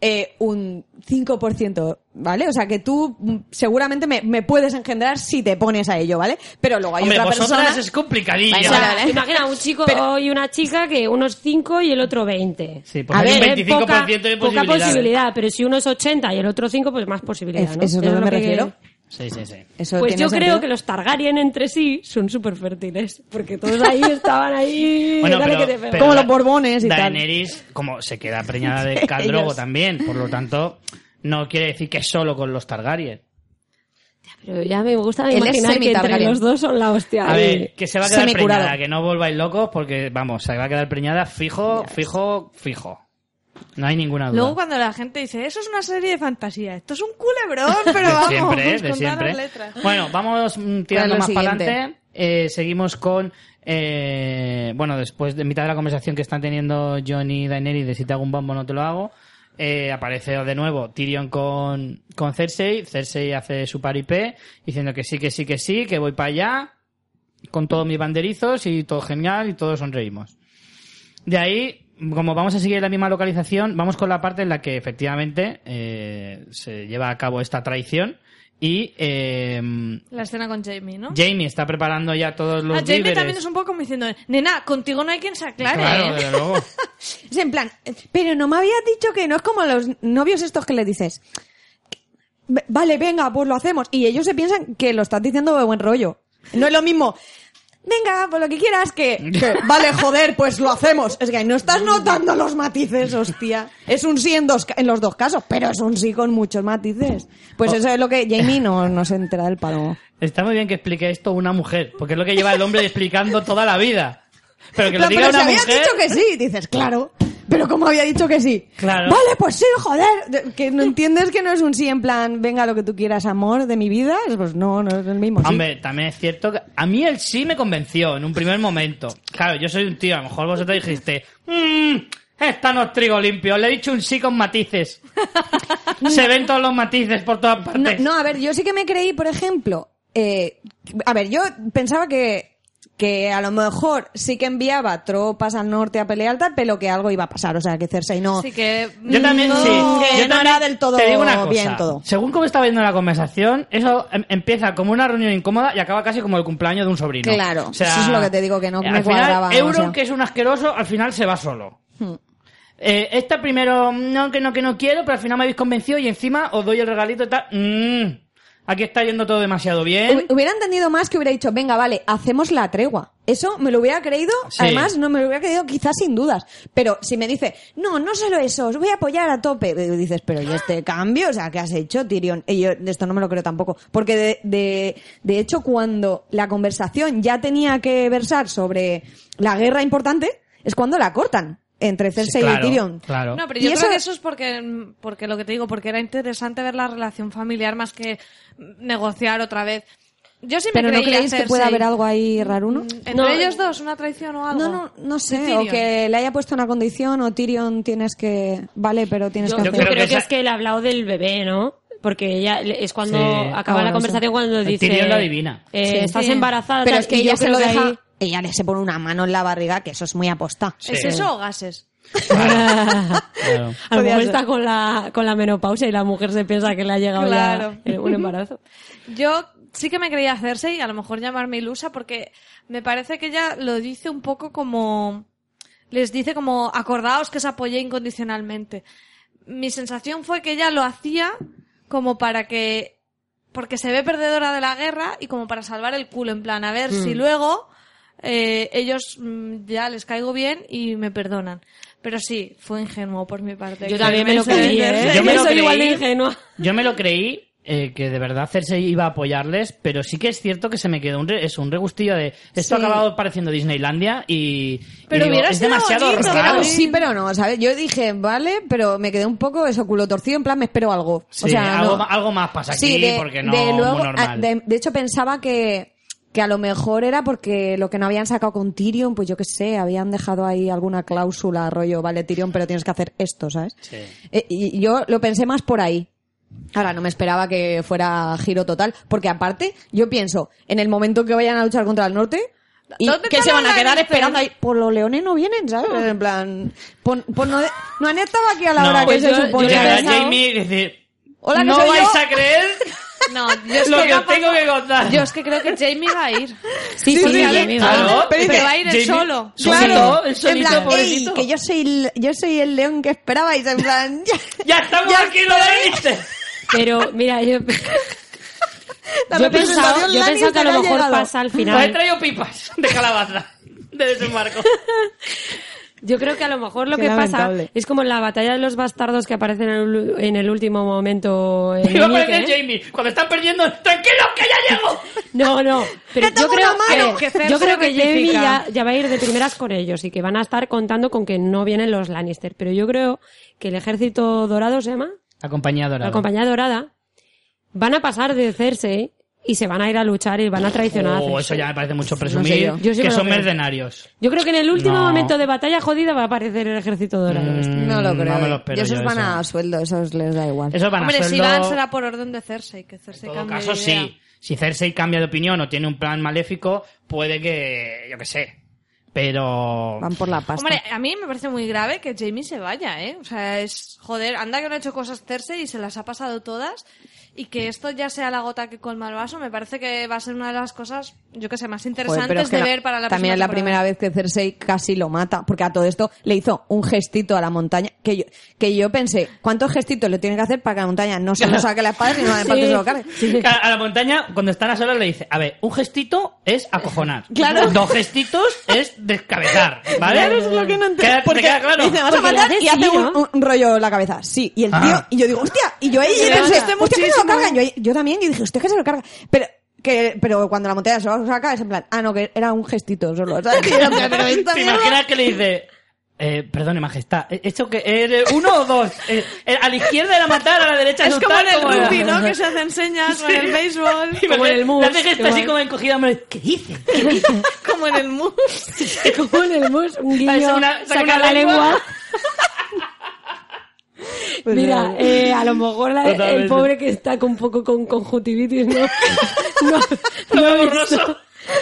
eh, un 5%, ¿vale? O sea que tú mm, seguramente me, me puedes engendrar si te pones a ello, ¿vale? Pero luego hay Hombre, otra persona... es complicadilla. Vale, O sea, vale, imagina un chico Pero- y una chica que unos 5 y el otro 20. Sí, pues A hay un ver, 25% poca, de poca posibilidades. posibilidad, pero si uno es 80 y el otro 5, pues más posibilidad, Es- ¿no? eso es lo que me refiero. Sí, sí, sí. Eso Pues yo creo que los Targaryen entre sí son súper fértiles, porque todos ahí estaban ahí... *laughs* Bueno, dale pero, que te pego. pero Como los Borbones y tal. Daenerys, como se queda preñada de *laughs* Caldrogo también, por lo tanto, no quiere decir que solo con los Targaryen. Pero ya me gusta imaginar que entre los dos son la hostia. A ver, que se va a quedar preñada, que no volváis locos porque, vamos, se va a quedar preñada fijo, fijo, fijo. No hay ninguna duda. Luego cuando la gente dice, eso es una serie de fantasía, esto es un culebrón, *laughs* pero de vamos, siempre, ¿eh? de siempre. las letras. Bueno, vamos mm, tirando más para adelante. Eh, seguimos con, eh, bueno, después de mitad de la conversación que están teniendo John y Daenerys de si te hago un bombo no te lo hago, eh, aparece de nuevo Tyrion con, con Cersei. Cersei hace su paripé diciendo que sí, que sí, que sí, que voy para allá con todos mis banderizos y todo genial y todos sonreímos. De ahí, como vamos a seguir la misma localización, vamos con la parte en la que efectivamente eh, se lleva a cabo esta traición y eh, La escena con Jamie, ¿no? Jamie está preparando ya todos los Ah, Jamie víveres. también es un poco como diciendo, nena, contigo no hay quien se aclare, Claro, desde *laughs* luego. Es en plan, pero no me habías dicho que no es como los novios estos que le dices, "V- vale, venga, pues lo hacemos. Y ellos se piensan que lo estás diciendo de buen rollo. No es lo mismo. Venga, pues lo que quieras que, que, *laughs* vale, joder, pues lo hacemos. Es que no estás notando los matices, hostia. Es un sí en, dos, en los dos casos, pero es un sí con muchos matices. Pues eso es lo que Jamie no, no se entera del palo. Está muy bien que explique esto una mujer, porque es lo que lleva el hombre explicando toda la vida. Pero que lo No, diga pero una mujer... dicho que sí, dices, claro. Pero como había dicho que sí. Claro. Vale, pues sí, joder. De- Que no entiendes que no es un sí en plan, venga lo que tú quieras, amor de mi vida. Pues no, no es el mismo. sí. Hombre, también es cierto que a mí él sí me convenció en un primer momento. Claro, yo soy un tío, a lo mejor vosotros dijiste, mmm, esta no es trigo limpio, le he dicho un sí con matices. *laughs* Se ven todos los matices por todas No, partes. no, a ver, yo sí que me creí, por ejemplo, eh, a ver, yo pensaba que, que a lo mejor sí que enviaba tropas al norte a pelear tal, pero que algo iba a pasar, o sea, que Cersei no... Así que... Yo también, No, sí. que Yo no también era del todo te digo una cosa. bien todo. Según cómo estaba viendo la conversación, eso em- empieza como una reunión incómoda y acaba casi como el cumpleaños de un sobrino. Claro, O sea, eso es lo que te digo, que no al me final, cuadraba, Euron, o sea. Hmm. que es un asqueroso, al final se va solo. Eh, esta primero, no, que no, que no quiero, pero al final me habéis convencido y encima os doy el regalito y tal. Mm, aquí está yendo todo demasiado bien. Hu- Hubiera entendido más que hubiera dicho, venga, vale, hacemos la tregua. Eso me lo hubiera creído, Sí. además no me lo hubiera creído quizás sin dudas. Pero si me dice, no, no solo eso, os voy a apoyar a tope, y dices, pero ¿y este cambio? O sea, ¿qué has hecho, Tyrion? Y yo de esto no me lo creo tampoco. Porque de, de, de hecho, cuando la conversación ya tenía que versar sobre la guerra importante, es cuando la cortan entre Cersei claro, y Tyrion. claro. No, pero Y yo eso- creo que eso es porque, porque lo que te digo, porque era interesante ver la relación familiar más que negociar otra vez. Yo sí me Pero ¿no creéis que puede haber algo ahí raruno? Entre No, ellos dos, una traición o algo. No, no, no sé, o que le haya puesto una condición, o Tyrion tienes que... Vale, pero tienes Yo, que yo hacer... creo, creo que esa- es que él ha hablado del bebé, ¿no? Porque ella es cuando Sí. acaba Ah, la conversación sí. cuando El dice Tyrion lo adivina. eh, Sí. estás Sí. embarazada Pero tal, es que y ella se lo deja... ahí- Ella le se pone una mano en la barriga, que eso es muy aposta. ¿Es eso o gases? Claro. *laughs* a lo mejor está con la, con la menopausia y la mujer se piensa que le ha llegado Claro. ya un embarazo. Yo sí que me creía Cersei, a lo mejor llamarme ilusa, porque me parece que ella lo dice un poco como... Les dice como, acordaos que os apoyé incondicionalmente. Mi sensación fue que ella lo hacía como para que... Porque se ve perdedora de la guerra y como para salvar el culo, en plan, a ver si luego eh, ellos mm, ya les caigo bien y me perdonan. Pero sí, fue ingenuo por mi parte. Yo también me lo creí. ¿eh? Yo me lo soy creí. igual de ingenua. Yo me lo creí eh, que de verdad Cersei iba a apoyarles, pero sí que es cierto que se me quedó un, re- es un regustillo de esto ha Sí. acabado pareciendo Disneylandia y, y Pero digo, hubiera es demasiado bonito. Raro. sí, pero no, ¿sabes? Yo dije, vale, pero me quedé un poco eso, culo torcido, en plan, me espero algo. Sí, o sea, algo, no. algo más pasa aquí Sí, de, porque no de luego, muy normal. a- de, de hecho pensaba que, que a lo mejor era porque lo que no habían sacado con Tyrion, pues yo qué sé, habían dejado ahí alguna cláusula, rollo, vale, Tyrion, pero tienes que hacer esto, ¿sabes? Sí. Eh, y yo lo pensé más por ahí. Ahora, no me esperaba que fuera giro total, porque aparte, yo pienso, en el momento que vayan a luchar contra el norte, y ¿Dónde que se van a quedar esperando ahí, pues los leones no vienen, ¿sabes? En plan, pon- pues no, no han estado aquí a la No, hora pues que se yo- supone. yo Jamie decir, Hola, que no vais yo". a creer *laughs* No, *laughs* yo es lo que que tengo que contar. Yo es que creo que Jamie va a ir. Sí, Sí, sí, sí, a sí, mí me claro. va. Pero Pero, va a ir él Jamie- solo. Solito, el en solito, plan, pobrecito. "Ey, que yo soy, el- yo soy el león que esperabais, en plan, ya, *laughs* Ya estamos Ya aquí, lo Lannister. Pero, mira, yo, *laughs* la yo he pensado, representación yo he pensado que a lo mejor llegado. pasa al Os he final. traído pipas de calabaza de desembarco. Yo creo que a lo mejor lo Qué que lamentable. pasa es como la batalla de los bastardos que aparece en el, en el último momento en *laughs* Iba a aparecer ¿eh? Jamie. Cuando están perdiendo, ¡tranquilos que ya llego! *laughs* No, no. Pero ¡Que yo creo mano! que, yo creo que Jamie ya va a ir de primeras con ellos y que van a estar contando con que no vienen los Lannister. Pero yo creo que el ejército dorado se llama, La compañía dorada. la compañía dorada, van a pasar de Cersei y se van a ir a luchar y van a traicionar Oh, eso ya me parece mucho sé presumir. yo. Yo sí que son creo. mercenarios. Yo creo que en el último No. momento de batalla jodida va a aparecer el ejército dorado. Mm, No lo creo. No me lo eh. espero y esos yo, van eso. a sueldo, esos les da igual. Esos van Hombre, a si sueldo... van será por orden de Cersei, que Cersei En todo caso, de idea. sí. Si Cersei cambia de opinión o tiene un plan maléfico, puede que, yo qué sé, Pero... Van por la pasta. Hombre, a mí me parece muy grave que Jamie se vaya, ¿eh? O sea, es... Joder, anda que no ha hecho cosas Cersei y se las ha pasado todas. Y que esto ya sea la gota que colma el vaso, me parece que va a ser una de las cosas, yo que sé, más interesantes pero es que de la- ver para la También es la primera vez que Cersei casi lo mata, porque a todo esto le hizo un gestito a la montaña, que yo, que yo pensé, ¿cuántos gestitos le tiene que hacer para que la montaña no se lo saque la espada, sino *laughs* se lo cargue? Claro, A la montaña, cuando están a solas, le dice, a ver, un gestito es acojonar. *laughs* Claro. Dos gestitos es descabezar, ¿vale? Claro, es lo que no entiendo. Queda- ¿te Porque queda claro? dice, vas a matar y hace sí, un, ¿no? un rollo en la cabeza. Sí, y el tío, Ah. y yo digo, hostia, y yo ahí Sí, lo muchísimo. Cargan. Yo, también, y dije, hostia, que se lo carga. Pero, que, pero cuando la montaña se lo saca, es en plan, ah, no, que era un gestito solo, ¿sabes? *laughs* Pero esta ¿Te mierda- imaginas que le dice, eh, perdone, majestad, ¿he hecho que uno o dos? Eh, eh, a la izquierda era matar, a la derecha Es como en el ¿cómo era? rugby, ¿no? Que se hacen señas con el béisbol. Como en el mus, le hace gesto así como encogida, ¿qué dice? ¿Qué dice? *laughs* Como en el mus. *laughs* Como en el mus, un guiño, una- saca la lengua. lengua. Pues Mira, eh, a lo mejor la- el pobre que está con un poco con conjuntivitis no, *laughs* no, no ha visto,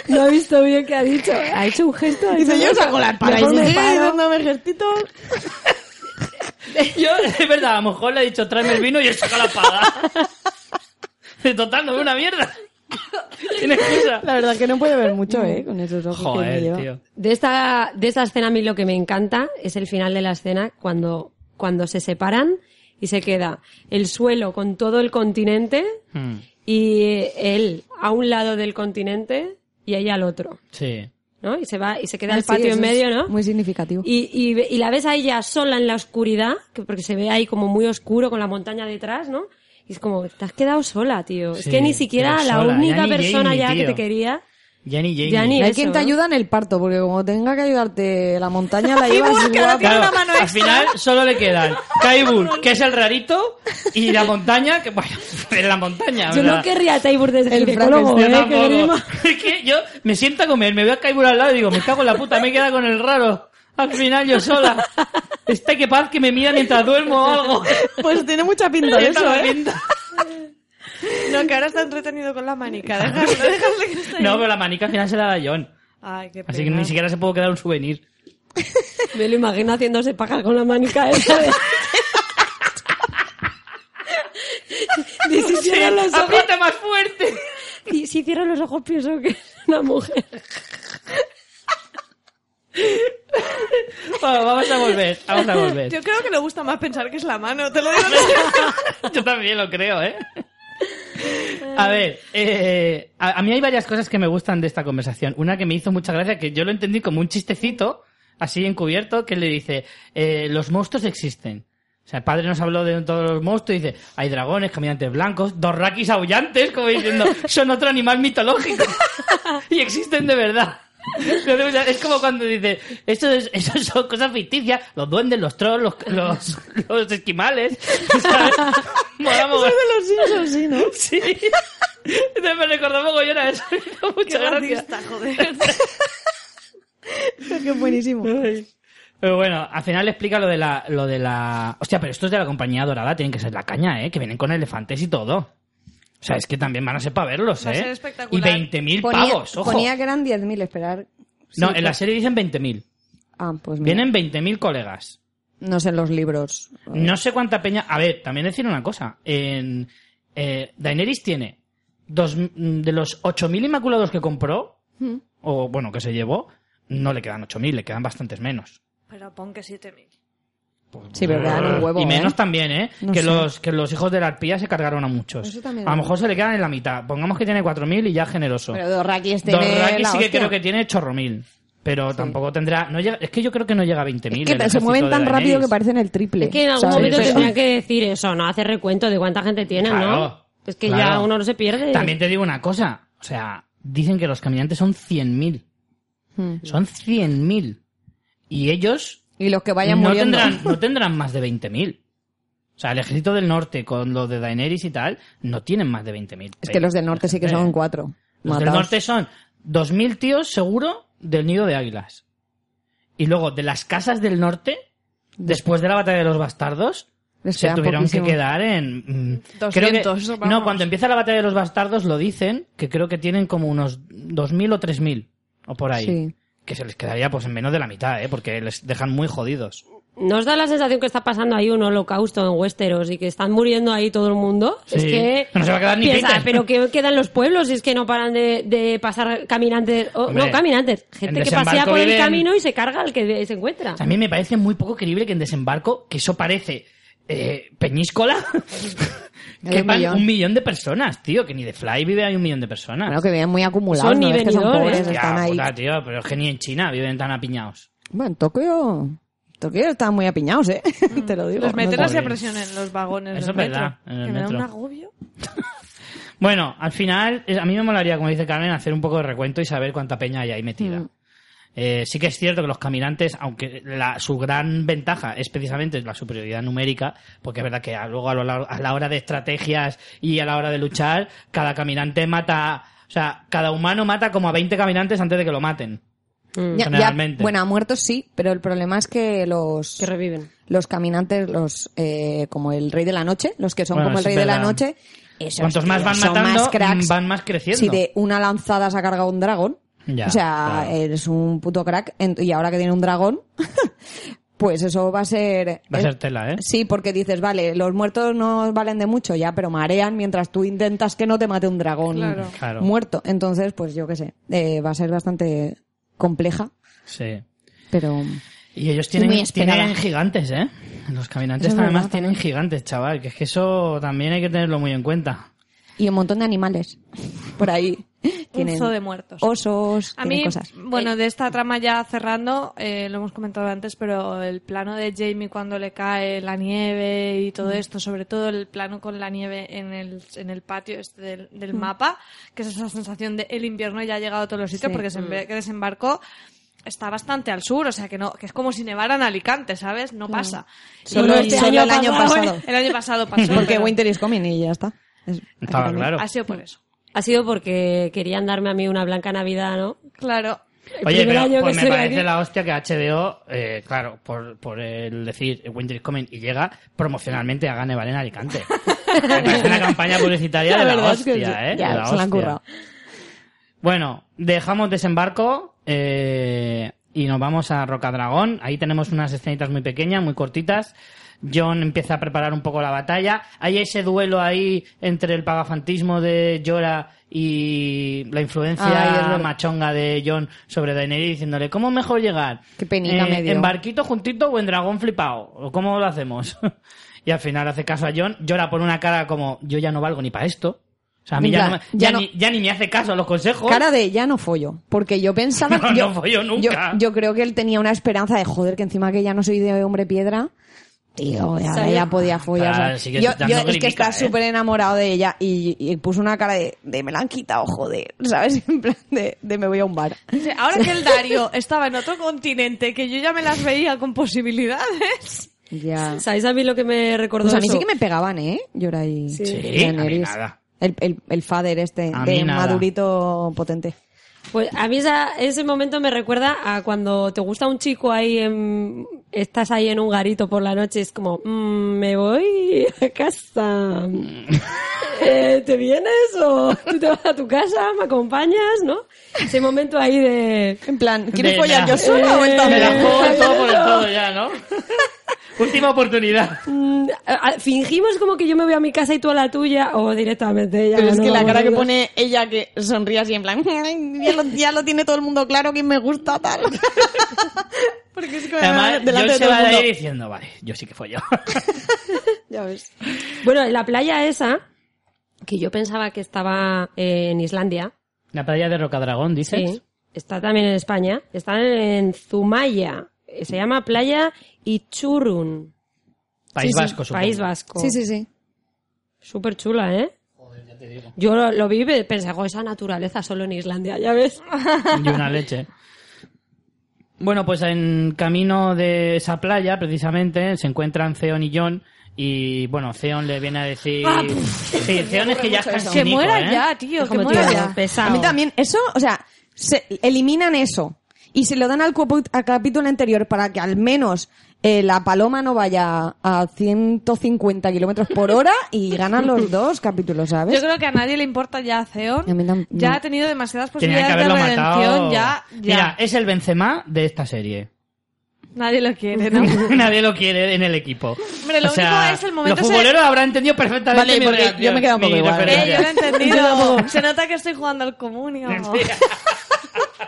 no ha visto bien qué ha dicho. Ha hecho un gesto. Dice, yo saco la espada y me dándome gestitos. Yo, es verdad, a lo mejor le he dicho, tráeme el vino y él saca la paga. *laughs* De total, no veo una mierda. *laughs* Tiene excusa. La verdad que no puede ver mucho, eh, con esos ojos que me Joder, lleva. tío. De esta, de esta escena a mí lo que me encanta es el final de la escena cuando, cuando se separan y se queda el suelo con todo el continente Hmm, y él a un lado del continente y ella al otro, Sí. ¿no? Y se va y se queda Ah, el sí, patio en medio, ¿no? Muy significativo. Y, y, la ves a ella sola en la oscuridad, que porque se ve ahí como muy oscuro con la montaña detrás, ¿no? Y es como, te has quedado sola, tío. es que ni siquiera la sola, única ya persona Jamie, ya que te quería. Jenny. Ya ni Hay eso, quien te ¿no? ayuda en el parto, porque como tenga que ayudarte la montaña, la *laughs* llevas Igual tiene Claro, una mano al final solo le quedan *laughs* Kaibul, que es el rarito, y la montaña, que bueno, *laughs* en la montaña. Yo sea, no querría a Taibur de El ginecólogo, yo ¿eh? Que. Es que yo me siento a comer, me veo a Kaibul al lado y digo, me cago en la puta, me queda con el raro. Al final yo sola. Está que paz que me mira mientras duermo o algo. Pues tiene mucha pinta eso, ¿eh? pinta. No, que ahora está entretenido con la manica. Déjale, déjale que esté ahí. No, pero la manica al final se la da John. Ay, qué Así que pena. ni siquiera se puede quedar un souvenir. Me lo imagino haciéndose paja con la manica esa de... *laughs* Y si cierro los ojos, ¡Aprieta más fuerte! y si cierro los ojos pienso que es una mujer. Bueno, vamos a volver, vamos a volver. Yo creo que le gusta más pensar que es la mano, te lo digo. *laughs* Yo también lo creo, ¿eh? A ver, eh, a, a mí hay varias cosas que me gustan de esta conversación. Una que me hizo mucha gracia, que yo lo entendí como un chistecito, así encubierto, que le dice, eh, los monstruos existen. O sea, el padre nos habló de todos los monstruos y dice, hay dragones, caminantes blancos, dos raquis aullantes, como diciendo, *laughs* son otro animal mitológico. *laughs* y existen de verdad. Es como cuando dice, eso, es, eso son cosas ficticias, los duendes, los trolls, los, los, los esquimales. ¿sabes? *laughs* Mola mogollón. los Simpsons, sí, ¿no? Sí. Entonces me recordó mogollón a eso. *laughs* Me hizo Qué mucha gracia. racista, joder. *laughs* Qué buenísimo. Pero bueno, al final le explica lo de la, lo de la... Hostia, pero estos de la compañía dorada tienen que ser la caña, ¿eh? Que vienen con elefantes y todo. O sea, es que también van a ser para verlos, Va a ¿eh? espectacular. Y 20.000 Ponía, pavos, ojo. ponía que eran 10.000, esperar. No, en la pues- serie dicen 20.000. Ah, pues mira. Vienen 20.000 colegas. No sé en los libros. No sé cuánta peña... A ver, también decir una cosa. En... Eh, Daenerys tiene dos, de los 8.000 inmaculados que compró, Mm. o bueno, que se llevó, no le quedan 8.000, le quedan bastantes menos. Pero pon que 7000. Sí, pero quedan un huevo, Y menos ¿eh? también, ¿eh? No que, sé. los, que los hijos de la arpía se cargaron a muchos. Eso también a lo mejor se le quedan en la mitad. Pongamos que tiene 4.000 y ya generoso. Pero Dorraki tiene Dorraki sí que hostia. creo que tiene chorro mil. Pero tampoco tendrá... No llega, es que yo creo que no llega a 20.000. Es que se mueven tan rápido que parecen el triple. Es que en algún ¿sabes? momento Pero- tendría que decir eso, ¿no? Hacer recuento de cuánta gente tienen, ¿no? Claro, Es que ya uno no se pierde. También te digo una cosa. O sea, dicen que los caminantes son 100.000. Hmm. Son 100.000. Y ellos Y los que vayan no muriendo. tendrán, *laughs* no tendrán más de 20.000. O sea, el ejército del norte con los de Daenerys y tal, no tienen más de 20.000. Es que los del norte sí que son cuatro. Los del norte son 2.000 tíos seguro del nido de águilas. Y luego de las casas del norte, después de la batalla de los bastardos, Les se tuvieron que quedar en... mm, 200, creo que- vamos. no, cuando empieza la batalla de los bastardos lo dicen, que creo que tienen como unos 2.000 o 3.000, o por ahí. Sí. Que se les quedaría pues en menos de la mitad, ¿eh? Porque les dejan muy jodidos. ¿No os da la sensación que está pasando ahí un holocausto en Westeros y que están muriendo ahí todo el mundo? Sí. Es que... No se va a quedar ni piensa, pero que quedan los pueblos y es que no paran de, de pasar caminantes... o- Hombre, no, caminantes. en Gente que pasea por el viven- camino y se carga al que se encuentra. A mí me parece muy poco creíble que en desembarco, que eso parece eh, Peñíscola, *laughs* que un millón. un millón de personas, tío, que ni de Fly vive hay un millón de personas. Bueno, que viven muy acumulados, Son ¿no? ni Es que son venidores. pobres, Hostia, están ahí. puta, tío, pero es que ni en China viven tan apiñados. Bueno, en Tokio... Tokio están muy apiñados, ¿eh? *laughs* Te lo digo. Los meten No así a presión en los vagones Eso es verdad, metro. en el que me da un agobio. *laughs* Bueno, al final, a mí me molaría, como dice Carmen, hacer un poco de recuento y saber cuánta peña hay ahí metida. Mm. Eh, sí que es cierto que los caminantes, aunque la- su gran ventaja es precisamente la superioridad numérica, porque es verdad que a- luego a, lo largo- a la hora de estrategias y a la hora de luchar, cada caminante mata, o sea, cada humano mata como a 20 caminantes antes de que lo maten. Mm. Ya- ya- generalmente. bueno, a muertos sí, pero el problema es que los... Que reviven. los caminantes, los eh, como el rey de la noche, los que son Bueno, como el rey de la verdad. noche, esos Cuantos más van matando, más cracks. van más creciendo. Si de una lanzada se ha cargado un dragón, Ya, o sea, claro. eres un puto crack, y ahora que tiene un dragón, *laughs* pues eso va a ser... Va a ser tela, ¿eh? Sí, porque dices, vale, los muertos no valen de mucho ya, pero marean mientras tú intentas que no te mate un dragón Claro. Claro. muerto. Entonces, pues yo qué sé, eh, va a ser bastante compleja, Sí. pero... Y ellos tienen, tienen gigantes, ¿eh? Los caminantes es además verdad, tienen gigantes, chaval. Que es que eso también hay que tenerlo muy en cuenta. Y un montón de animales por ahí. Un *laughs* Tienen zoo de muertos. osos, A mí, cosas. bueno, de esta trama ya cerrando, eh, lo hemos comentado antes, pero el plano de Jamie cuando le cae la nieve y todo esto, sobre todo el plano con la nieve en el, en el patio este del, del mapa, que es esa sensación de el invierno ya ha llegado a todos los sitios Sí. porque se ve que desembarcó está bastante al sur, o sea que no, que es como si nevara en Alicante, ¿sabes? No pasa. Solo Y- este solo el año pasado. *laughs* El año pasado pasó. *laughs* Porque pero Winter is coming y ya está. Es- Estaba claro. Ha sido por eso. Ha sido porque querían darme a mí una blanca Navidad, ¿no? Claro. El Oye, pero año pues que me parece aquí. la hostia que HBO, eh, claro, por, por el decir Winter is Coming y llega, promocionalmente haga nevar en Alicante. *laughs* me parece una campaña publicitaria de la verdad es que hostia, sí. ¿eh? Ya, De la se la han hostia. currado. Bueno, dejamos desembarco eh, y nos vamos a Rocadragón. Ahí tenemos unas escenitas muy pequeñas, muy cortitas. John empieza a preparar un poco la batalla. Hay ese duelo ahí entre el pagafantismo de Jorah y la influencia verdad. machonga de John sobre Daenerys diciéndole ¿Cómo mejor llegar? Eh, Qué penita me dio. ¿En barquito juntito o en dragón flipado? ¿O cómo lo hacemos? *laughs* y al final hace caso a John. John pone una cara como yo ya no valgo ni para esto. O sea, a mí ya, plan, no me- ya ya no- ni, ya ni me hace caso a los consejos. Cara de ya no follo. Porque yo pensaba *laughs* No. Yo, no follo nunca. Yo, yo creo que él tenía una esperanza de joder, que encima que ya no soy de hombre piedra. Tío, ya, ya podía follar. Yo, yo es que está ¿eh? súper enamorado de ella y, y puso una cara de, de me la han quitado, joder. ¿Sabes? *laughs* En plan de, de me voy a un bar. Ahora que el Dario estaba en otro continente, que yo ya me las veía con posibilidades. Ya. ¿Sabéis a mí lo que me recordó Pues a mí eso? sí que me pegaban, ¿eh? Llora y Sí, y a mí Daenerys. nada. El, el, el father este, A de madurito potente. Pues a mí esa- ese momento me recuerda a cuando te gusta un chico ahí en, estás ahí en un garito por la noche, es como, "Mm, me voy a casa. *laughs* Eh, ¿Te vienes o tú te vas a tu casa? ¿Me acompañas? ¿no? Ese momento ahí de... En plan, ¿quieres De follar la- yo sola o Eh, esta Me la juego el todo por el todo ya, ¿no? *laughs* Última oportunidad. mm, fingimos como que yo me voy a mi casa y tú a la tuya o directamente ya Pero es no que la cara que pone ella que sonríe así en plan, ya lo, ya lo tiene todo el mundo claro quién me gusta tal. *laughs* Porque es que Además, delante John de se todo va el mundo. ahí diciendo, vale, yo sí que fui yo. *laughs* *laughs* Ya ves. Bueno, en la playa esa, que yo pensaba que estaba eh, en Islandia, La playa de Rocadragón, dices. Sí, está también en España. Está en Zumaya. Se llama Playa Ichurun, País Sí, sí, Vasco, supongo. País Vasco. Sí, sí, sí. Súper chula, ¿eh? Yo lo, lo vi y pensé, "Jo, esa naturaleza solo en Islandia, ya ves. *laughs* Y una leche. Bueno, pues en camino de esa playa, precisamente, se encuentran Theon y John. Y bueno, Theon le viene a decir. Ah, sí, Theon es que ya es mucho eso. Que muera ¿eh? ya, tío, que muera tío, ya. pesado. A mí también, eso, o sea, se eliminan eso y se lo dan al capítulo anterior para que al menos eh, la paloma no vaya a 150 kilómetros por hora y ganan los *laughs* dos capítulos, ¿sabes? Yo creo que a nadie le importa ya a Theon. A mí tam- Ya no. ha tenido demasiadas posibilidades de redención. matado. Ya, ya. Mira, es el Benzema de esta serie. Nadie lo quiere, ¿no? *laughs* Nadie lo quiere en el equipo. Hombre, lo O sea, único es el momento Los futboleros habrán entendido perfectamente Vale, mi porque reacción, yo me he quedado un poco igual. Eh, yo lo he entendido. *laughs* Se nota que estoy jugando al comunio.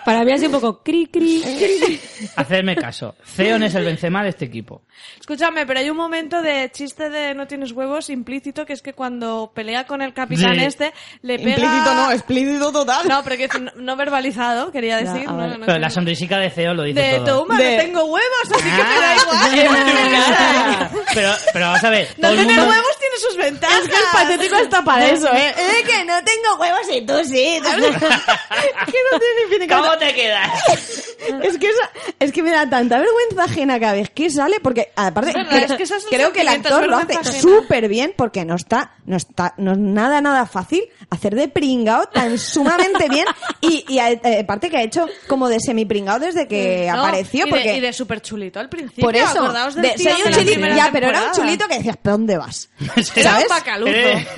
Para mí ha sido un poco cri cri. Hacerme caso. Theon es el Benzema de este equipo. Escúchame, pero hay un momento de chiste de no tienes huevos implícito que es que cuando pelea con el capitán Sí. este le pega... Implícito no, explícito total. No, pero que es no, verbalizado, quería decir. no, no Pero la sonrisica de Theon lo dice De todo. toma, De- no tengo huevos, así que me da Ah. igual. *laughs* pero, pero vamos a ver. No tener mundo- huevos tiene sus ventajas. Es que el patético está para eso, ¿eh? Eh, que no tengo huevos y tú sí. *laughs* *laughs* que no tiene ni ¿Cómo te quedas? *laughs* Es que, esa- es que me da tanta vergüenza ajena cada vez que sale, porque aparte Es verdad, creo, es que creo que el actor lo hace súper bien porque no está, no está, no es nada, nada fácil hacer de pringao tan sumamente bien *laughs* y, y a- eh, aparte que ha hecho como de semi pringao desde que No, apareció, y porque de, y de súper chulito al principio. por eso, acordaos del de- tío soy un chulito, ya, pero era un chulito que decías, ¿pero dónde vas? *laughs* Era un ¿Sabes? bacaluzo.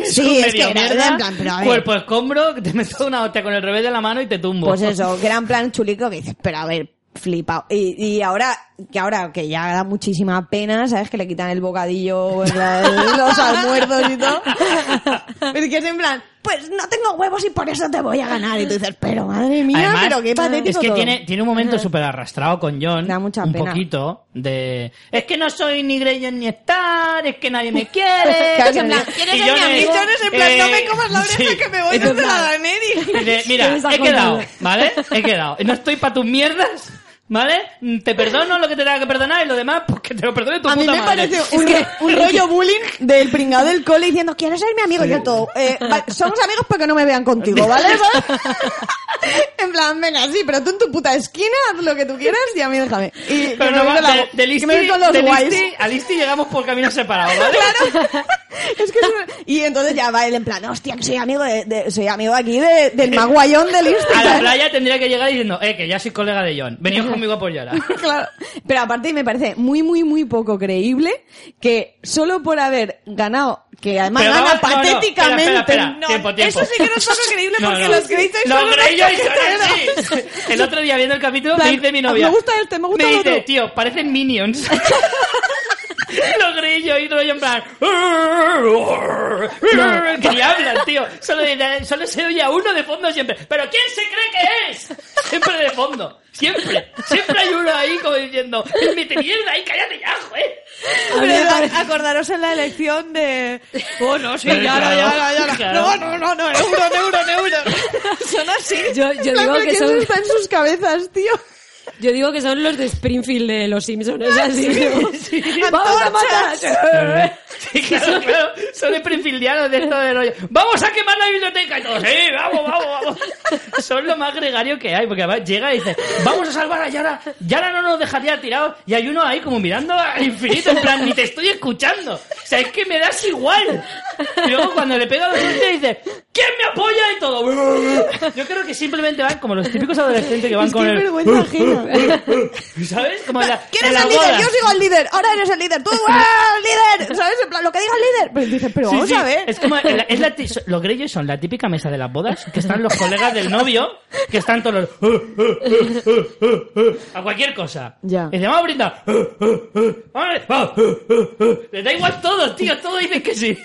Sí, es que era mierda, en plan, pero a ver. Cuerpo escombro, que te meto una hostia con el revés de la mano y te tumbo. Pues eso, que era en plan chulico que dices, pero a ver, flipado. Y, y ahora, que ahora que ya da muchísima pena, ¿sabes? Que le quitan el bocadillo, *laughs* los almuerzos y todo. *laughs* Es que es en plan, pues no tengo huevos y por eso te voy a ganar. Y tú dices, pero madre mía, Además, pero qué patético Es que todo. tiene, tiene un momento súper arrastrado con John. Da mucha un pena. poquito de. Es que no soy ni Greyjoy ni Star, es que nadie me *laughs* quiere. ¿quieres ser mi amigo? En plan, no me Eh, comas la oreja sí. que me voy desde la Daenerys. Dice, ¿Qué mira, *laughs* he quedado? ¿vale? He quedado. No estoy para tus mierdas, ¿vale? Te perdono lo que te tenga que perdonar y lo demás, pues que te lo perdone tu A mí puta me madre. parece un, un rollo bullying del pringado del cole diciendo, quiero ser mi amigo. Y yo todo, eh, va- somos amigos para que no me vean contigo, ¿vale? *laughs* En plan, venga, sí, pero tú en tu puta esquina haz lo que tú quieras y a mí déjame. Y que Pero me no, voy va- con la- de, de que Listi, me voy con los de guays. Listi a Listi llegamos por caminos separados, ¿vale? *laughs* Es que es una- Y entonces ya va él en plan, hostia, que soy amigo de, de- soy amigo aquí de- del maguayón de Listi. A la playa tendría que llegar diciendo, eh, que ya soy colega de John. Veníos *laughs* conmigo a apoyar. *laughs* Claro. Pero aparte me parece muy, muy, muy poco creíble que solo por haber ganado, que además Pero gana vamos, no, no, patéticamente. espera, espera, espera. No, Tiempo, tiempo. eso sí que no es poco creíble *laughs* No, porque no. los. El otro día viendo el capítulo me Plan, dice mi novia. me gusta este, me gusta Me el dice, otro. tío, parecen minions. *laughs* *laughs* Los Greyjoy, rollo en plan. Que ni hablan, tío. Solo, solo se oye a uno de fondo siempre. ¿Pero quién se cree que es? Siempre de fondo. Siempre. Siempre hay uno ahí como diciendo, mete mierda ahí, cállate ya, joder. Pero acordaros en la elección de... Oh, no, sí, ya, ya, ya, ya, ya. Claro. No, no, no, no, euro, euro, euro. *laughs* Son así. Yo, yo En digo ¿pero que son, está en sus cabezas, tío. Yo digo que son los de Springfield de los Simpsons. Es así. ¿no? Vamos a matar. Sí, claro, claro. Son espringfieldianos de esto de rollo. ¡Vamos a quemar la biblioteca! Y todos, ¡sí, vamos, vamos, vamos! *laughs* Son lo más gregario que hay, porque además llega y dice, ¡vamos a salvar a Yara! Yara no nos dejaría tirados. Y hay uno ahí como mirando al infinito, en plan, ni te estoy escuchando. O sea, es que me das igual. Y luego cuando le pega a los dice, ¿quién me apoya? Y todo. *laughs* Yo creo que simplemente van como los típicos adolescentes que van Es que con es el... vergüenza *laughs* ajena. ¿Sabes? Como la, ¿Quién es el líder? Yo sigo el líder. Ahora eres el líder. Tú, ¡ah, el líder! ¿Sabes? En plan, lo que diga el líder. Pero dices, pero Sí, vamos sí. a ver. Es como la- es la ti- los Greyjoy son la típica mesa de las bodas que están los colegas del novio que están todos los *laughs* a cualquier cosa. Ya. Y vamos a brindar. Vamos. Les da igual todo, tío, todo dicen que sí.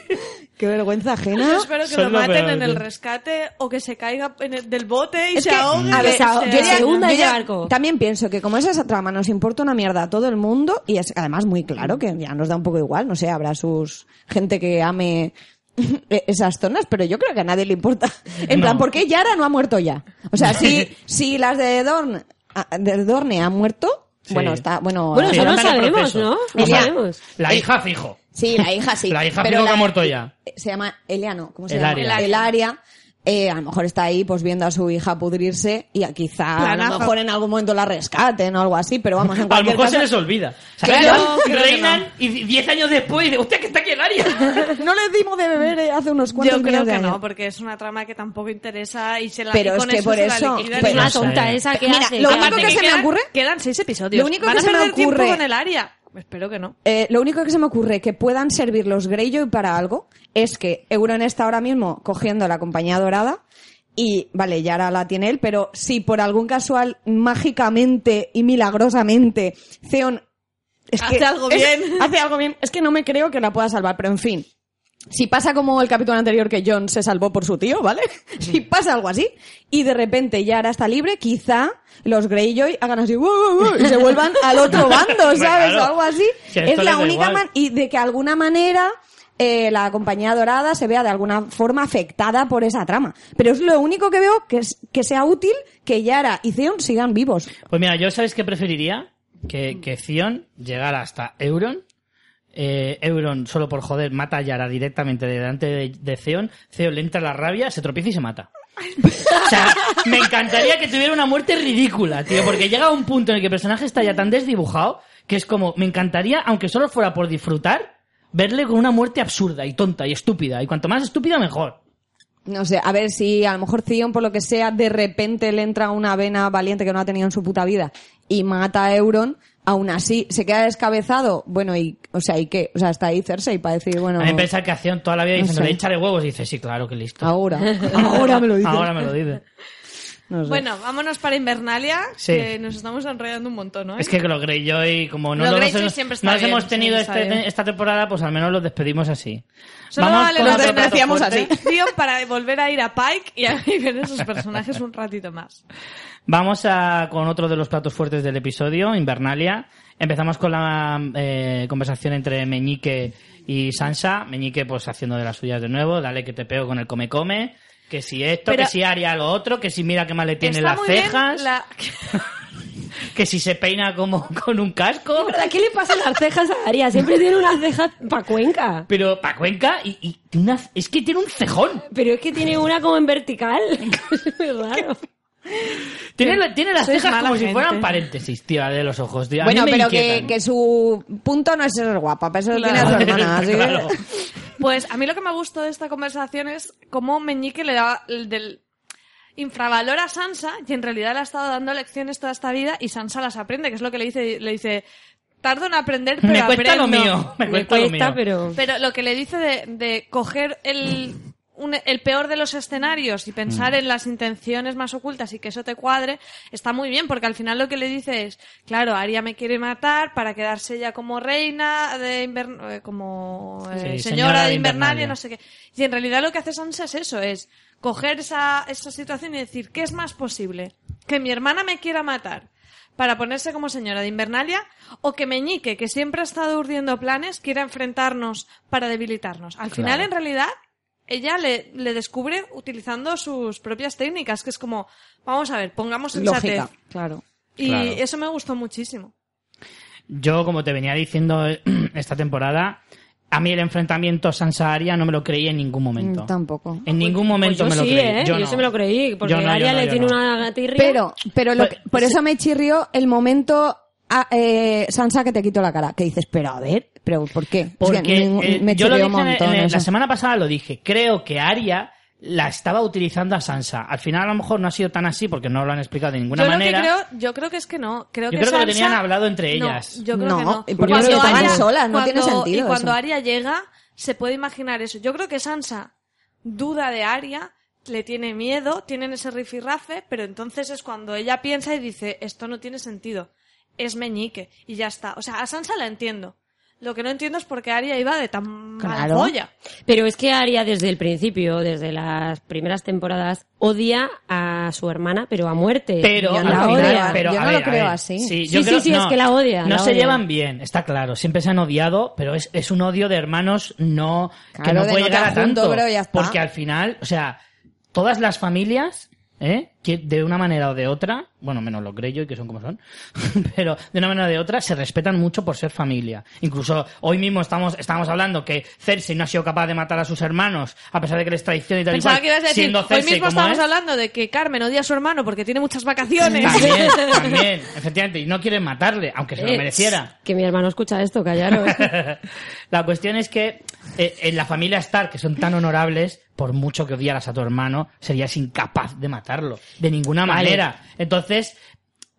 Qué vergüenza ajena. Yo espero que Son lo maten peor, en el rescate o que se caiga en el- del bote y Es se que, ahogue. a que ver, yo ya- se hunda barco. También pienso que como es esa trama nos importa una mierda a todo el mundo y es además muy claro que ya nos da un poco igual, no sé, habrá sus gente que ame esas zonas, pero yo creo que a nadie le importa. *laughs* En No. plan, ¿por qué Yara no ha muerto ya? O sea, si, *laughs* si las de Dorne, a- de Dorne han muerto, Sí. bueno, está, bueno, Bueno, Sí, eso no sabemos, proceso. ¿no? No sabemos. La hija fijo. Sí, la hija sí. *laughs* La hija pero fijo que ha muerto ya. Se llama Eliano, ¿cómo se Elaria. llama? Elaria. Eh, a lo mejor está ahí pues viendo a su hija pudrirse y a quizá a Planazo. lo mejor en algún momento la rescaten o algo así, pero vamos, en *laughs* A lo cualquier mejor se caso, les olvida. ¿Sabes? Claro, Y reinan y diez años después dicen, hostia, que está aquí el área. *laughs* no les dimos de beber eh, hace unos cuantos Yo creo que años. no, porque es una trama que tampoco interesa y se la Pero es con que eso por se la eso- pues y Una no tonta esa que Mira, hace. lo que único hace- que se me quedan- ocurre- Quedan seis episodios. Lo único Van que a se me ocurre- con el área. Espero que no. Eh, lo único que se me ocurre que puedan servir los Greyjoy para algo es que Euron está ahora mismo cogiendo la compañía dorada y, vale, Yara la tiene él, pero si por algún casual, mágicamente y milagrosamente, Theon es Hace que algo es- bien. hace algo bien. Es que no me creo que la pueda salvar, pero en fin. Si pasa como el capítulo anterior que John se salvó por su tío, ¿vale? *laughs* Si pasa algo así y de repente Yara está libre, quizá los Greyjoy hagan así "Wow, wow, wow", y se vuelvan *laughs* al otro bando, ¿sabes? O algo así. Si es la única man y de que alguna manera eh, la compañía dorada se vea de alguna forma afectada por esa trama. Pero es lo único que veo que, es- que sea útil que Yara y Theon sigan vivos. Pues mira, yo sabes qué preferiría que, que Theon llegara hasta Euron. Eh, Euron, solo por joder, mata a Yara directamente delante de, de Theon. Theon le entra la rabia, se tropieza y se mata. O sea, me encantaría que tuviera una muerte ridícula, tío, porque llega un punto en el que el personaje está ya tan desdibujado que es como, me encantaría, aunque solo fuera por disfrutar, verle con una muerte absurda y tonta y estúpida. Y cuanto más estúpida, mejor. No sé, a ver si a lo mejor Theon, por lo que sea, de repente le entra una vena valiente que no ha tenido en su puta vida y mata a Euron, aún así se queda descabezado. Bueno, y, o sea, ¿y qué? O sea, está ahí Cersei para decir, bueno, A mí me pensar que hacían toda la vida No diciéndole, sé. échale huevos, y dice, sí, claro, que listo. ahora, *laughs* ahora me lo dice. Ahora me lo dice. No sé. Bueno, vámonos para Invernalia, Sí. que nos estamos enrollando un montón, ¿no? Es que los Greyjoy, como no Los los, Greyjoy hemos- siempre está no bien, hemos tenido este- esta temporada, pues al menos los despedimos así. Solo vale pena- plato decíamos fuerte. así. Tío, para volver a ir a Pike y a *laughs* vivir esos personajes un ratito más. Vamos a, con otro de los platos fuertes del episodio, Invernalia. Empezamos con la eh, conversación entre Meñique y Sansa. Meñique, pues haciendo de las suyas de nuevo. Dale que te pego con el come-come. Que si esto, Pero- que si Aria lo otro, que si mira qué mal le tiene Está las cejas, la- *laughs* que si se peina como *laughs* con un casco. ¿Verdad? ¿Qué le pasa a las cejas a Aria? Siempre tiene unas cejas pa' Cuenca. Pero pa' Cuenca, y, y una- es que tiene un cejón. Pero es que tiene una como en vertical. *laughs* es muy raro. Tiene, la- tiene las Sois cejas como si fueran paréntesis, tío, de los ojos. tío. A mí Bueno, me pero que, su punto no es ser guapa, para eso lo tiene a su Claro. hermana. *laughs* así que- Claro. Pues a mí lo que me gustó de esta conversación es cómo Meñique le da el del infravalora a Sansa y en realidad le ha estado dando lecciones toda esta vida y Sansa las aprende, que es lo que le dice, le dice, tardo en aprender, pero Me cuesta lo aprendo". mío. Me Me cuesta, lo cuesta, mío. pero... Pero lo que le dice de, de coger el, un- el peor de los escenarios y pensar Mm. en las intenciones más ocultas y que eso te cuadre, está muy bien, porque al final lo que le dice es, claro, Aria me quiere matar para quedarse ella como reina de Invern- eh, como eh, Sí, señora, señora de Invernalia, Invernalia. no sé qué. Y en realidad lo que hace Sansa es eso, es coger esa, esa situación y decir, ¿qué es más posible? Que mi hermana me quiera matar para ponerse como señora de Invernalia o que Meñique, que siempre ha estado urdiendo planes, quiera enfrentarnos para debilitarnos. Al final, en realidad, ella le, le descubre utilizando sus propias técnicas, que es como, vamos a ver, pongamos sensatez. Lógica, claro. Y Claro. eso me gustó muchísimo. Yo, como te venía diciendo *clears throat* esta temporada, a mí el enfrentamiento Sansa-Aria no me lo creí en ningún momento. Mm, Tampoco. En ningún momento Pues me yo lo sí, creí. ¿eh? Yo, no. sí me lo creí, porque Yo no, yo Aria no, le yo tiene no. una gatirria. Pero, pero lo Pues- que- por eso me chirrió el momento a- eh, Sansa que te quito la cara. Que dices, pero a ver, pero ¿por qué? Es que Porque me- eh, me yo lo dije en- montón en- la semana pasada lo dije. Creo que Aria la estaba utilizando a Sansa. Al final a lo mejor no ha sido tan así porque no lo han explicado de ninguna yo manera. Lo que creo, yo creo que es que no. Creo Yo que creo que lo tenían hablado entre No, ellas. yo creo No, que no. y porque Cuando estaban Arya- solas, no tiene sentido Y cuando eso. Aria llega, se puede imaginar eso. Yo creo que Sansa duda de Aria, le tiene miedo, tienen ese rifirrafe, pero entonces es cuando ella piensa y dice, esto no tiene sentido. Es meñique. Y ya está. O sea, a Sansa la entiendo. Lo que no entiendo es por qué Aria iba de tan mala Claro. polla. Pero es que Aria desde el principio, desde las primeras temporadas, odia a su hermana, pero a muerte. Pero, Yo al no la odia. pero, yo no lo ver, creo así. Sí, Sí, yo sí, creo- sí, es no, que la odia, No la se odia. llevan bien, está claro. Siempre se han odiado, pero es, es un odio de hermanos no que no de puede no llegar a junto, tanto. pero ya está. Porque al final, o sea, todas las familias, ¿eh? Que de una manera o de otra, bueno, menos los Greyjoy, que son como son, *laughs* pero de una manera o de otra se respetan mucho por ser familia. Incluso hoy mismo estamos, estábamos hablando que Cersei no ha sido capaz de matar a sus hermanos, a pesar de que les traiciona y tal y Pensaba cual, que ibas a decir, siendo hoy Cersei mismo estamos es. hablando de que Carmen odia a su hermano porque tiene muchas vacaciones. También, *laughs* también, efectivamente, y no quieren matarle, aunque se lo Eh, mereciera. Que mi hermano escucha esto, callaros. *laughs* La cuestión es que eh, en la familia Stark, que son tan honorables, por mucho que odiaras a tu hermano, serías incapaz de matarlo. De ninguna Vale. manera. Entonces,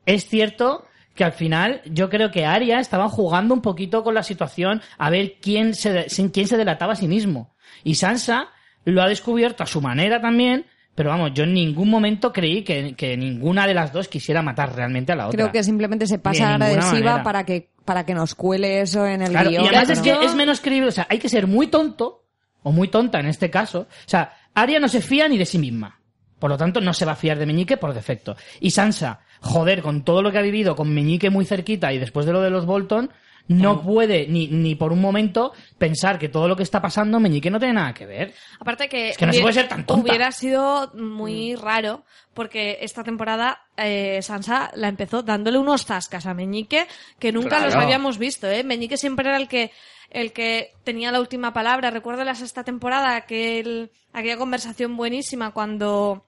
es cierto que al final yo creo que Arya estaba jugando un poquito con la situación a ver quién se, quién se delataba a sí mismo. Y Sansa lo ha descubierto a su manera también, pero vamos, yo en ningún momento creí que, que ninguna de las dos quisiera matar realmente a la otra. Creo que simplemente se pasa agradesiva manera. para que, para que nos cuele eso en el Claro, guion. y además es que es menos creíble, o sea, hay que ser muy tonto, o muy tonta en este caso. O sea, Arya no se fía ni de sí misma. Por lo tanto, no se va a fiar de Meñique por defecto. Y Sansa, joder, con todo lo que ha vivido, con Meñique muy cerquita y después de lo de los Bolton, no puede ni, ni por un momento pensar que todo lo que está pasando Meñique no tiene nada que ver. Aparte que, Es que no se hubiera- puede ser tan tonta. hubiera sido muy raro porque esta temporada eh, Sansa la empezó dándole unos zascas a Meñique que nunca Claro. los habíamos visto. ¿eh? Meñique siempre era el que el que tenía la última palabra. Recuerdo la sexta temporada aquel, aquella conversación buenísima cuando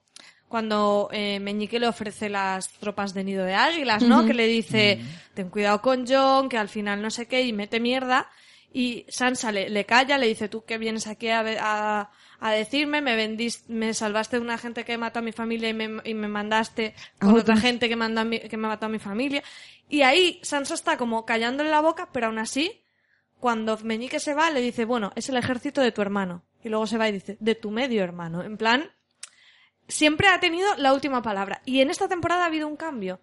cuando eh, Meñique le ofrece las tropas de nido de águilas, ¿no? Que le dice, ten cuidado con John, que al final no sé qué, y mete mierda. Y Sansa le, le calla, le dice, tú que vienes aquí a, a, a decirme, me vendís, me salvaste de una gente que mató a mi familia y me, y me mandaste con otra gente que, manda a mi- que me mató a mi familia. Y ahí Sansa está como callándole la boca, pero aún así, cuando Meñique se va, le dice, bueno, es el ejército de tu hermano. Y luego se va y dice, de tu medio hermano. En plan, siempre ha tenido la última palabra. Y en esta temporada ha habido un cambio.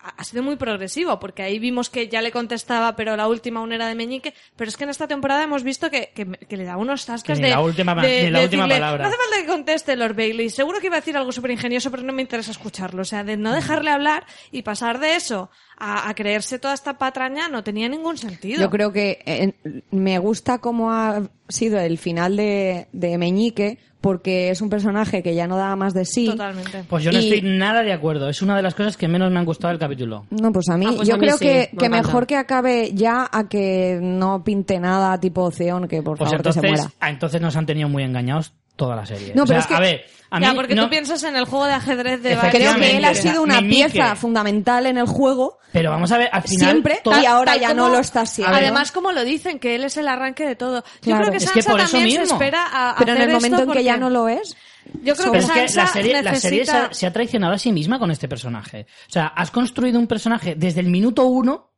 Ha sido muy progresivo, porque ahí vimos que ya le contestaba, pero la última aún era de Meñique. Pero es que en esta temporada hemos visto que, que, que le da unos tascas de. la última pa- de- ni la de última decirle, palabra. No hace falta que conteste Lord Bailey. Seguro que iba a decir algo súper ingenioso, pero no me interesa escucharlo. O sea, de no dejarle hablar y pasar de eso a, a creerse toda esta patraña no tenía ningún sentido. Yo creo que eh, me gusta cómo ha sido el final de, de Meñique, porque es un personaje que ya no da más de sí. Totalmente. Pues yo no Y- estoy nada de acuerdo. Es una de las cosas que menos me han gustado del capítulo. No, pues a mí, Ah, pues yo a mí creo sí, que, me que encanta. mejor que acabe ya a que no pinte nada tipo Oceón, que por Pues favor que se entonces, muera. ah, entonces nos han tenido muy engañados toda la serie. No, O pero sea, es que- a ver, a mí ya, porque no- tú piensas en el juego de ajedrez de. Creo que él ha sido una pieza fundamental en el juego Pero vamos a ver, al final... siempre todo- y ahora Tal ya como- no lo está siendo. Además, como lo dicen, que él es el arranque de todo. Yo Claro. creo que Es que Sansa por eso también se espera a pero en el momento esto en que ya no lo es, Yo creo que es que Sansa la serie, la serie se, necesita... ha- se ha traicionado a sí misma con este personaje. O sea, has construido un personaje desde el minuto uno,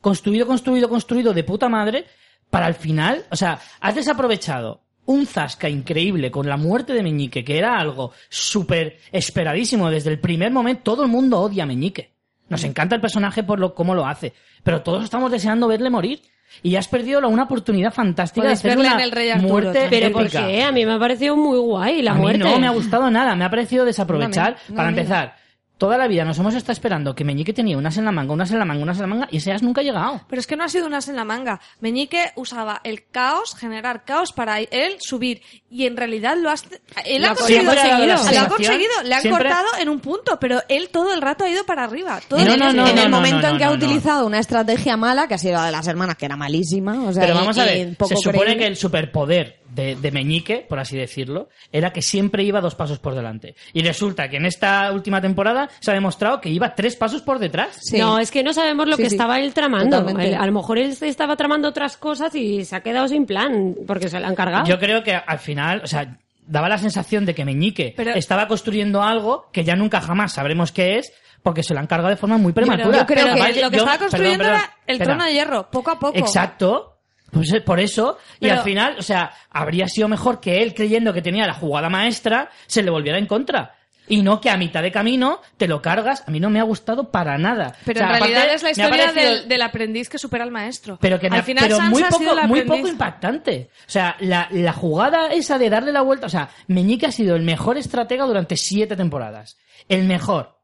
construido, construido, construido de puta madre, para el final, o sea, has desaprovechado un zasca increíble con la muerte de Meñique, que era algo súper esperadísimo desde el primer momento. Todo el mundo odia a Meñique. Nos encanta el personaje por lo, cómo lo hace. Pero todos estamos deseando verle morir. Y has perdido la- una oportunidad fantástica de hacer verle una en el Rey Arturo muerte también. Pero ¿por épica. qué? A mí me ha parecido muy guay la a mí muerte. no me ha gustado nada, me ha parecido desaprovechar. No, no, para empezar, toda la vida nos hemos estado esperando que Meñique tenía unas en la manga, unas en la manga, unas en la manga, y ese as nunca ha llegado. Pero es que no ha sido unas en la manga. Meñique usaba el caos, generar caos para él subir. Y en realidad lo has... Él Lo ha conseguido... conseguido. Lo ha conseguido. Le han siempre- cortado en un punto, pero él todo el rato ha ido para arriba. Todo No, el- no, no, en el momento no, en que no, ha no. utilizado una estrategia mala, que ha sido la de las hermanas, que era malísima, o sea, Pero y- vamos a ver, poco se supone creíble. que el superpoder de, de Meñique, por así decirlo, era que siempre iba dos pasos por delante. Y resulta que en esta última temporada se ha demostrado que iba tres pasos por detrás. Sí. No, es que no sabemos lo Sí, que sí. estaba él tramando. Él- a lo mejor él se estaba tramando otras cosas y se ha quedado sin plan, porque se le han cargado. Yo creo que al final, o sea, daba la sensación de que Meñique Pero- estaba construyendo algo que ya nunca jamás sabremos qué es, porque se lo han cargado de forma muy prematura. yo creo Pero que lo que yo- estaba construyendo perdón, perdón, era el espera. trono de hierro, poco a poco. Exacto. Pues eh, por eso, y al final, o sea, habría sido mejor que él, creyendo que tenía la jugada maestra, se le volviera en contra. Y no que a mitad de camino te lo cargas. A mí no me ha gustado para nada. Pero O sea, en realidad aparte, es la historia parecido- del, del aprendiz que supera al maestro. Pero que al final pero muy poco, muy poco impactante. O sea, la, la jugada esa de darle la vuelta, o sea, Meñique ha sido el mejor estratega durante siete temporadas. El mejor.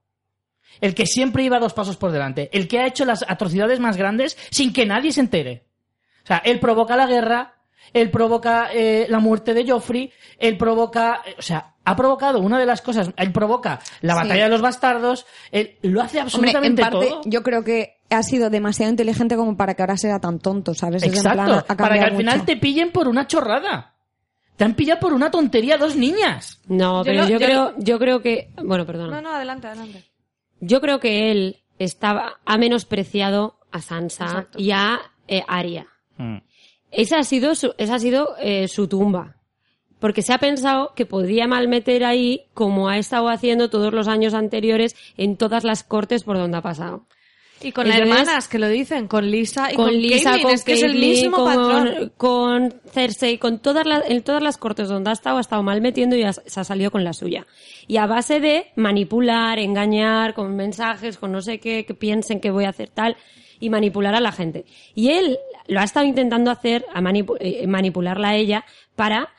El que siempre iba dos pasos por delante. El que ha hecho las atrocidades más grandes sin que nadie se entere. O sea, él provoca la guerra, él provoca eh, la muerte de Joffrey, él provoca, eh, o sea, ha provocado una de las cosas, él provoca la Sí. batalla de los bastardos, él lo hace Hombre, en absolutamente parte, todo. yo creo que ha sido demasiado inteligente como para que ahora sea tan tonto, ¿sabes? Es en Exacto, plan, ha para que al final mucho. te pillen por una chorrada. Te han pillado por una tontería dos niñas. No, Yo pero lo- yo, yo creo, yo creo que, bueno, perdona. No, no, adelante, adelante. Yo creo que él estaba, ha menospreciado a Sansa Exacto. y a eh, Arya. Esa ha sido su, esa ha sido eh, su tumba. Porque se ha pensado que podría malmeter ahí como ha estado haciendo todos los años anteriores en todas las cortes por donde ha pasado. Y con las hermanas que lo dicen, con Lisa y con, con, Lisa, Caitlyn, con es que es el mismo con, patrón. con Cersei, con todas las, en todas las cortes donde ha estado, ha estado mal metiendo y ha- se ha salido con la suya. Y a base de manipular, engañar, con mensajes, con no sé qué, que piensen que voy a hacer tal, y manipular a la gente. Y él lo ha estado intentando hacer, a manipu- eh, manipularla a ella, para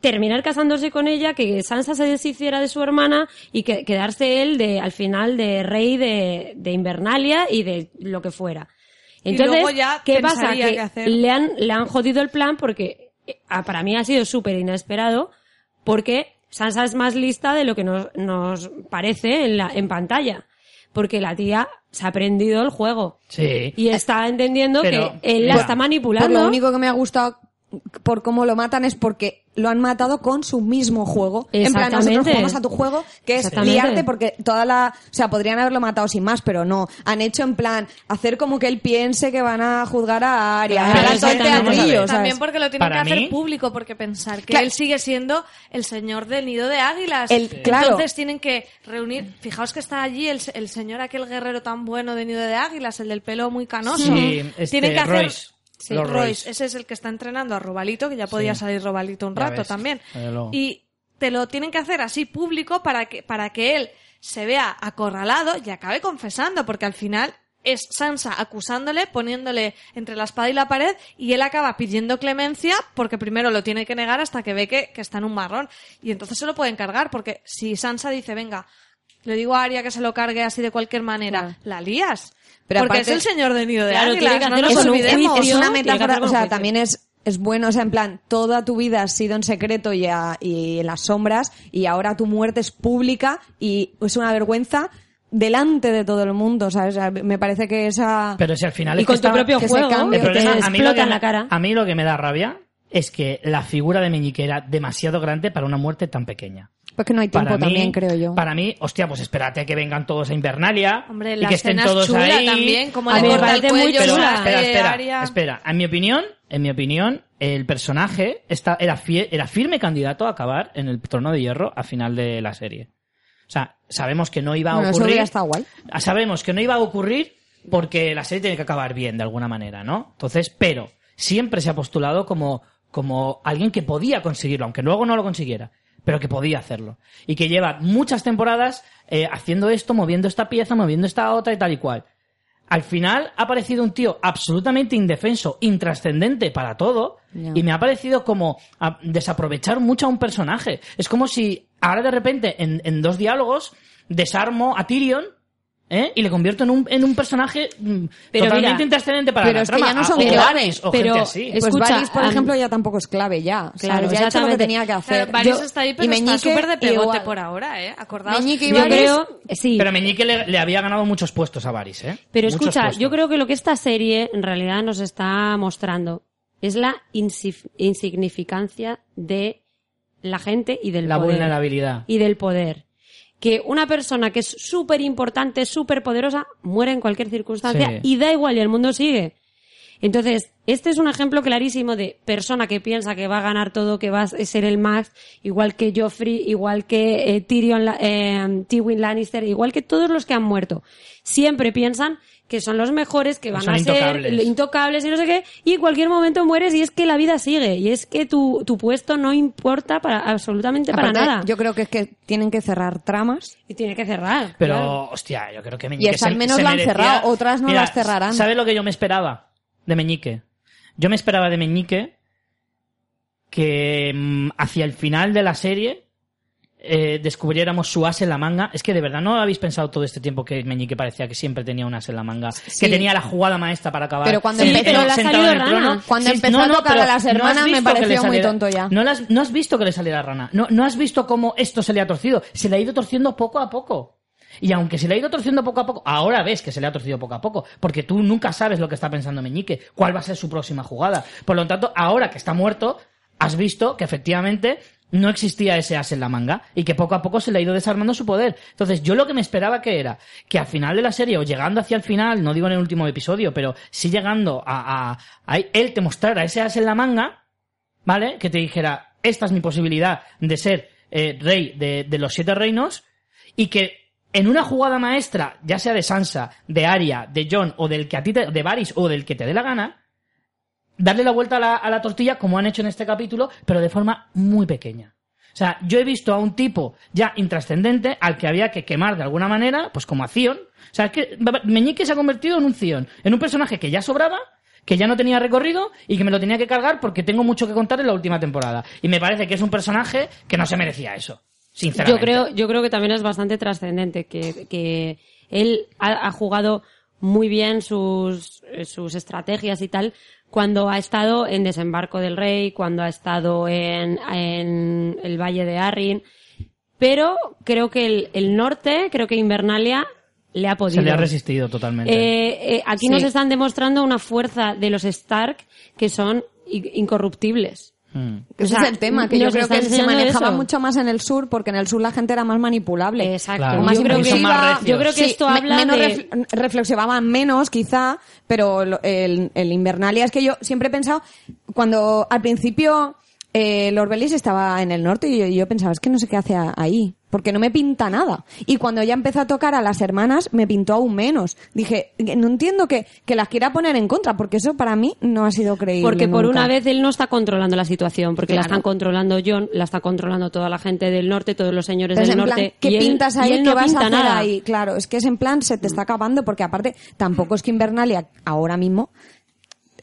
terminar casándose con ella, que Sansa se deshiciera de su hermana y que quedarse él de, al final de rey de, de Invernalia y de lo que fuera. Entonces, ¿qué pasa? Que le han, le han jodido el plan porque eh, para mí ha sido súper inesperado porque Sansa es más lista de lo que nos, nos parece en, la, en pantalla. Porque la tía se ha aprendido el juego. Sí. Y está entendiendo Pero, que él la mira, está manipulando. lo único que me ha gustado por cómo lo matan es porque lo han matado con su mismo juego. En plan, nosotros jugamos a tu juego, que es liarte porque toda la... O sea, podrían haberlo matado sin más, pero no. Han hecho en plan, hacer como que él piense que van a juzgar a Arya. Claro, todo el a. También porque lo tienen Para que hacer público, porque pensar que Claro. él sigue siendo el señor del nido de águilas. El- claro. Entonces tienen que reunir. Fijaos que está allí el, el señor, aquel guerrero tan bueno de nido de águilas, el del pelo muy canoso. Sí, este, tienen que hacer. Royce. Sí, Royce. Royce. Ese es el que está entrenando a Robalito, que ya podía Sí. salir Robalito un Ya rato ves, también. Y te lo tienen que hacer así público para que, para que él se vea acorralado y acabe confesando, porque al final es Sansa acusándole, poniéndole entre la espada y la pared, y él acaba pidiendo clemencia porque primero lo tiene que negar hasta que ve que, que está en un marrón. Y entonces se lo pueden cargar, porque si Sansa dice, venga, le digo a Arya que se lo cargue así de cualquier manera, Claro. la lías. Pero porque aparte- es el señor de Nido de Claro, Águilas, que no nos es, un- olvidemos. es una metáfora, o sea, también es, es bueno, o sea, en plan, toda tu vida has sido en secreto y, a- y en las sombras y ahora tu muerte es pública y es una vergüenza delante de todo el mundo, ¿sabes? O sea, me parece que esa... Pero si al final y es con que tu está- propio que juego, cambie. El problema, a mí, lo explota que en me, la cara. a mí lo que me da rabia es que la figura de Meñique era demasiado grande para una muerte tan pequeña. Pues que no hay tiempo Para mí, también, creo yo. Para mí, hostia, pues espérate a que vengan todos a Invernalia Hombre, y la que estén todos chula ahí. también, como A le corta el cuello, Pero espera, espera, espera. En mi opinión, en mi opinión, el personaje está, era, fie- era firme candidato a acabar en el trono de hierro a final de la serie. O sea, sabemos que no iba a Bueno, ocurrir. guay. Sabemos que no iba a ocurrir porque la serie tiene que acabar bien de alguna manera, ¿no? Entonces, pero siempre se ha postulado como, como alguien que podía conseguirlo, aunque luego no lo consiguiera, pero que podía hacerlo. Y que lleva muchas temporadas eh, haciendo esto, moviendo esta pieza, moviendo esta otra y tal y cual. Al final ha aparecido un tío absolutamente indefenso, intrascendente para todo, y me ha parecido como a- desaprovechar mucho a un personaje. Es como si ahora de repente en, en dos diálogos desarmo a Tyrion ¿eh? y le convierto en un, en un personaje mm, Pero totalmente mira, intrascendente para pero la es que trama. ya no a- son o claves, o pero gente así. es- Pues Escucha, Varys, por ejemplo, ya tampoco es clave ya. O sea, Claro, ya ha hecho lo que tenía que hacer. Claro, Varys Yo- está ahí, y pero está Meñique súper de pegote igual. por ahora, ¿eh? Acordaos. Meñique y Yo creo, sí. Pero Meñique le, le había ganado muchos puestos a Varys, ¿eh? Pero Muchos escucha, puestos. yo creo que lo que esta serie en realidad nos está mostrando es la insignificancia de la gente y del La poder. vulnerabilidad. Y del poder. Que una persona que es súper importante, súper poderosa, muere en cualquier circunstancia Sí. y da igual y el mundo sigue. Entonces, este es un ejemplo clarísimo de persona que piensa que va a ganar todo, que va a ser el Max, igual que Joffrey, igual que eh, Tyrion, eh, Tywin Lannister, igual que todos los que han muerto. Siempre piensan que son los mejores, que van Son a intocables. ser intocables y no sé qué, y en cualquier momento mueres y es que la vida sigue, y es que tu, tu puesto no importa para absolutamente para nada. Yo creo que es que tienen que cerrar tramas. Y tiene que cerrar. Pero, claro. hostia, yo creo que Meñique esa al se- menos se la han merecía- cerrado, otras no Mira, las cerrarán. ¿Sabes lo que yo me esperaba de Meñique? Yo me esperaba de Meñique que mm, hacia el final de la serie eh, descubriéramos su as en la manga. Es que de verdad no habéis pensado todo este tiempo que Meñique parecía que siempre tenía un as en la manga, que tenía la jugada maestra para acabar. Pero cuando Sí, empezó- en el rana. trono. Cuando empezó a tocar a las no hermanas me que le pareció muy tonto ya. No, las- no has visto que le saliera rana. No, no has visto cómo esto se le ha torcido. Se le ha ido torciendo poco a poco. Y aunque se le ha ido torciendo poco a poco, ahora ves que se le ha torcido poco a poco, porque tú nunca sabes lo que está pensando Meñique, cuál va a ser su próxima jugada. Por lo tanto, ahora que está muerto, has visto que efectivamente no existía ese as en la manga y que poco a poco se le ha ido desarmando su poder. Entonces, yo lo que me esperaba que era que al final de la serie, o llegando hacia el final, no digo en el último episodio, pero sí llegando a, a, a él te mostrara ese as en la manga, ¿vale? Que te dijera, esta es mi posibilidad de ser eh, rey de, de los siete reinos y que en una jugada maestra, ya sea de Sansa, de Arya, de John o del que a ti te, de Varys o del que te dé la gana, darle la vuelta a la, tortilla como han hecho en este capítulo, pero de forma muy pequeña. O sea, yo he visto a un tipo ya intrascendente al que había que quemar de alguna manera, pues como a Zion. O sea, es que Meñique se ha convertido en un Zion, en un personaje que ya sobraba, que ya no tenía recorrido y que me lo tenía que cargar porque tengo mucho que contar en la última temporada. Y me parece que es un personaje que no se merecía eso. Sinceramente. Yo creo, yo creo que también es bastante trascendente, que, que él ha, ha jugado muy bien sus, sus estrategias y tal cuando ha estado en Desembarco del Rey, cuando ha estado en, en el Valle de Arryn, pero creo que el, el norte, creo que Invernalia le ha podido. Se le ha resistido totalmente. Eh, eh, aquí Sí. nos están demostrando una fuerza de los Stark que son incorruptibles. Mm. Ese O sea, es el tema, que yo creo que se manejaba eso. mucho más en el sur, porque en el sur la gente era más manipulable. Exacto. Claro. Más yo, creo que, más yo creo que Sí, esto me- habla menos de... ref- reflexionaban menos, quizá, pero lo- el, el Invernalia es que yo siempre he pensado, cuando al principio eh, Lord Bellis estaba en el norte y yo, yo pensaba, es que no sé qué hace ahí, porque no me pinta nada. Y cuando ya empezó a tocar a las hermanas, me pintó aún menos. Dije, no entiendo que, que las quiera poner en contra, porque eso para mí no ha sido creíble. Porque por nunca. una vez él no está controlando la situación, porque la están controlando John, la está controlando toda la gente del norte, todos los señores Entonces, del en norte. plan, ¿qué y él- pintas y ahí? él ¿Qué no vas a hacer nada. ahí? Claro, es que es en plan, se te está acabando, porque aparte, tampoco es que Invernalia ahora mismo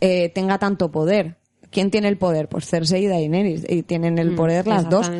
eh, tenga tanto poder. ¿Quién tiene el poder? Pues Cersei y Daenerys, y tienen el Mm, poder las dos.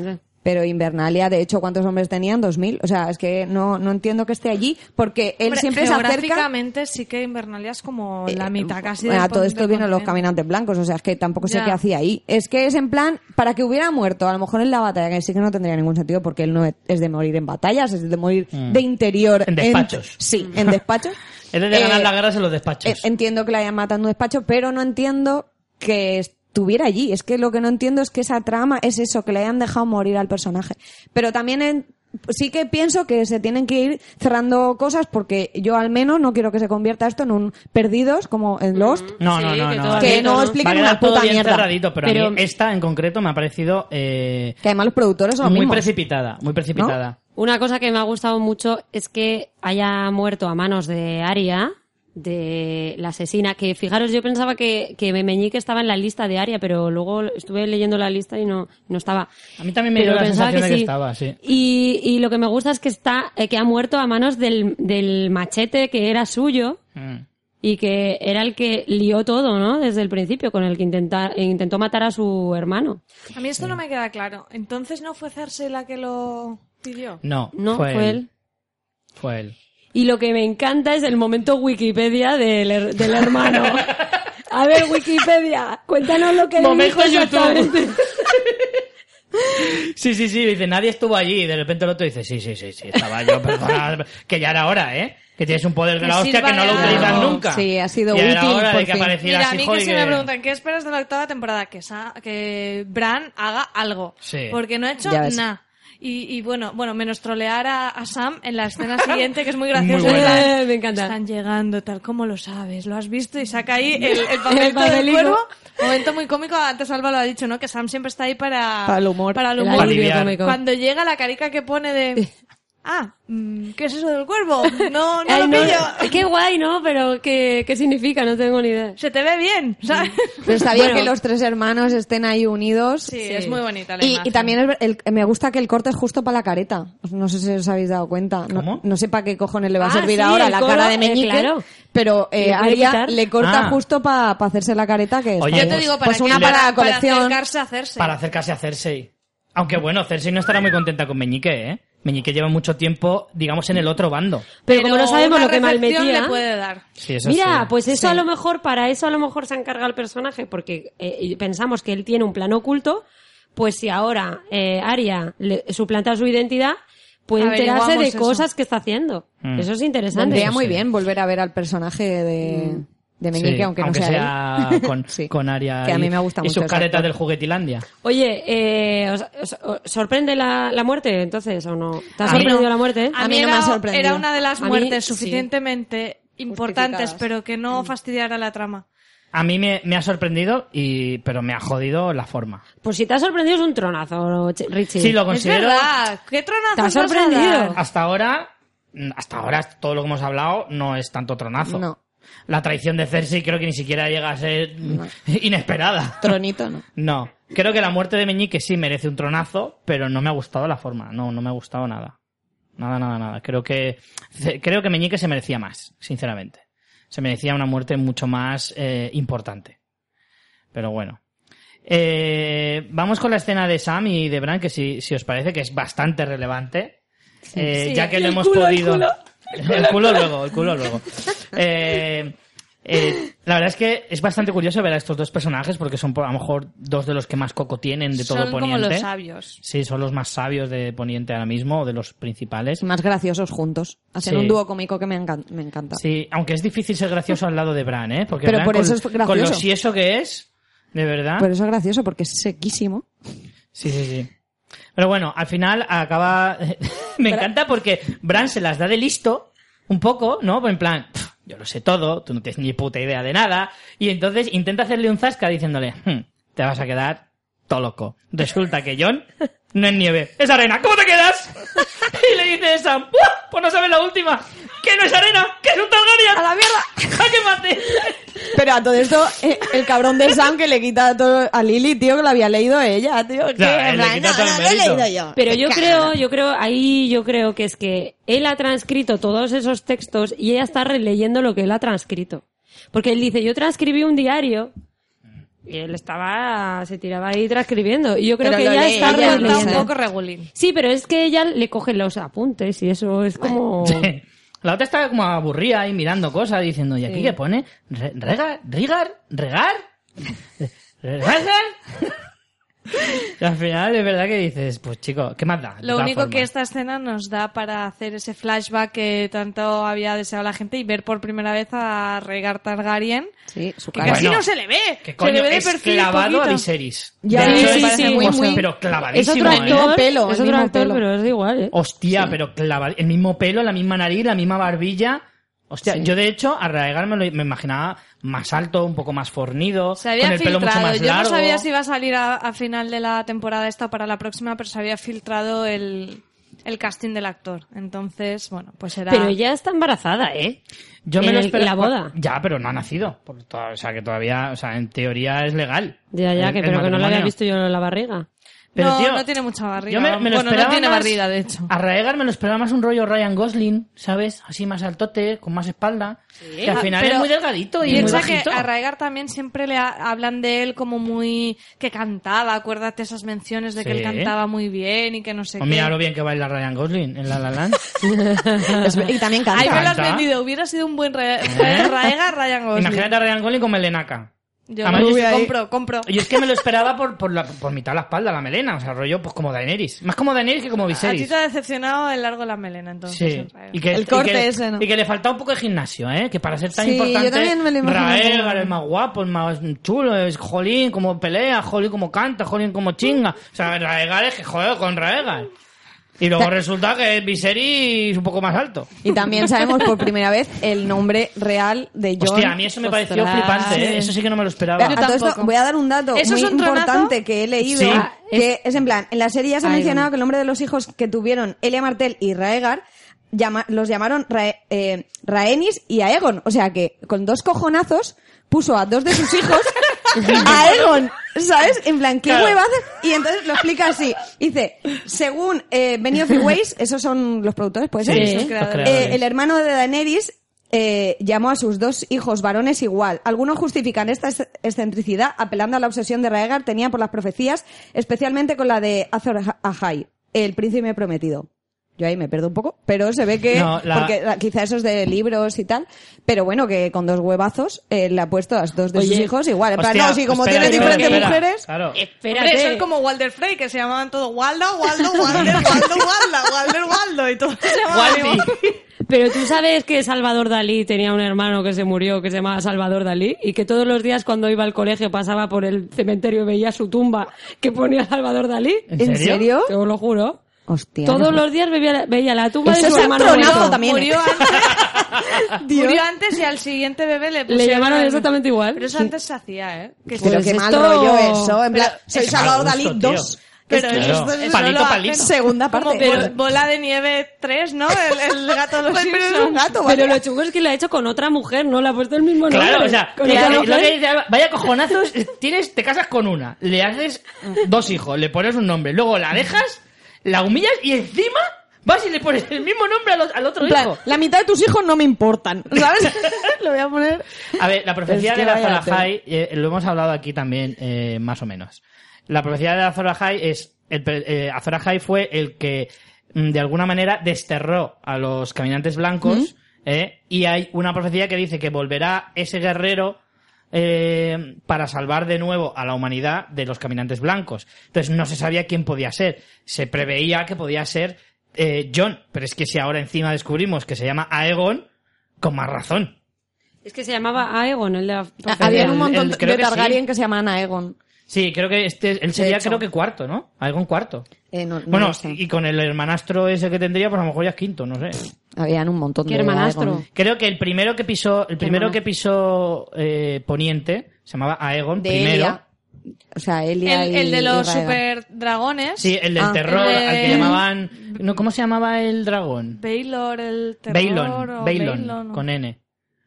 Pero Invernalia, de hecho, ¿cuántos hombres tenían? Dos mil. O sea, es que no, no entiendo que esté allí, porque él Hombre, siempre se acerca... geográficamente sí que Invernalia es como la mitad casi Bueno, del todo esto vienen los caminantes blancos, o sea, es que tampoco sé Ya. qué hacía ahí. Es que es en plan, para que hubiera muerto, a lo mejor en la batalla, que sí que no tendría ningún sentido, porque él no es de morir en batallas, es de morir de interior. En despachos. sí, en *laughs* despachos. Es de ganar Eh, las guerras en los despachos. eh, Entiendo que la hayan matado en un despacho, pero no entiendo que estuviera allí. Es que lo que no entiendo es que esa trama es eso, que le hayan dejado morir al personaje. Pero también en- sí que pienso que se tienen que ir cerrando cosas porque yo al menos no quiero que se convierta esto en un perdidos como en Lost. No, Sí, no, no, que no. Que no expliquen Va a quedar una puta mierda. cerradito, pero, a mí esta en concreto me ha parecido eh, Que además los productores son los muy mismos. precipitada, muy precipitada. Una cosa que me ha gustado mucho es que haya muerto a manos de Aria, de la asesina, que fijaros, yo pensaba que, que Meñique estaba en la lista de Aria, pero luego estuve leyendo la lista y no, no estaba. A mí también me dio la pensaba sensación de que sí. estaba, sí. Y, y lo que me gusta es que está, eh, que ha muerto a manos del, del machete que era suyo Mm. y que era el que lió todo, ¿no? Desde el principio, con el que intenta, intentó matar a su hermano. A mí esto no me queda claro. Entonces no fue Cersei la que lo pidió. No, No, fue, fue él. él. Fue él. Y lo que me encanta es el momento Wikipedia del, del hermano. *laughs* A ver, Wikipedia, cuéntanos lo que Momento dijo YouTube. *laughs* Sí, sí, sí, dice, nadie estuvo allí. Y de repente el otro dice, sí, sí, sí, sí, estaba yo, *laughs* perdona, que ya era hora, ¿eh? Que tienes un poder de Que la hostia que no lo utilizas No, nunca. sí, ha sido Ya era útil, hora por de que fin. aparecieras, Mira, a mí que y si me preguntan qué esperas de la octava temporada, que, sa- que Bran haga algo. Sí. Porque no ha hecho nada. Y, y bueno, bueno, menos trolear a, a Sam en la escena *laughs* siguiente, que es muy gracioso. Muy Eh, me encanta. Están llegando, tal como lo sabes, lo has visto y saca ahí el, el *laughs* papelito El del cuervo. Momento muy cómico, antes Alba lo ha dicho, ¿no? Que Sam siempre está ahí para... Para el humor. Para el El humor. cómico. Cuando llega la carica que pone de... *laughs* Ah, mm, ¿qué es eso del cuervo? No, no *laughs* Ay, lo no, pillo. Qué guay, ¿no? Pero ¿qué, qué significa? No tengo ni idea. Se te ve bien, *laughs* ¿sabes? Pero está bien Bueno. que los tres hermanos estén ahí unidos. Sí, es muy bonita la Y, imagen. y también es ver- el- me gusta que el corte es justo para la careta. No sé si os habéis dado cuenta. No, ¿Cómo? no sé para qué cojones le va a Ah, servir sí, ahora la coro, cara de eh, Meñique. claro. Pero eh, Aria le corta Ah. justo para hacerse la careta que Oye, Yo te digo, para pues que- una para la colección. Para acercarse a hacerse. Para acercarse a Cersei. Aunque bueno, Cersei no estará muy contenta con Meñique, ¿eh? Meñique lleva mucho tiempo, digamos, en el otro bando. Pero, como no sabemos lo que malmetía... le puede dar. Sí, eso Mira, sí. pues eso Sí. a lo mejor, para eso a lo mejor se encarga el personaje, porque eh, pensamos que él tiene un plan oculto, pues si ahora eh, Aria le, suplanta su identidad, puede enterarse de eso. cosas que está haciendo. Mm. Eso es interesante. Vendría muy sí. bien volver a ver al personaje de, de Meñique, Sí, aunque no sea, él. *laughs* con, Sí. con Aria Que a y- mí me gusta y mucho sus caretas del juguetilandia. Oye, eh, ¿os, os- os sorprende la, la muerte entonces o no? ¿Te ha A mí sorprendido no. la muerte? A mí no me era, ha sorprendido. Era una de las A mí, muertes sí. suficientemente importantes, pero que no fastidiara la trama. A mí me, me ha sorprendido, y, pero me ha jodido la forma. Pues si te ha sorprendido es un tronazo, Ch- Richie. Sí, lo Es considero. verdad. ¿Qué tronazo ¿Te ha a sorprendido? Hasta ahora, mm, hasta ahora todo lo que hemos hablado no es tanto tronazo. No. La traición de Cersei creo que ni siquiera llega a ser *laughs* inesperada. Tronito, ¿no? *laughs* No. Creo que la muerte de Meñique sí merece un tronazo, pero no me ha gustado la forma. No, no me ha gustado nada. Nada, nada, nada. Creo que, creo que Meñique se merecía más, sinceramente. Se merecía una muerte mucho más eh, importante. Pero bueno. Eh, vamos con la escena de Sam y de Bran, que si, si os parece que es bastante relevante. Eh, Sí, ya que el hemos culo, podido. *laughs* El culo luego, el culo luego. Eh, eh, la verdad es que es bastante curioso ver a estos dos personajes porque son a lo mejor dos de los que más coco tienen de todo Son como Poniente. los sabios. Sí, son los más sabios de Poniente ahora mismo, o de los principales. Más graciosos juntos. Hacen Sí. un dúo cómico que me, encan- me encanta. Sí, aunque es difícil ser gracioso al lado de Bran, ¿eh? Porque Pero Bran por con, eso es gracioso. con lo si eso que es, de verdad. Pero eso es gracioso porque es sequísimo. Sí, sí, sí. Pero bueno, al final acaba... *laughs* Me encanta porque Bran se las da de listo, un poco, ¿no? En plan, "Pf, yo lo sé todo, tú no tienes ni puta idea de nada. Y entonces intenta hacerle un zasca diciéndole, "Hmm, te vas a quedar todo loco. Resulta que John no es nieve, es arena. ¿Cómo te quedas? *laughs* Y le dice Sam, "Buah, pues no sabes la última, que no es arena, que es un Targaryen. ¡A la mierda! *laughs* ¡A que mate! Pero a todo esto, eh, el cabrón de Sam que le quita todo a Lily, tío, que lo había leído ella, tío. que, Ya, no, todo el no, lo he mérito. leído yo. Pero yo creo, yo creo, ahí yo creo que es que él ha transcrito todos esos textos y ella está releyendo lo que él ha transcrito. Porque él dice, yo transcribí un diario y él estaba, se tiraba ahí transcribiendo. Y yo creo Pero que ella lee está ella, un poco regulín. Sí, pero es que ella le coge los apuntes y eso es como... *laughs* Sí. La otra está como aburrida ahí mirando cosas, diciendo, ¿y aquí Sí. qué pone? Re- ¿Regar? ¿Rigar? ¿Regar? ¿Regar? *laughs* Y al final es verdad que dices, pues chico, ¿qué más da? Lo único que esta escena nos da para hacer ese flashback que tanto había deseado la gente y ver por primera vez a Rhaegar Targaryen. Sí, su Que cara. casi Bueno, no se le ve. Que se le ve de es perfil clavado a. Viserys. Ya, De sí, hecho, sí, es- sí, muy, muy- Pero Es clavadísimo, otro ¿eh? actor, pelo, es otro actor, pelo. pero es igual, ¿eh? Hostia, pero clavado. El mismo pelo, la misma nariz, la misma barbilla. Hostia, Sí. yo de hecho a Raegar me, lo- me imaginaba más alto, un poco más fornido, Se había con el pelo mucho filtrado. más Yo largo. no sabía si iba a salir a, a final de la temporada esta o para la próxima, pero se había filtrado el, el casting del actor. Entonces, bueno, pues era... Pero ella está embarazada, ¿eh? Yo me En lo esperaba. la boda. Ya, pero no ha nacido. Por o sea, que todavía, o sea, en teoría es legal. Ya, ya, El- que el pero que no la había visto yo en la barriga. Pero, no, tío, no tiene mucha barriga. Yo me, me lo bueno, no esperaba tiene más- barriga, de hecho. A Raegar me lo esperaba más un rollo Ryan Gosling, ¿sabes? Así más altote, con más espalda. Que al final pero es muy delgadito y muy Piensa que bajito. a Rhaegar también siempre le ha- hablan de él como muy... que cantaba, acuérdate esas menciones de que él cantaba muy bien y que no sé O qué. mira lo bien que baila Ryan Gosling en La La Land. *laughs* Y también canta. Ahí me lo has vendido, hubiera sido un buen ¿Eh? *laughs* Rhaegar Ryan Gosling. Imagínate a Ryan Gosling con melenaca. Yo Además, yo compro, compro. Yo es que me lo esperaba por, por, la, por mitad de la espalda, la melena. O sea, rollo pues como Daenerys. Más como Daenerys que como A ti Viserys. te ha decepcionado el largo de la melena, entonces. Sí, en y que, El y corte que- ese, ¿no? y que le faltaba un poco de gimnasio, ¿eh? Que para ser tan Sí, yo importante, también me lo imagino Raegar es más guapo, es más chulo, es Jolín como pelea, Jolín como canta, Jolín como chinga. O sea, Raegar es que joder con Raegar. Y luego resulta que es Viserys un poco más alto. Y también sabemos por primera vez el nombre real de John. Hostia, a mí eso me pareció Ostras. flipante, ¿eh? Eso sí que no me lo esperaba. A todo esto, voy a dar un dato ¿Eso muy es un tronazo? importante que he leído, Sí. que es... en plan, en la serie ya se ha mencionado que el nombre de los hijos que tuvieron Elia Martell y Raegar llama- los llamaron Rae- eh, Rhaenys y Aegon, o sea que con dos cojonazos puso a dos de sus hijos *laughs* a Aegon, ¿sabes? En plan, ¿qué Claro. hueva? Y entonces lo explica así, dice, según eh, Benioff y Weiss, esos son los productores, ¿puede ser? Sí, creadores. Eh, el hermano de Daenerys eh, llamó a sus dos hijos varones igual. Algunos justifican esta ex- excentricidad apelando a la obsesión de Raegar tenía por las profecías, especialmente con la de Azor Ahai, el príncipe prometido. Yo ahí me pierdo un poco, pero se ve que, No, la- porque quizá eso es de libros y tal, pero bueno, que con dos huevazos eh, le ha puesto a los dos de sus hijos igual. En plan, Hostia, no, si como espera, tiene espera, diferentes espera. mujeres, Claro. Espérate. Hombre, eso es como Walder Frey, que se llamaban todos Waldo, Waldo, *laughs* Walder, Waldo, Walda, Walder, Waldo, y todos se llamaban. Pero tú sabes que Salvador Dalí tenía un hermano que se murió que se llamaba Salvador Dalí y que todos los días cuando iba al colegio pasaba por el cementerio y veía su tumba que ponía Salvador Dalí. ¿En serio? Te lo juro. Hostia. Todos los días veía, veía la tumba Eso de es su un hermano tronazo muerto. también. ¿eh? Murió antes, *laughs* murió antes y al siguiente bebé le pusieron... llamaron el- exactamente igual. Pero eso antes se hacía, ¿eh? Que Pero Pues qué mal esto- rollo eso, en plan, Pero soy Salvador Dalí gusto, tío. 2. Pero Es que Claro, esto es palito, palito. Segunda como parte. bol- bola de nieve 3, ¿no? El, el gato de los Pero es un gato. Pero lo chungo es que lo ha hecho con otra mujer, no le ha puesto el mismo nombre. Claro, o sea, Con lo que dice vaya cojonazos, tienes, te casas con una, le haces dos hijos, le pones un nombre, luego la dejas, la humillas y encima vas y le pones el mismo nombre al, otro plan, hijo. la mitad de tus hijos no me importan, *laughs* ¿sabes? *laughs* lo voy a poner... A ver, la profecía Es que de la vaya Azor Ahai, eh, lo hemos hablado aquí también, eh, más o menos. La profecía de la Azor Ahai es, el, eh, Azor Ahai fue el que, mm, de alguna manera, desterró a los caminantes blancos, eh, y hay una profecía que dice que volverá ese guerrero, eh, para salvar de nuevo a la humanidad de los caminantes blancos. Entonces no se sabía quién podía ser. Se preveía que podía ser eh, John, pero es que si ahora encima descubrimos que se llama Aegon, con más razón. Es que se llamaba Aegon, el de la Había un montón el- creo de que Targaryen sí. que se llaman Aegon. Sí, creo que este, él sería hecho. creo que cuarto, ¿no? Aegon cuarto. Eh, no, no bueno, lo sé. y con el hermanastro ese que tendría, pues a lo mejor ya es quinto, no sé. Habían un montón ¿Qué de hermanastro? Aegon. Creo que el primero que pisó, el primero que pisó eh, Poniente se llamaba Aegon De primero. Elia. O sea, Elia El, y el de los y super dragones. Sí, el del Ah. terror, El de- al que llamaban... No, ¿Cómo se llamaba el dragón? Baylor, el terror. Bailon, o Bailon, Baelon, o- con N.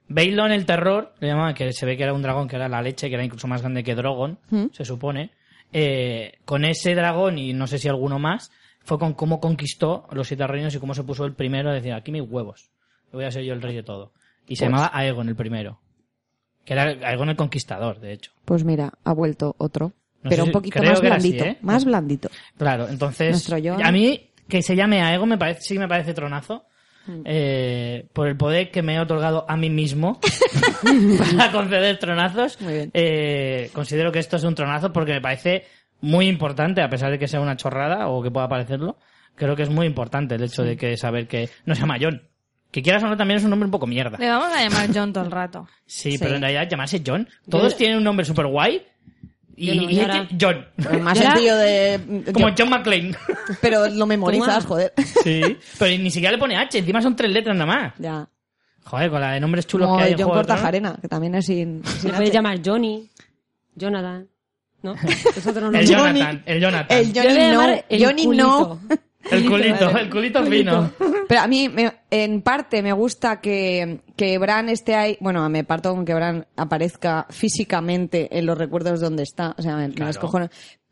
Bailon el terror, le llamaban, que se ve que era un dragón que era la leche, que era incluso más grande que Drogon, ¿Mm? se supone. Eh, con ese dragón y no sé si alguno más, fue con cómo conquistó los siete reinos y cómo se puso el primero a decir, aquí mis huevos, voy a ser yo el rey de todo. Y se Pues- llamaba Aegon el primero. Que era Aegon el conquistador, de hecho. Pues mira, ha vuelto otro. No pero un poquito más así, blandito. ¿eh? Más blandito. Claro, entonces Jon. a mí que se llame Aegon me parece sí me parece tronazo. Mm. eh, por el poder que me he otorgado a mí mismo *laughs* *laughs* para conceder tronazos, Muy bien. eh, considero que esto es un tronazo porque me parece muy importante, a pesar de que sea una chorrada o que pueda parecerlo, creo que es muy importante el hecho de que saber que no se llama John. Que quieras o no, también es un nombre un poco mierda. Le vamos a llamar John todo el rato. Sí, *laughs* Sí. pero en realidad llamarse John. Todos Yo- tienen un nombre súper guay. Y, Yo no, y yo este- ahora- John. Más *laughs* Ya. sentido de... Como John McClane. *laughs* Pero lo memorizas, Toma. joder. Sí, pero ni siquiera le pone H, encima son tres letras nada más. ya. Joder, con la de nombres chulos Como que hay en John Tronos. Cortajarena, que también es sin... sin Se H. llamar Johnny, Jonathan, ¿no? *laughs* Otro nombre. El Johnny. Jonathan, el Jonathan. El Johnny no. el Johnny no. culito. *laughs* El culito, el culito fino. Pero a mí, me- en parte, me gusta que, que Bran esté ahí. Bueno, me parto con que Bran aparezca físicamente en los recuerdos donde está. O sea, me, me Claro.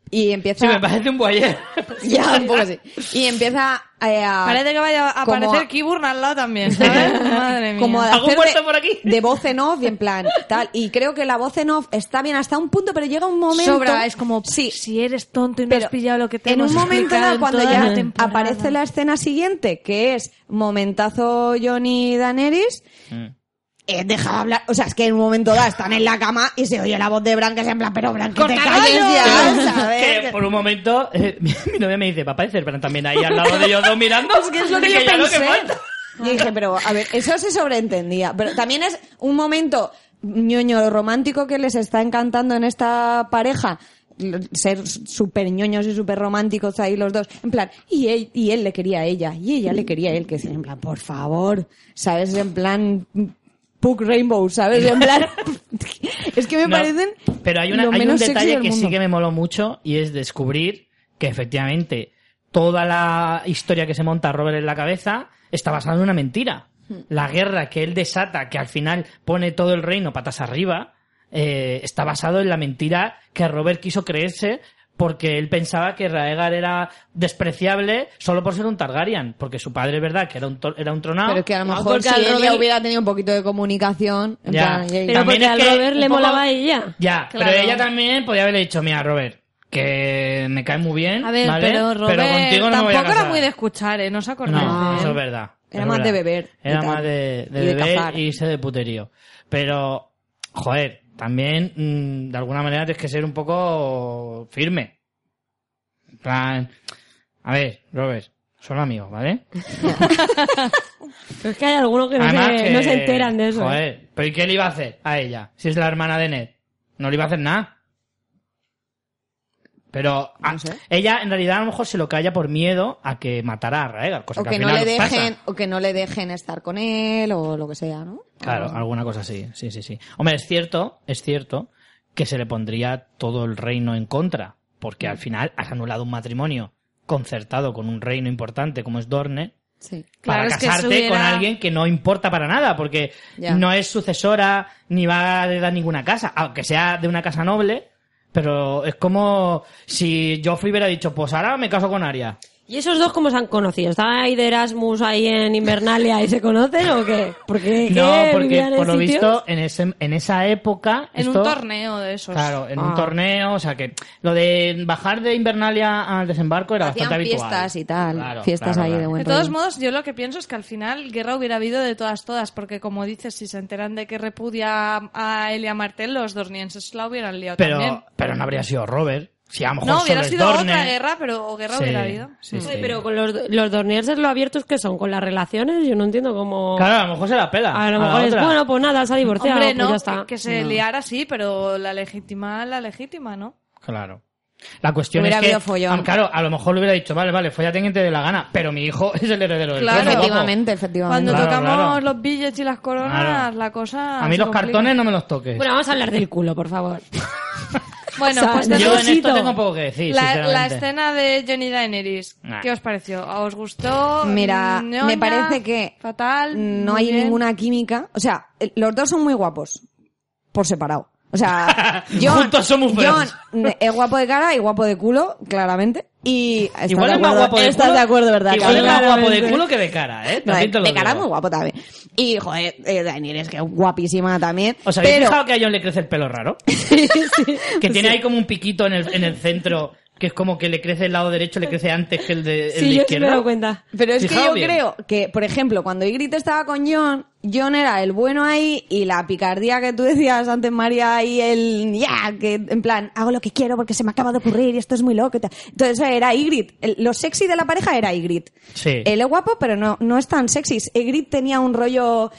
Y empieza. Sí, me parece un boyer. *laughs* Ya, un poco así. Y empieza eh, a. Parece que vaya a como aparecer a- Kiburn al lado también, ¿sabes? *laughs* Madre mía. como de ¿Algún hacer muerto de, por aquí? de voz en off y en plan tal y creo que la voz en off está bien hasta un punto pero llega un momento Sobra, es como, sí si eres tonto y no pero has pillado lo que te en hemos un momento dado en cuando ya la aparece la escena siguiente que es momentazo Johnny Daenerys Mm. Eh, deja de hablar, o sea, es que en un momento dado están en la cama y se oye la voz de Bran que es en plan, pero Bran, que te ¡Corta calles ya, *laughs* ¿sabes? Que por un momento eh, *laughs* mi, mi novia me dice, va a aparecer, pero también ahí al lado de ellos dos mirando. Es que es lo que *laughs* Dije, yo lo que pensé. falta. Y dije, pero a ver, eso se sobreentendía. Pero también es un momento ñoño romántico que les está encantando en esta pareja. Ser súper ñoños y súper románticos ahí los dos. En plan, y él, y él le quería a ella, y ella le quería a él. Que es en plan, por favor, ¿sabes? En plan, Puck Rainbow, ¿sabes? En plan, *laughs* es que me No, parecen. Pero hay, una, lo hay un menos detalle que sí que me moló mucho y es descubrir que efectivamente toda la historia que se monta a Robert en la cabeza está basada en una mentira. Hmm. La guerra que él desata, que al final pone todo el reino patas arriba, eh, está basado en la mentira que Robert quiso creerse porque él pensaba que Raegar era despreciable solo por ser un Targaryen, porque su padre es verdad que era un, era un tronado. Pero que a lo mejor si al ella Robert- hubiera tenido un poquito de comunicación, en Ya. plan, Pero También porque es al que Robert le poco- molaba a ella. Ya, Claro. pero ella también podía haberle dicho, mira, Robert, que me cae muy bien, A ver, ¿vale? pero Robert contigo no me voy a tampoco era casar". muy de escuchar, ¿eh? No os acordáis No, eso es verdad. Era es más verdad. de beber Era más de, de Y de beber cazar. y irse de puterío. Pero, joder, también, mm, de alguna manera tienes que ser un poco firme. En plan, a ver, Robert, son amigos, ¿vale? Pero *laughs* es que hay algunos que no, se, que- no se enteran de eso. ¿eh? Joder, ¿pero ¿y qué le iba a hacer a ella? Si es la hermana de Ned. No le iba a hacer nada. Pero a- No sé. ella en realidad a lo mejor se lo calla por miedo a que matara a Raegar, cosa o que, que al no final le pasa. dejen o que no le dejen estar con él o lo que sea no Claro, O- alguna cosa así, sí, sí, sí. Hombre, es cierto, es cierto que se le pondría todo el reino en contra. porque al final has anulado un matrimonio concertado con un reino importante como es Dorne Sí. Claro, para es que casarte con alguien que no importa para nada, porque Ya. no es sucesora ni va a heredar ninguna casa, aunque sea de una casa noble, pero es como si Joffrey hubiera dicho, pues ahora me caso con Arya. ¿Y esos dos cómo se han conocido? ¿Estaban ahí de Erasmus ahí en Invernalia y se conocen o qué? Porque No, ¿qué? porque ¿Vivían en por lo sitios? visto en ese en esa época En esto- un torneo de esos. Claro, en Ah. un torneo, o sea que lo de bajar de Invernalia al desembarco era Hacían bastante habitual. fiestas y tal, Claro, fiestas claro, ahí de buen De todos rollo. modos, yo lo que pienso es que al final guerra hubiera habido de todas, todas, porque como dices, si se enteran de que repudia a Elia Martel, los dornienses la hubieran liado Pero, también. pero no habría sido Robert. Si a lo mejor No, hubiera es sido otra guerra, pero guerra Sí, hubiera habido. sí, sí. pero con los, los dornienses lo abiertos que son, con las relaciones, yo no entiendo cómo... Claro, a lo mejor se la pela. A lo mejor es, otra. bueno, pues nada, se ha divorciado, Hombre, pues no, ya está. que, que se liara sí, pero la legítima, la legítima, ¿no? Claro. La cuestión Hubiera es que, habido follón. ah, claro, a lo mejor le hubiera dicho, vale, vale, follate quien te dé la gana, pero mi hijo *laughs* es el heredero del Claro. trono. Efectivamente, efectivamente. Cuando Claro, tocamos claro. los billets y las coronas, Claro. la cosa. A mí los complica. cartones no me los toques. Bueno, vamos a hablar del culo, por favor. *laughs* Bueno, O sea, pues yo en esto tengo poco que decir, la, la escena de Johnny Daenerys. Nah. ¿Qué os pareció? ¿Os gustó? Mira, ¿Ñoña? me parece que Fatal. no hay bien. ninguna química. O sea, los dos son muy guapos. Por separado. O sea, *laughs* John, Juntos feos. John es guapo de cara y guapo de culo, claramente. Y estás Igual de es más acuerdo, guapo de estás culo. de acuerdo, ¿verdad? Igual es más guapo de culo que de cara, ¿eh? No, También te lo de cara digo. muy guapo también. Y, joder, eh, Daenerys, que es guapísima también. ¿Os habéis pero, fijado que a John le crece el pelo raro? *laughs* Que tiene ahí como un piquito en el, en el centro, que es como que le crece el lado derecho, le crece antes que el de, el de Sí, yo sí me he izquierda. dado cuenta. Pero es que yo bien. creo que, por ejemplo, cuando Ygritte estaba con John, John era el bueno ahí y la picardía que tú decías antes, María, y el ya, que en plan, hago lo que quiero porque se me acaba de ocurrir y esto es muy loco. y tal. Entonces era Ygritte. El- lo sexy de la pareja era Ygritte. Sí. Él es guapo, pero no, no es tan sexy. Ygritte tenía un rollo,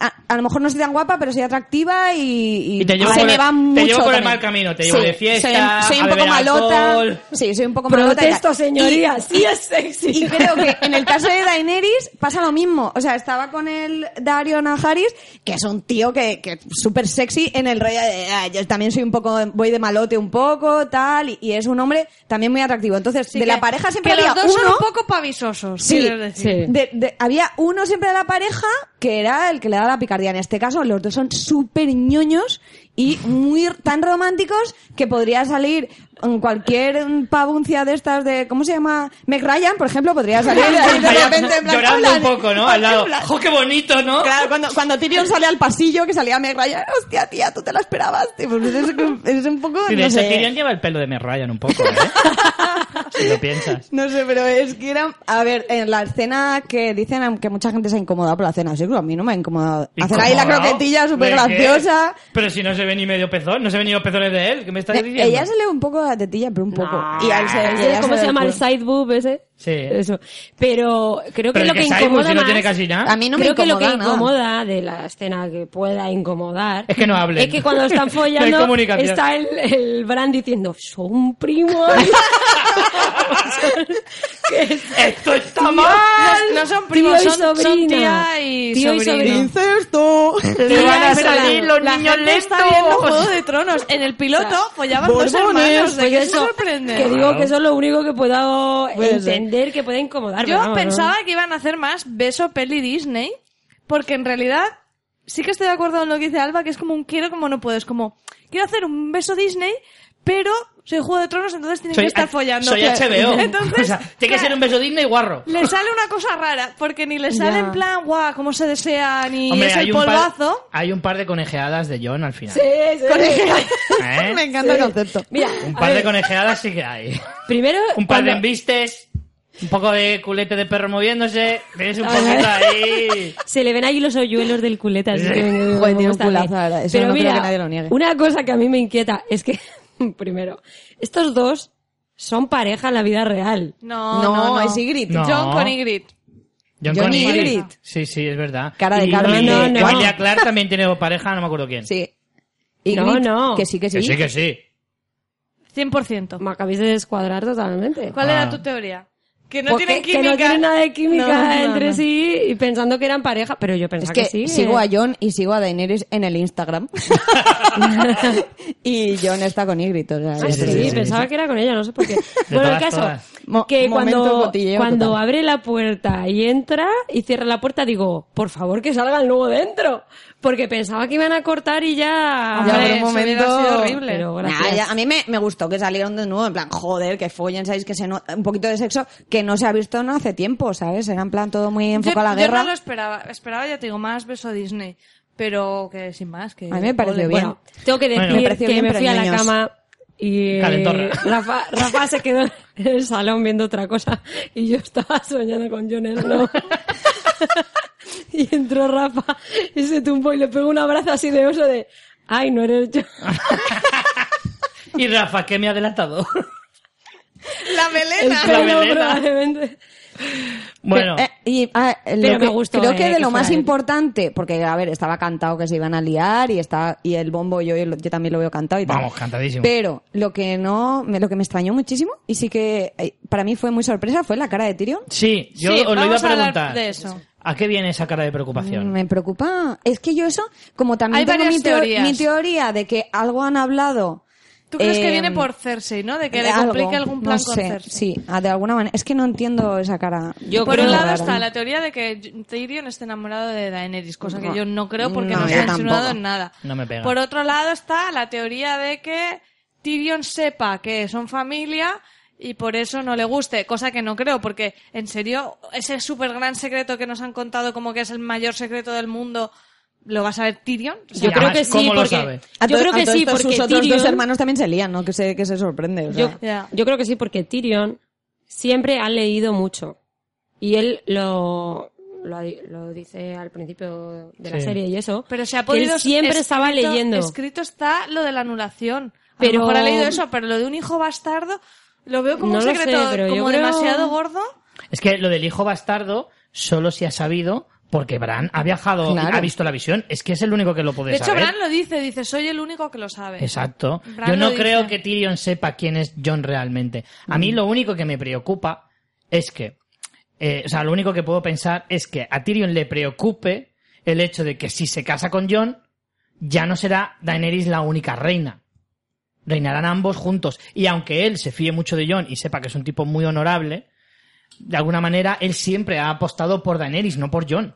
a, a lo mejor no soy tan guapa, pero soy atractiva y, y, Y te llevo se por me el- va te mucho llevo por el mal camino, te llevo de fiesta, soy, soy a un poco beber malota. alcohol. Sí, soy un poco malota. y. Protesto, señoría, sí es sexy. Y creo que en el caso de Daenerys pasa lo mismo. O sea, estaba con el Dario Najaris, que es un tío que, que es súper sexy en el rollo de, "Ah, yo también soy un poco, voy de malote un poco, tal, y, y es un hombre también muy atractivo. Entonces, Sí, de que- la pareja siempre que había los dos uno... son un poco pavisosos, Sí, quiero decir. sí. de- de- había uno siempre de la pareja que era el que le daba la picardía. En este caso, los dos son súper ñoños y muy tan románticos que podría salir en cualquier pavuncia de estas de, ¿cómo se llama? Meg Ryan, por ejemplo, podría salir de *laughs* repente en plan, llorando un poco, ¿no? Al lado. *laughs* ¡Jo, qué bonito, ¿no? Claro, cuando, cuando Tyrion sale al pasillo, que salía Meg Ryan, hostia, tía, tú te la esperabas. pues es, es un poco, Sí, no sé. Tyrion lleva el pelo de Meg Ryan un poco, ¿eh? *laughs* si lo piensas. No sé, pero es que era... A ver, en la escena que dicen que mucha gente se ha incomodado por la cena, sí, pero a mí no me ha incomodado. Hacer ahí la croquetilla súper graciosa. Pero si no se ve ni medio pezón, no se ven ni los pezones de él, ¿qué me estás diciendo? Ella se le ve un poco la tetilla, pero un poco. No. Y a él se, y ¿Sabes ella ¿Cómo se llama el side boob ese? Sí. Eso. Pero creo que Pero lo que incomoda si no más... tiene casi nada. A mí no me creo que lo que incomoda nada. incomoda de la escena que pueda incomodar Es que no hablen. es que cuando están *laughs* No hay follando está el, el Bran diciendo son primos *laughs* ¡Esto está No, mal! no son primos, Tío y son, son tía y Tío y sobrino. Le van a salir los la niños gente está viendo Juego *laughs* de Tronos. En el piloto follaban dos hermanos. ¿De Pues qué eso, sorprende? que digo Claro. que eso es lo único que puedo ser. Entender que puede incomodar Yo vamos, ¿no? pensaba que iban a hacer más beso peli Disney, porque en realidad sí que estoy de acuerdo con lo que dice Alba, que es como un quiero como no puedo. Es como, quiero hacer un beso Disney, pero soy Juego de Tronos, entonces tienen que estar follando. soy HBO. *laughs* Entonces, o sea, tiene que ser un beso Disney guarro. Le sale una cosa rara, porque ni le sale Ya. en plan, guau, cómo se desea, ni Hombre, es hay el un, par, polvazo. hay un par de conejeadas de John al final. Sí, sí. ¿Eh? *laughs* Me encanta el concepto. Mira, Un par de conejeadas sí que hay. primero *laughs* Un par de cuando- embistes, un poco de culete de perro moviéndose. Ves un poquito ahí. *laughs* Se le ven ahí los hoyuelos del culeta. así que me- Joder, tiene un culazo, la verdad. Eso Pero no creo mira, que nadie lo niegue. una cosa que a mí me inquieta es que, *laughs* primero, estos dos son pareja en la vida real. No, No, no, no. es Ygritte. No. John con Ygritte. John, John con y Ygritte. Ygritte. Sí, sí, es verdad. Cara de y, Carmen No, no. Emilia Clarke también tiene pareja, no me acuerdo quién. Sí. No, Ygritte, no. Que sí, que sí. Que sí, que sí. 100%. Me acabáis de descuadrar totalmente. ¿Cuál Ah. era tu teoría? Que no Porque- tienen que química. no tienen nada de química No, no, entre no. sí y pensando que eran pareja, pero yo Es pensaba que, que, sí. sigo eh. a John y sigo a Daenerys en el Instagram. *laughs* y John está con Ygritte. O sea, Ah, sí, que- sí, sí. pensaba que era con ella, no sé por qué. bueno, el caso, todas. Que cuando, cuando total. abre la puerta y entra y cierra la puerta, digo, por favor que salga el nuevo dentro. Porque pensaba que iban a cortar y ya... Hombre, Ya, por un eso momento- sido horrible. Pero Nah, ya- a mí me, me gustó que salieron de nuevo, en plan, joder, que follen, ¿sabéis? Que se no- un poquito de sexo que no se ha visto no hace tiempo, ¿sabes? Era en plan todo muy Yo, enfocado a la yo guerra. no lo esperaba. Esperaba, ya te digo, más beso Disney. Pero que sin más. Que, A mí me pareció bien. Bueno, tengo que decir Bueno. Me que me fui a la niños. cama y eh. *laughs* Rafa, Rafa se quedó en el salón viendo otra cosa y yo estaba soñando con Jon Snow. *laughs* *laughs* y entró Rafa y se tumbó y le pegó un abrazo así de oso de ay, no eres yo. *laughs* Y Rafa, ¿qué me ha delatado? La El melena. La melena. probablemente. bueno, Pero, eh, y, ah, lo Pero me que- gustó, creo eh, que de que lo más él. importante, porque a ver, estaba cantado que se iban a liar y está y el bombo yo, yo también lo veo cantado y tal. Vamos, cantadísimo. Pero lo que no, me- lo que me extrañó muchísimo y sí que eh, para mí fue muy sorpresa fue la cara de Tyrion. sí, yo Sí, os lo iba a preguntar. de eso. ¿A qué viene esa cara de preocupación? Me preocupa. Es que yo eso, como también Hay tengo mi, teo- teorías. mi teoría de que algo han hablado. ¿Tú crees que viene por Cersei, no? De que le algo, complique algún plan no con Cersei. Sí, ah, de alguna manera. Es que no entiendo esa cara. Yo Por un lado rara. está la teoría de que Tyrion esté enamorado de Daenerys, cosa que yo no creo porque No, no, se ha insinuado en nada. No me pega. Por otro lado está la teoría de que Tyrion sepa que son familia y por eso no le guste, cosa que no creo, porque en serio, ese súper gran secreto que nos han contado como que es el mayor secreto del mundo, ¿lo va a saber Tyrion? O sea, Yo creo que sí, ¿cómo lo porque yo creo que sí, porque sus otros Tyrion- dos hermanos también se lían, ¿no? Que se, que se sorprende. o sea. Yo, creo que sí, porque Tyrion siempre ha leído mucho. Y él lo, lo, lo dice al principio de la Sí. serie y eso. Pero se ha que él podido siempre estaba leyendo. Escrito está lo de la anulación. A Pero- lo mejor ha leído eso, pero lo de un hijo bastardo lo veo como No un lo secreto sé, pero yo como creo- demasiado gordo. Es que lo del hijo bastardo solo se ha sabido porque Bran ha viajado Claro. ha visto la visión. Es que es el único que lo puede De hecho, saber. Bran lo dice, dice, soy el único que lo sabe. Exacto. Bran Yo no creo dice. que Tyrion sepa quién es John realmente. A Mm. mí lo único que me preocupa es que, eh, o sea, lo único que puedo pensar es que a Tyrion le preocupe el hecho de que si se casa con John, ya no será Daenerys la única reina. Reinarán ambos juntos. Y aunque él se fíe mucho de John y sepa que es un tipo muy honorable, de alguna manera él siempre ha apostado por Daenerys, no por John.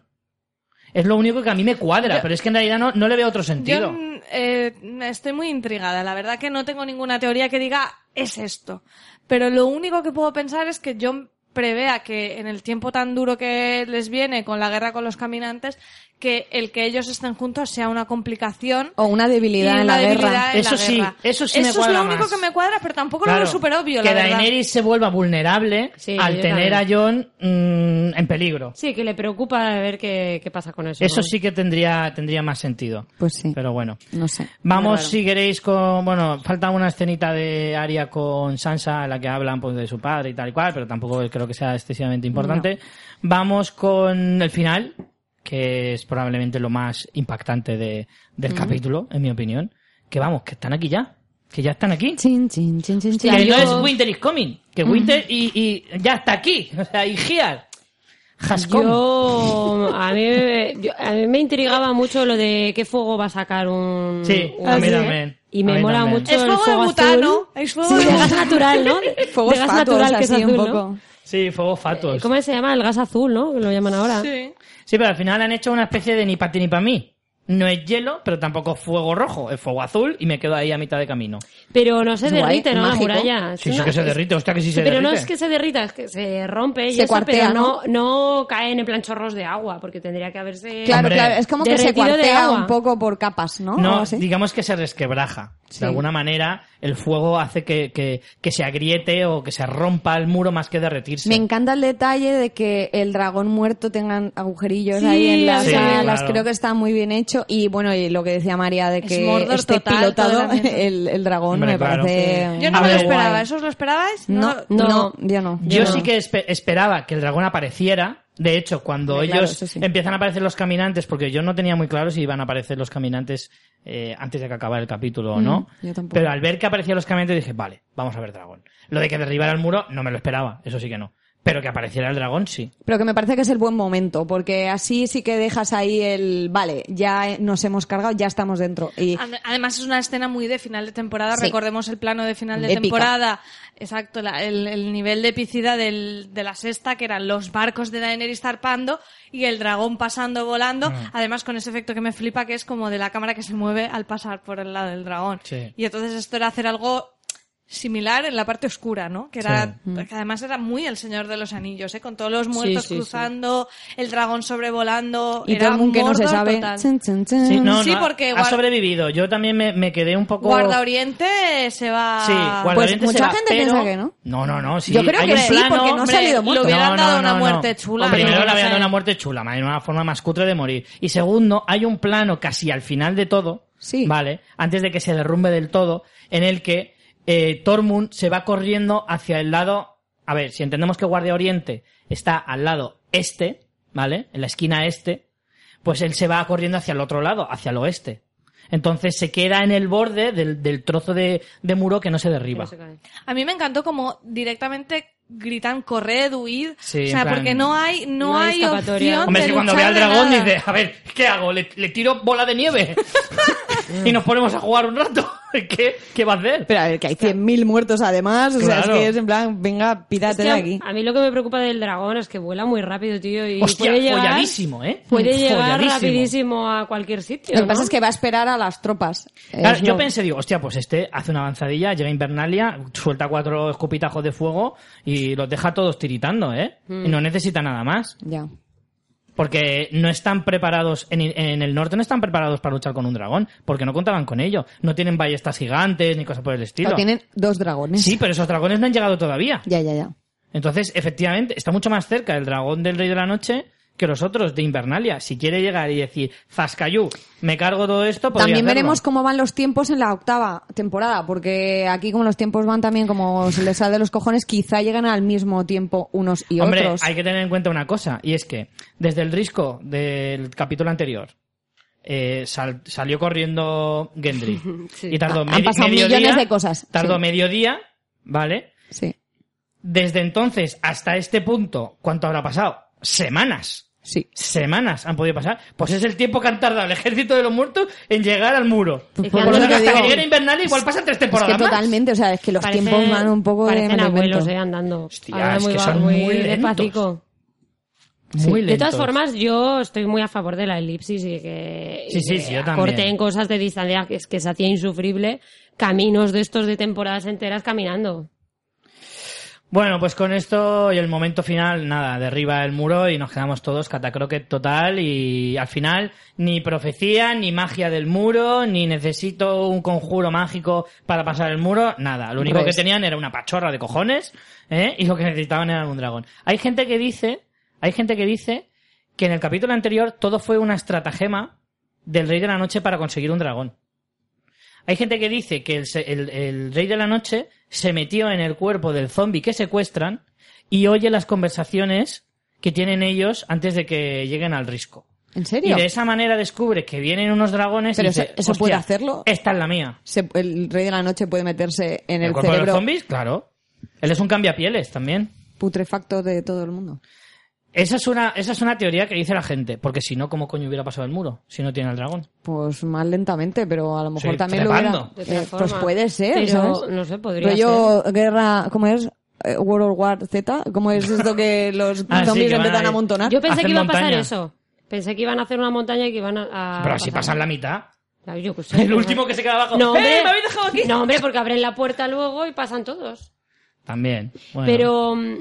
Es lo único que a mí me cuadra, Yo- pero es que en realidad no, no le veo otro sentido. Yo eh, estoy muy intrigada. La verdad que no tengo ninguna teoría que diga es esto. Pero lo único que puedo pensar es que John prevea que en el tiempo tan duro que les viene con la guerra con los caminantes, que el que ellos estén juntos sea una complicación O una debilidad en la guerra. Eso la sí, guerra. eso sí me es cuadra lo único más. que me cuadra, pero tampoco Claro, lo veo súper obvio, que la. Daenerys se vuelva vulnerable Sí, al tener a. John mm, en peligro. Sí, que le preocupa ver qué, qué pasa con eso. Eso ¿no? sí que tendría, tendría más sentido. Pues sí. Pero bueno. No sé. Vamos, si queréis, con... Bueno, falta una escenita de Aria con Sansa en la que hablan pues, de su padre y tal y cual, pero tampoco creo que sea excesivamente importante. Vamos con el final, que es probablemente lo más impactante de, del capítulo, en mi opinión. Que vamos, que están aquí ya. Que ya están aquí. Chin, chin, chin, chin, chin. que yo- no es Winter is coming, que Winter y, y ya está aquí. O sea, y come. Yo a, mí, yo- a mí me intrigaba mucho lo de qué fuego va a sacar un... Sí, un- a mí sí. también. Y me mola también. mucho Es el fuego de fuego butano. Es fuego Sí, de gas natural, ¿no? Fuegos de gas natural que es así azul, un ¿no? Sí, fuego fatos. ¿Cómo se llama? El gas azul, ¿no? Que lo llaman ahora. Sí. Sí, pero al final han hecho una especie de ni para ti ni para mí. No es hielo, pero tampoco fuego rojo. Es fuego azul y me quedo ahí a mitad de camino. Pero no se Es guay, derrite, ¿no? mágico. La muralla. Es Sí, sí que se derrite. Hostia, que sí se pero derrite. no es que se derrita, es que se rompe y Se eso, cuartea, pero no, no caen en plan chorros de agua, porque tendría que haberse... Claro, Hombre, claro. Es como que se derretido de cuartea agua. un poco por capas, ¿no? No, Algo así. digamos que se resquebraja. Sí. De alguna manera, el fuego hace que, que, que se agriete o que se rompa el muro más que derretirse. Me encanta el detalle de que el dragón muerto tengan agujerillos Sí, ahí en las sí, alas. claro. Creo que está muy bien hecho. Y bueno, y lo que decía María de Es que Mordor esté total, pilotado *laughs* el, el dragón Hombre, me claro. parece. Yo no A me lo esperaba. guay. ¿Eso os lo esperabais? No, no, No. yo no. Yo no. sí que espe- esperaba que el dragón apareciera. De hecho, cuando ellos sí. empiezan a aparecer los caminantes, porque yo no tenía muy claro si iban a aparecer los caminantes eh, antes de que acabara el capítulo o no. Mm, yo tampoco. Pero al ver que aparecían los caminantes dije, vale, vamos a ver dragón. Lo de que derribara el muro no me lo esperaba, eso sí que no. Pero que apareciera el dragón, sí. Pero que me parece que es el buen momento, porque así sí que dejas ahí el, vale, ya nos hemos cargado, ya estamos dentro. Y Ade- Además es una escena muy de final de temporada. Sí. Recordemos el plano de final de Épica. temporada. Exacto, la- el, el nivel de epicidad del- de la sexta, que eran los barcos de Daenerys zarpando y el dragón pasando, volando. Mm. Además con ese efecto que me flipa, que es como de la cámara que se mueve al pasar por el lado del dragón. Sí. Y entonces esto era hacer algo similar en la parte oscura, ¿no? Que era, que además era muy el Señor de los Anillos, ¿eh? Con todos los muertos sí, sí. cruzando, el dragón sobrevolando. y era Tormund que no se sabe. Sí, no, Sí, no, porque ha sobrevivido. Yo también me, me quedé un poco... Guarda Oriente se va. Sí, Guarda Pues Oriente mucha se va, gente pero- piensa que no. No, no, no. Sí, Yo creo hay que un sí, plano, porque no ha salido le muerto. hubieran dado una muerte chula. Hombre, Primero No, le habían no dado una muerte chula, una forma más cutre de morir. Y segundo, hay un plano casi al final de todo, Sí. ¿vale? Antes de que se derrumbe del todo, en el que eh, Tormund se va corriendo hacia el lado... A ver, si entendemos que Guardia Oriente está al lado este, ¿vale? En la esquina este, pues él se va corriendo hacia el otro lado, hacia el oeste. Entonces se queda en el borde del, del trozo de, de muro que no se derriba. No se cae. A mí me encantó como directamente gritan corred, huid. Sí, o sea, plan- porque no hay, no, No hay opción Hombre, de si cuando ve al dragón nada. dice, a ver, ¿qué hago? ¿Le, le tiro bola de nieve? *laughs* *laughs* y nos ponemos a jugar un rato. *laughs* ¿Qué, qué va a hacer? Pero a ver, que hay 100.000 muertos además, o sea, Claro. es que es en plan, venga, pídate de a, aquí. a mí lo que me preocupa del dragón es que vuela muy rápido, tío, y Hostia, puede llegar, folladísimo, ¿eh? puede llegar Folladísimo. rapidísimo a cualquier sitio. Lo que ¿no? pasa es que va a esperar a las tropas. Claro, yo pensé, digo, hostia, pues este hace una avanzadilla, llega Invernalia, suelta cuatro escupitajos de fuego y los deja todos tiritando, ¿eh? Y no necesita nada más. Ya. Porque no están preparados, en, en el norte no están preparados para luchar con un dragón, porque no contaban con ello. No tienen ballestas gigantes ni cosas por el estilo. Pero tienen dos dragones. Sí, pero esos dragones no han llegado todavía. Ya, ya, ya. Entonces, efectivamente, está mucho más cerca el dragón del Rey de la Noche que los otros de Invernalia. Si quiere llegar y decir, Zascayú, me cargo todo esto, También hacerlo. veremos cómo van los tiempos en la octava temporada, porque aquí como los tiempos van también como se les sale de los cojones, quizá lleguen al mismo tiempo unos y Hombre, otros. hay que tener en cuenta una cosa, y es que desde el risco del capítulo anterior eh, sal- salió corriendo Gendry *laughs* Sí. y tardó Han pasado medio millones día, de cosas, Tardó sí. medio día, ¿vale? Sí, Desde entonces hasta este punto, ¿cuánto habrá pasado? Semanas. Sí. Semanas han podido pasar. Pues es el tiempo que han tardado el ejército de los muertos en llegar al muro. Por lo tanto, hasta que lleguen Invernalia igual pasan tres Es que temporadas más. totalmente, o sea, es que los Parecen- tiempos van un poco de abuelos, eh, andando. Hostia, es muy que son muy lentos. Muy De todas formas, yo estoy muy a favor de la elipsis y que, Sí, sí, que sí, yo también. corten cosas de distancia que, es que se hacía insufrible caminos de estos de temporadas enteras caminando. Bueno, pues con esto y el momento final, nada, derriba el muro y nos quedamos todos catacroquet total y al final ni profecía, ni magia del muro, ni necesito un conjuro mágico para pasar el muro, nada. Lo único Res. que tenían era una pachorra de cojones, ¿eh? *laughs* Y lo que necesitaban era un dragón. Hay gente que dice, hay gente que dice que en el capítulo anterior todo fue una estratagema del Rey de la Noche para conseguir un dragón. Hay gente que dice que el, el- el Rey de la Noche se metió en el cuerpo del zombie que secuestran y oye las conversaciones que tienen ellos antes de que lleguen al risco. ¿En Y serio? de esa manera descubre que vienen unos dragones Pero y dice, eso- eso "Hostia, puede hacerlo". Esta es la mía. Se- el rey de la noche puede meterse en el, cuerpo de los cerebro zombies? Claro. Él es un cambiapieles también. putrefacto de todo el mundo. Esa es una, esa es una teoría que dice la gente, porque si no, ¿cómo coño hubiera pasado el muro? Si no tiene el dragón. Pues más lentamente, pero a lo mejor Sí, también lo trepando. hubiera... De otra Eh, pues puede ser, Pero, ¿sabes? no sé, podría Rollo guerra, ¿cómo es? Eh, World War Z, ¿cómo es esto que *laughs* los Ah, sí, zombies que van empiezan ahí. a amontonar? Yo pensé que iba a pasar montaña. eso. Pensé que iban a hacer una montaña y que iban a... a Pero si pasar. pasan la mitad. Yo sé, El pero- último que se queda abajo. No, ¡Eh, hombre, me habéis dejado aquí! No, hombre, porque abren la puerta luego y pasan todos. También. Bueno. Pero mm,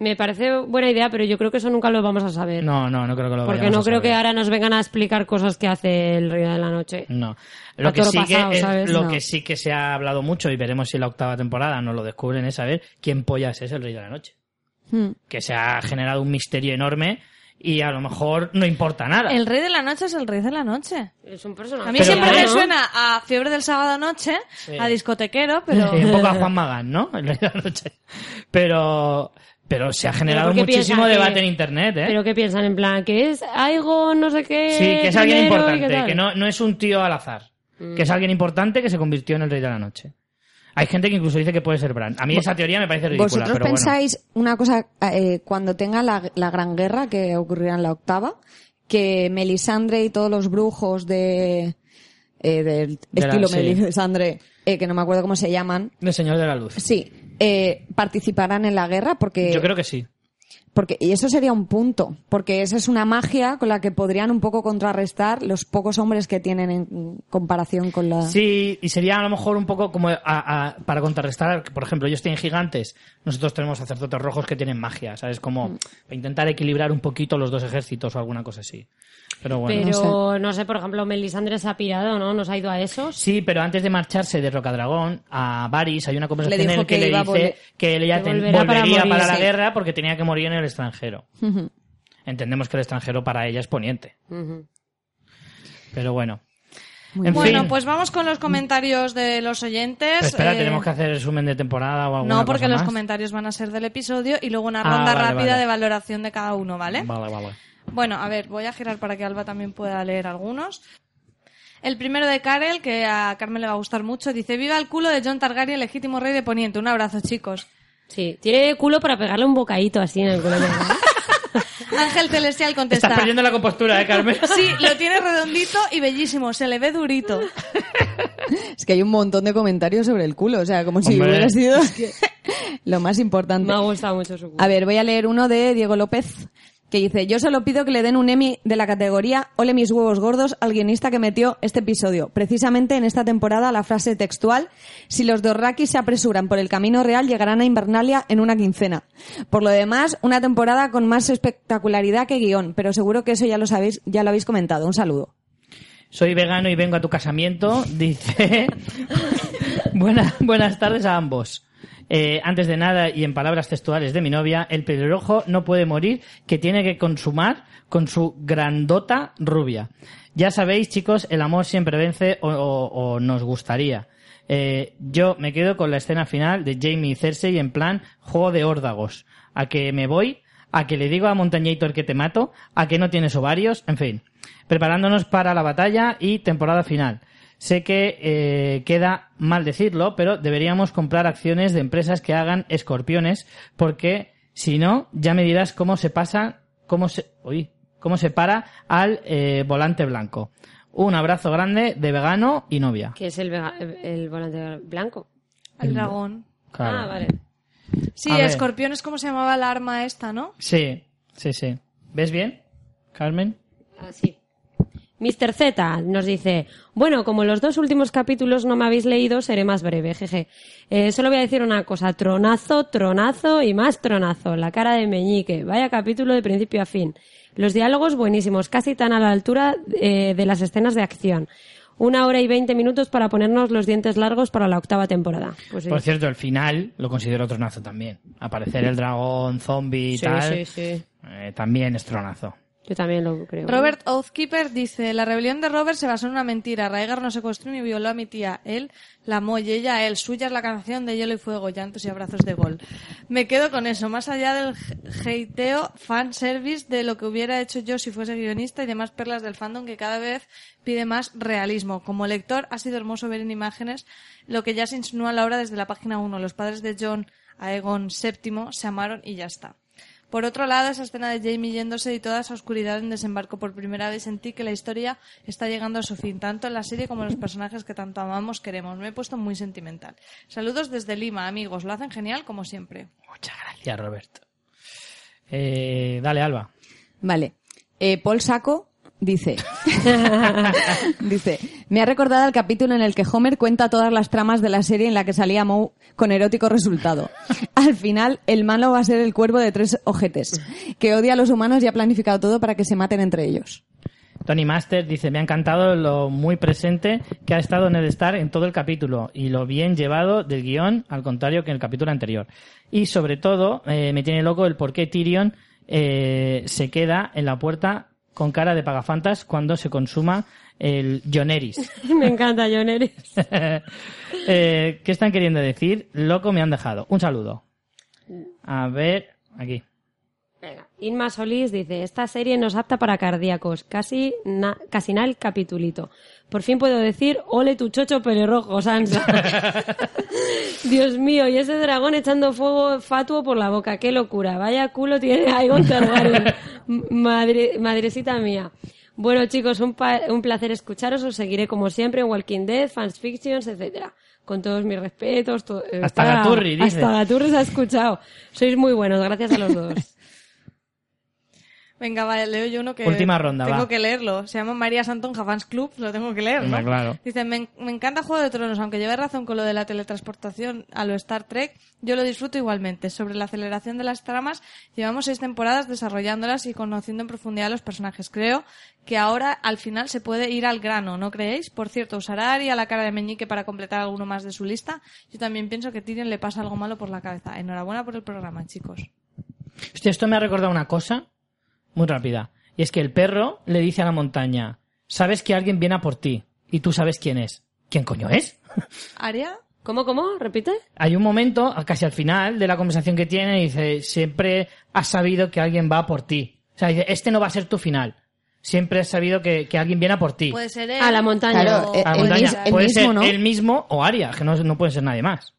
me parece buena idea, pero yo creo que eso nunca lo vamos a saber. No, no, no creo que lo porque no a creo que ahora nos vengan a explicar cosas que hace el Rey de la Noche. No. Lo que sí pasado, que es- ¿sabes? lo No. que sí que se ha hablado mucho y veremos si en la octava temporada nos lo descubren es saber quién pollas es el Rey de la Noche. Hmm. Que se ha generado un misterio enorme y a lo mejor no importa nada. El rey de la noche es el rey de la noche. Es un personaje. A mí Pero siempre me suena a fiebre del sábado noche, Sí. a discotequero, pero... Sí, un poco a Juan Magán, ¿no? El Rey de la Noche. *laughs* Pero, pero se ha generado ¿por qué muchísimo que- debate en internet, ¿eh? Pero que piensan en plan, que es algo no sé qué. Sí, que es alguien qué importante, que no, no es un tío al azar. Mm. Que es alguien importante que se convirtió en el Rey de la Noche. Hay gente que incluso dice que puede ser Bran. A mí esa teoría me parece ridícula, ¿Vosotros pero bueno. pensáis una cosa, eh, cuando tenga la, la gran guerra que ocurrirá en la octava, que Melisandre y todos los brujos de, eh, del De la- estilo sí. Melisandre, eh, que no me acuerdo cómo se llaman, El Señor de la Luz. sí, eh, participarán en la guerra porque, Yo creo que sí. porque, y eso sería un punto, porque esa es una magia con la que podrían un poco contrarrestar los pocos hombres que tienen en comparación con la... Sí, y sería a lo mejor un poco como a- a- para contrarrestar, por ejemplo, ellos tienen gigantes, nosotros tenemos sacerdotes rojos que tienen magia, ¿sabes? Como Mm. para intentar equilibrar un poquito los dos ejércitos o alguna cosa así. Pero bueno. Pero, no sé. por ejemplo, Melisandre se ha pirado, ¿no? ¿Nos ha ido a esos? Sí, pero antes de marcharse de Rocadragón a Varys hay una conversación en la que, que le dice que él ya que ten- volverá para volvería para, la sí. guerra porque tenía que morir en el extranjero. Entendemos que el extranjero para ella es poniente. Pero bueno. En. Bueno, fin. pues vamos con los comentarios de los oyentes. Espera, Eh, tenemos que hacer resumen de temporada o alguna No, porque cosa los más? comentarios van a ser del episodio y luego una Ah, ronda vale, rápida vale. de valoración de cada uno, ¿vale? Vale, vale. Bueno, a ver, voy a girar para que Alba también pueda leer algunos. El primero de Karel, que a Carmen le va a gustar mucho, dice: Viva el culo de John Targaryen, legítimo rey de Poniente. Un abrazo, chicos. Sí, tiene culo para pegarle un bocadito así en el culo. *laughs* Ángel Celestial contesta: Estás perdiendo la compostura, ¿eh, Carmen? *laughs* Sí, lo tiene redondito y bellísimo, se le ve durito. *laughs* Es que hay un montón de comentarios sobre el culo, o sea, como si Hombre. hubiera sido lo más importante. Me ha gustado mucho su culo. A ver, voy a leer uno de Diego López, que dice, yo solo pido que le den un Emmy de la categoría Ole mis huevos gordos al guionista que metió este episodio. Precisamente en esta temporada la frase textual, si los Dorrakis se apresuran por el camino real llegarán a Invernalia en una quincena. Por lo demás, una temporada con más espectacularidad que guion, pero seguro que eso ya lo sabéis, ya lo habéis comentado. Un saludo. Soy vegano y vengo a tu casamiento, *laughs* dice. *laughs* Buena- buenas tardes a ambos. Eh, antes de nada, y en palabras textuales de mi novia, el pelirrojo no puede morir, que tiene que consumar con su grandota rubia. Ya sabéis, chicos, el amor siempre vence o, o- nos gustaría. Eh, yo me quedo con la escena final de Jamie y Cersei en plan juego de órdagos. A que me voy, a que le digo a Montañator que te mato, a que no tienes ovarios, en fin. Preparándonos para la batalla y temporada final. Sé que eh, queda mal decirlo, pero deberíamos comprar acciones de empresas que hagan escorpiones, porque si no, ya me dirás cómo se pasa, cómo se, uy, cómo se para al eh, volante blanco. Un abrazo grande de vegano y novia. Que es el, vega- el volante blanco. El dragón. Claro. Ah, vale. Sí, A ver. escorpión es como se llamaba la arma esta, ¿no? Sí, sí, sí. ¿Ves bien, Carmen? Así. Mr. Z nos dice, bueno, como los dos últimos capítulos no me habéis leído, seré más breve, jeje. Eh, solo voy a decir una cosa, tronazo, tronazo y más tronazo, la cara de Meñique, vaya capítulo de principio a fin. Los diálogos buenísimos, casi tan a la altura eh, de las escenas de acción. Una hora y veinte minutos para ponernos los dientes largos para la octava temporada. Pues sí. Por cierto, el final lo considero tronazo también. Aparecer el dragón, zombie y Sí, tal. sí, sí. eh, también es tronazo. Yo también lo creo. Robert Oathkeeper dice, la rebelión de Robert se basó en una mentira. Rhaegar no secuestró ni violó a mi tía. Él la amó y ella a él. Suya es la canción de Hielo y Fuego, llantos y abrazos de gol. Me quedo con eso. Más allá del hateo, fan service de lo que hubiera hecho yo si fuese guionista y demás perlas del fandom que cada vez pide más realismo. Como lector ha sido hermoso ver en imágenes lo que ya se insinúa a la obra desde la página 1. Los padres de John Aegon VII se amaron y ya está. Por otro lado, esa escena de Jamie yéndose y toda esa oscuridad en desembarco por primera vez sentí que la historia está llegando a su fin, tanto en la serie como en los personajes que tanto amamos, queremos. Me he puesto muy sentimental. Saludos desde Lima, amigos. Lo hacen genial como siempre. Muchas gracias, Roberto. Eh, dale, Alba. Vale. Eh, Paul Saco dice, *laughs* dice, me ha recordado el capítulo en el que Homer cuenta todas las tramas de la serie en la que salía Moe con erótico resultado. Al final, el malo va a ser el cuervo de tres ojetes, que odia a los humanos y ha planificado todo para que se maten entre ellos. Tony Master dice, me ha encantado lo muy presente que ha estado Ned Stark en todo el capítulo y lo bien llevado del guion, al contrario que en el capítulo anterior. Y sobre todo, eh, me tiene loco el por qué Tyrion eh, se queda en la puerta con cara de pagafantas cuando se consuma el Joneris. *laughs* Me encanta, John Eres. *laughs* Eh, ¿Qué están queriendo decir? Loco me han dejado. Un saludo. A ver, aquí. Venga, Inma Solís dice, esta serie no es apta para cardíacos, casi, na, casi nada el capitulito. Por fin puedo decir, ole tu chocho pelirrojo, Sansa. *laughs* Dios mío, y ese dragón echando fuego fatuo por la boca, qué locura. Vaya culo tiene Aegon Targaryen. *laughs* Madre, madrecita mía. Bueno chicos, un, pa- un placer escucharos, os seguiré como siempre en Walking Dead, Fans Fictions, etcétera. Con todos mis respetos. to- eh, Hasta para- Gaturri, dice. Hasta Gaturri se ha escuchado. Sois muy buenos, gracias a los dos. *laughs* Venga, vale, leo yo uno que Última ronda, tengo va. que leerlo. Se llama María Santonja Fans Club, lo tengo que leer, ¿no? Claro. Dice, me, en- me encanta Juego de Tronos, aunque lleve razón con lo de la teletransportación a lo Star Trek, yo lo disfruto igualmente. Sobre la aceleración de las tramas, llevamos seis temporadas desarrollándolas y conociendo en profundidad a los personajes. Creo que ahora al final se puede ir al grano, ¿no creéis? Por cierto, ¿usará Ari a la cara de Meñique para completar alguno más de su lista? Yo también pienso que Tyrion le pasa algo malo por la cabeza. Enhorabuena por el programa, chicos. Hostia, esto me ha recordado una cosa muy rápida. Y es que el perro le dice a la montaña, sabes que alguien viene a por ti. Y tú sabes quién es. ¿Quién coño es? *laughs* ¿Aria? ¿Cómo, cómo? ¿Repite? Hay un momento, casi al final de la conversación que tiene, dice, siempre has sabido que alguien va a por ti. O sea, dice, este no va a ser tu final. Siempre has sabido que, que alguien viene a por ti. Puede ser él. A la montaña. Claro, o- A la el montaña. el puede mismo, ser ¿no? él mismo o Aria, que no, no puede ser nadie más.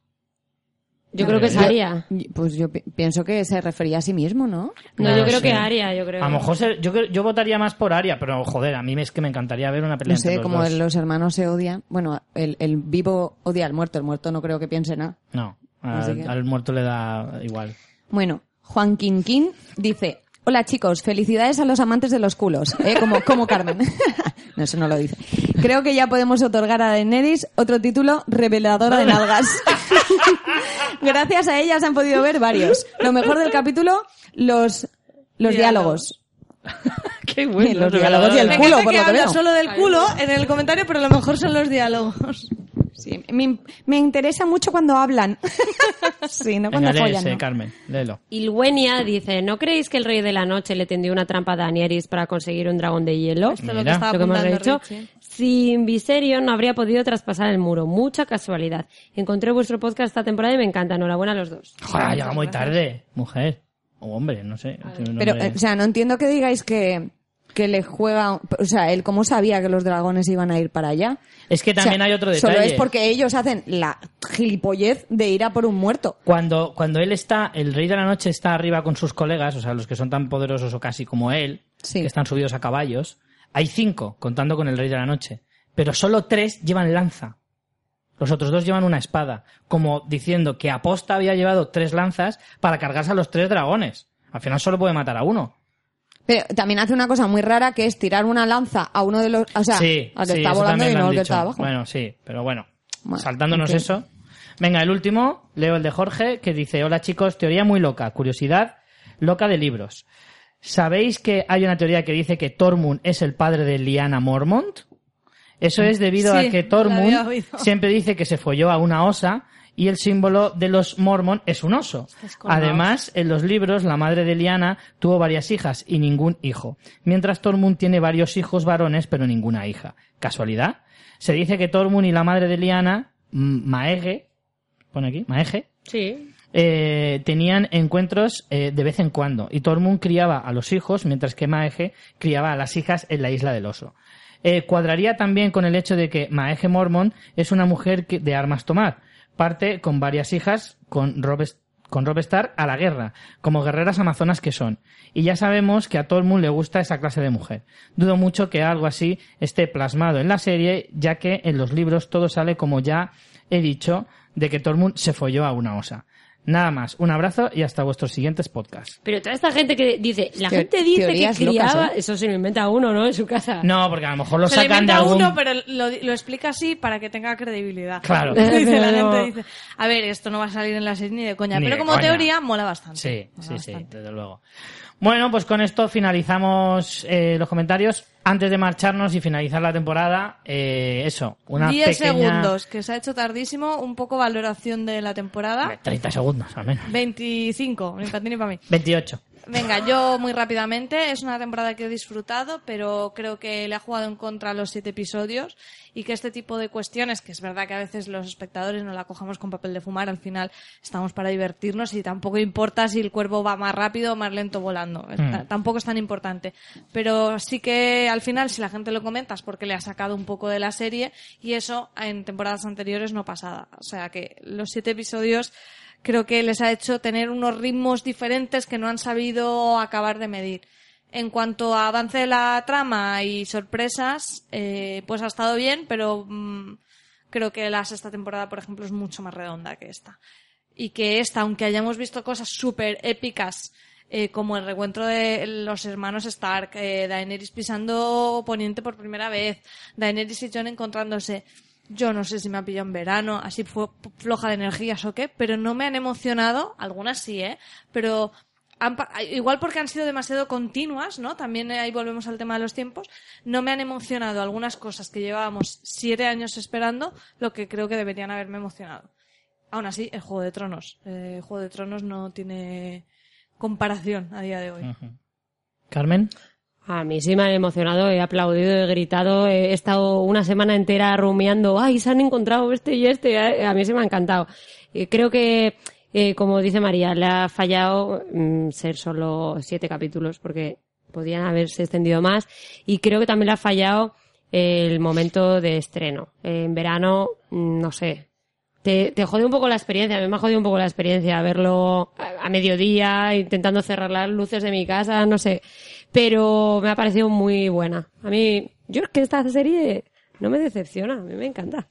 Yo creo que es Yo- Aria. Pues yo pi- pienso que se refería a sí mismo, ¿no? No, No yo creo que Aria, yo creo. A lo mejor se- yo, creo- yo votaría más por Aria, pero joder, a mí me- es que me encantaría ver una pelea No entre sé, los como dos. los hermanos se odian. Bueno, el, el vivo odia al muerto, el muerto no creo que piense nada. No, Así al, que- al muerto le da igual. Bueno, Juan Quinquín dice, hola chicos, felicidades a los amantes de los culos, ¿eh? como, como Carmen. *laughs* no, eso no lo dice. Creo que ya podemos otorgar a Daenerys otro título, reveladora de nalgas. *laughs* Gracias a ella se han podido ver varios. Lo mejor del capítulo, los, los diálogos. *laughs* Qué Los diálogos y el culo, por lo que veo. solo del culo en el comentario, pero lo mejor son los diálogos. Sí, me, me interesa mucho cuando hablan. *laughs* sí, no cuando Venga, follan. léese, ¿no? Carmen, léelo. Ilwenia dice, ¿no creéis que el rey de la noche le tendió una trampa a Daenerys para conseguir un dragón de hielo? Esto es lo que estaba Lo que hemos apuntando dicho. Richie. Sin Viserion no habría podido traspasar el muro. Mucha casualidad. Encontré vuestro podcast esta temporada y me encanta. Enhorabuena a los dos. Joder, llega muy tarde, mujer. O hombre, no sé. Pero, o sea, no entiendo que digáis que, que le juega, o sea, él cómo sabía que los dragones iban a ir para allá. es que también O sea, hay otro detalle. Solo es porque ellos hacen la gilipollez de ir a por un muerto. Cuando, cuando él está, el rey de la noche está arriba con sus colegas, o sea, los que son tan poderosos o casi como él, Sí. que están subidos a caballos, hay cinco, contando con el rey de la noche. Pero solo tres llevan lanza. Los otros dos llevan una espada, como diciendo que Aposta había llevado tres lanzas para cargarse a los tres dragones. Al final solo puede matar a uno. Pero también hace una cosa muy rara que es tirar una lanza a uno de los, o sea, sí, al que sí, está volando y no al que está abajo. Bueno, sí, pero bueno, Bueno, saltándonos eso. Venga, el último, leo el de Jorge, que dice, hola chicos, teoría muy loca, curiosidad loca de libros. ¿Sabéis que hay una teoría que dice que Tormund es el padre de Lyanna Mormont? Eso es debido Sí, a que Tormund siempre dice que se folló a una osa y el símbolo de los Mormon es un oso. Además, en los libros, la madre de Lyanna tuvo varias hijas y ningún hijo, mientras Tormund tiene varios hijos varones pero ninguna hija. ¿Casualidad? Se dice que Tormund y la madre de Lyanna, M- Maege, pone aquí, Maege, Sí. eh, tenían encuentros eh, de vez en cuando y Tormund criaba a los hijos mientras que Maege criaba a las hijas en la isla del oso. Eh, cuadraría también con el hecho de que Maege Mormon es una mujer que- de armas tomar. Parte con varias hijas con Rob, con Rob a la guerra, como guerreras amazonas que son. Y ya sabemos que a Tormund le gusta esa clase de mujer. Dudo mucho que algo así esté plasmado en la serie, ya que en los libros todo sale como ya he dicho, de que Tormund se folló a una osa. Nada más, un abrazo y hasta vuestros siguientes podcasts. Pero toda esta gente que dice, la Teo- gente dice que locas, criaba, ¿eh? eso se lo inventa uno, ¿no? En su casa. No, porque a lo mejor lo Se lo sacan de inventa algún... uno, pero lo, lo explica así para que tenga credibilidad. Claro. *laughs* Dice la gente, dice, a ver, esto no va a salir en la serie ni de coña, Ni pero de como coña. teoría mola bastante. Sí, Mola sí, sí, desde luego. Bueno, pues con esto finalizamos eh, los comentarios. Antes de marcharnos y finalizar la temporada, eh, eso, una 10 pequeña... segundos, que se ha hecho tardísimo, un poco valoración de la temporada. 30 segundos, al menos. 25, ni para ti ni para mí. 28. Venga, yo muy rápidamente. Es una temporada que he disfrutado, pero creo que le ha jugado en contra los siete episodios y que este tipo de cuestiones, que es verdad que a veces los espectadores no la cojamos con papel de fumar, al final estamos para divertirnos y tampoco importa si el cuervo va más rápido o más lento volando. Está- Tampoco es tan importante. Pero sí que al final, si la gente lo comenta, es porque le ha sacado un poco de la serie y eso en temporadas anteriores no pasaba. O sea que los siete episodios creo que les ha hecho tener unos ritmos diferentes que no han sabido acabar de medir. En cuanto a avance de la trama y sorpresas, eh, pues ha estado bien, pero mm, creo que la sexta temporada, por ejemplo, es mucho más redonda que esta. Y que esta, aunque hayamos visto cosas súper épicas, eh, como el reencuentro de los hermanos Stark, eh, Daenerys pisando Poniente por primera vez, Daenerys y Jon encontrándose, yo no sé si me ha pillado en verano, así fue floja de energías o qué, pero no me han emocionado, algunas sí, ¿eh? Pero han igual porque han sido demasiado continuas, ¿no? También eh, ahí volvemos al tema de los tiempos. No me han emocionado algunas cosas que llevábamos siete años esperando, lo que creo que deberían haberme emocionado. Aún así, el Juego de Tronos. Eh, el Juego de Tronos no tiene comparación a día de hoy. Carmen. A mí sí me han emocionado, he aplaudido, he gritado, he estado una semana entera rumiando, ay, se han encontrado este y este, eh, a mí sí me ha encantado. Creo que, eh, como dice María, le ha fallado mm, ser solo siete capítulos, porque podían haberse extendido más, y creo que también le ha fallado el momento de estreno. en verano, mm, no sé, te, te jode un poco la experiencia, me ha jodido un poco la experiencia verlo a mediodía, intentando cerrar las luces de mi casa, no sé. Pero me ha parecido muy buena. A mí, yo es que esta serie no me decepciona, a mí me encanta.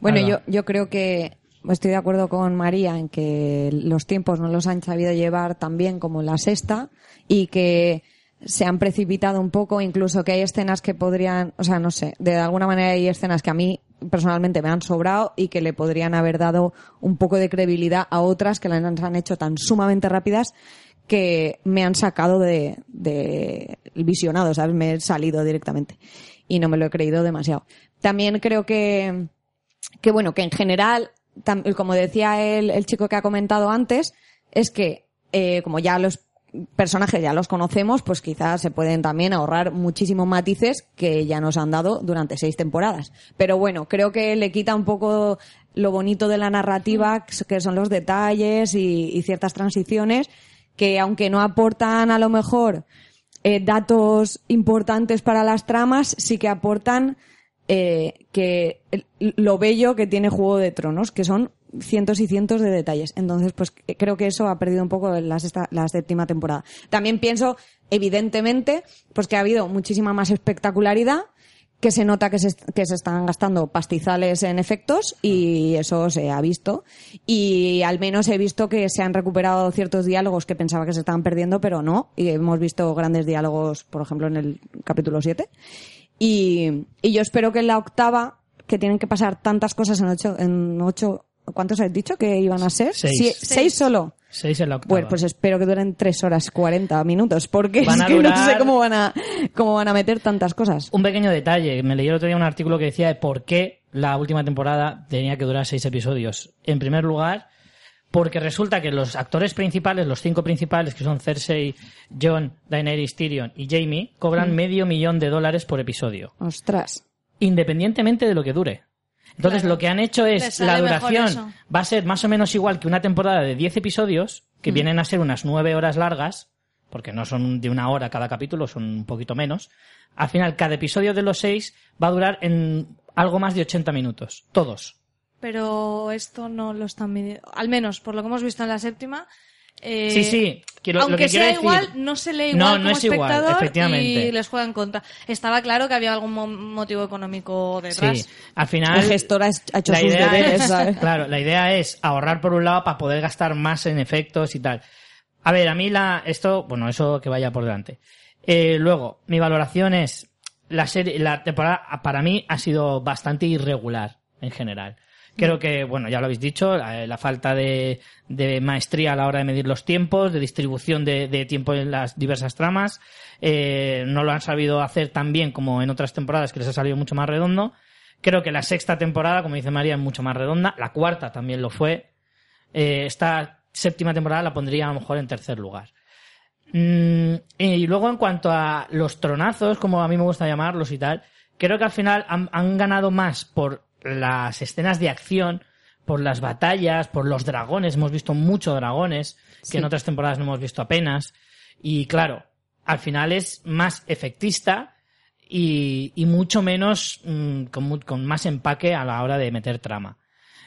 Bueno, yo, yo creo que estoy de acuerdo con María en que los tiempos no los han sabido llevar tan bien como la sexta y que se han precipitado un poco, incluso que hay escenas que podrían, o sea, no sé, de alguna manera hay escenas que a mí personalmente me han sobrado y que le podrían haber dado un poco de credibilidad a otras que las han hecho tan sumamente rápidas que me han sacado de, de visionado, ¿sabes? Me he salido directamente y no me lo he creído demasiado. También creo que, que bueno, que en general, como decía el, el chico que ha comentado antes, es que eh, como ya los personajes ya los conocemos, pues quizás se pueden también ahorrar muchísimos matices que ya nos han dado durante seis temporadas. Pero bueno, creo que le quita un poco lo bonito de la narrativa, que son los detalles y ciertas transiciones, que aunque no aportan a lo mejor eh, datos importantes para las tramas, sí que aportan eh, que lo bello que tiene Juego de Tronos, que son cientos y cientos de detalles. Entonces, pues eh, creo que eso ha perdido un poco la, sexta- la séptima temporada. También pienso, evidentemente, pues que ha habido muchísima más espectacularidad, que se nota que se, que se están gastando pastizales en efectos y eso se ha visto. Y al menos he visto que se han recuperado ciertos diálogos que pensaba que se estaban perdiendo, pero no. Y hemos visto grandes diálogos, por ejemplo, en el capítulo 7. Y, y yo espero que en la octava, que tienen que pasar tantas cosas en ocho, en ocho, ¿cuántos has dicho que iban a ser? Seis. Sie- seis solo. Seis en la octava. Bueno, pues espero que duren tres horas 40 minutos, porque Van es a que no sé cómo van a, cómo van a meter tantas cosas. Un pequeño detalle. Me leí el otro día un artículo que decía de por qué la última temporada tenía que durar seis episodios. En primer lugar, porque resulta que los actores principales, los cinco principales, que son Cersei, Jon, Daenerys, Tyrion y Jaime, cobran medio millón de dólares por episodio, Ostras. independientemente de lo que dure. Entonces, Claro. lo que han hecho es, la duración va a ser más o menos igual que una temporada de 10 episodios, que vienen a ser unas nueve horas largas, porque no son de una hora cada capítulo, son un poquito menos. Al final, cada episodio de los seis va a durar en algo más de 80 minutos. Todos. Pero esto no lo están midiendo. Al menos, por lo que hemos visto en la séptima. Eh, Sí, sí. Quiero, lo aunque que sea decir- igual, no se lee igual no como es igual, espectador efectivamente. y les juega en contra. Estaba claro que había algún mo- motivo económico detrás. Sí. Al final. Gestor ha ha hecho la sus idea deberes, es- ¿sabes? Claro, la idea es ahorrar por un lado para poder gastar más en efectos y tal. A ver, a mí la, esto, bueno, eso que vaya por delante. Eh, luego, mi valoración es, la serie, la temporada para mí ha sido bastante irregular en general. Creo que, bueno, ya lo habéis dicho, la, falta de, maestría a la hora de medir los tiempos, de distribución de, tiempo en las diversas tramas, eh, no lo han sabido hacer tan bien como en otras temporadas que les ha salido mucho más redondo. Creo que la sexta temporada, como dice María, es mucho más redonda. La cuarta también lo fue. Eh, está séptima temporada la pondría a lo mejor en tercer lugar. Mm, y luego en cuanto a los tronazos, como a mí me gusta llamarlos y tal, creo que al final han ganado más por las escenas de acción, por las batallas, por los dragones. Hemos visto muchos dragones, que en otras temporadas no hemos visto apenas. Y claro, al final es más efectista y, y mucho menos, mm, con, con más empaque a la hora de meter trama.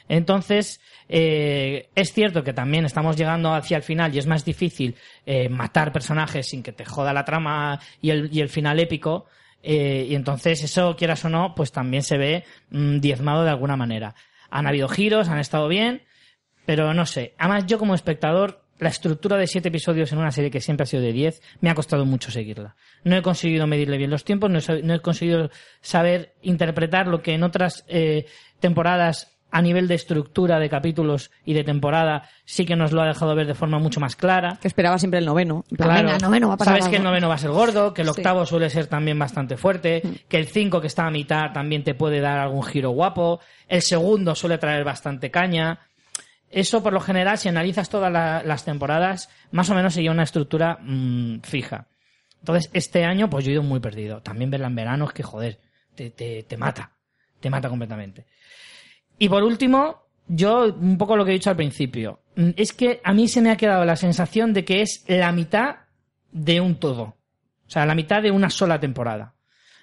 Entonces, eh, es cierto que también estamos llegando hacia el final y es más difícil eh, matar personajes sin que te joda la trama y el, y el final épico. Eh, y entonces eso, quieras o no, pues también se ve mm, diezmado de alguna manera. Han habido giros, han estado bien, pero no sé. Además, yo como espectador, la estructura de siete episodios en una serie que siempre ha sido de diez, me ha costado mucho seguirla. No he conseguido medirle bien los tiempos, no he, no he conseguido saber interpretar lo que en otras eh, temporadas a nivel de estructura de capítulos y de temporada sí que nos lo ha dejado ver de forma mucho más clara. Que esperaba siempre el noveno. Claro. Venga, noveno va a pasar Sabes que el noveno va a ser gordo, que el Sí. octavo suele ser también bastante fuerte, que el cinco que está a mitad también te puede dar algún giro guapo, el segundo suele traer bastante caña. Eso, por lo general, si analizas todas la- las temporadas, más o menos seguía una estructura mm, fija. Entonces, este año, pues yo he ido muy perdido. También verla en verano es que, joder, te, te, te mata. Te mata completamente. Y por último, yo, un poco lo que he dicho al principio, mm, es que a mí se me ha quedado la sensación de que es la mitad de un todo. O sea, la mitad de una sola temporada.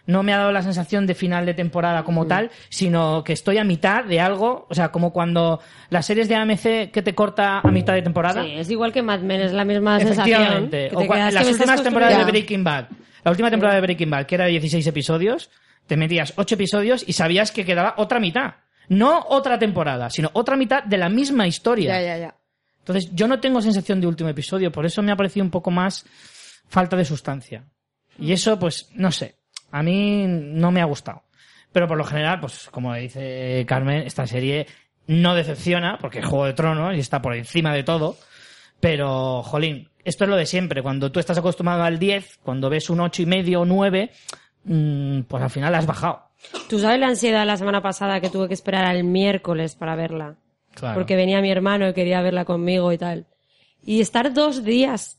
No me ha dado la sensación de final de temporada como tal, sino que estoy a mitad de algo, o sea, como cuando las series de AMC que te corta a mitad de temporada. Sí, es igual que Mad Men, es la misma sensación. Efectivamente. O las últimas temporadas de Breaking Bad. La última temporada de Breaking Bad, que era de 16 episodios, te metías 8 episodios y sabías que quedaba otra mitad. No otra temporada, sino otra mitad de la misma historia. Ya, ya, ya. Entonces, yo no tengo sensación de último episodio, por eso me ha parecido un poco más falta de sustancia. Y eso, pues, no sé. A mí no me ha gustado. Pero por lo general, pues, como dice Carmen, esta serie no decepciona, porque es Juego de Tronos y está por encima de todo. Pero, jolín, esto es lo de siempre. Cuando tú estás acostumbrado al 10, cuando ves un ocho y medio o 9, mm, pues al final has bajado. ¿Tú sabes la ansiedad la semana pasada que tuve que esperar al miércoles para verla? Claro. Porque venía mi hermano y quería verla conmigo y tal. Y estar dos días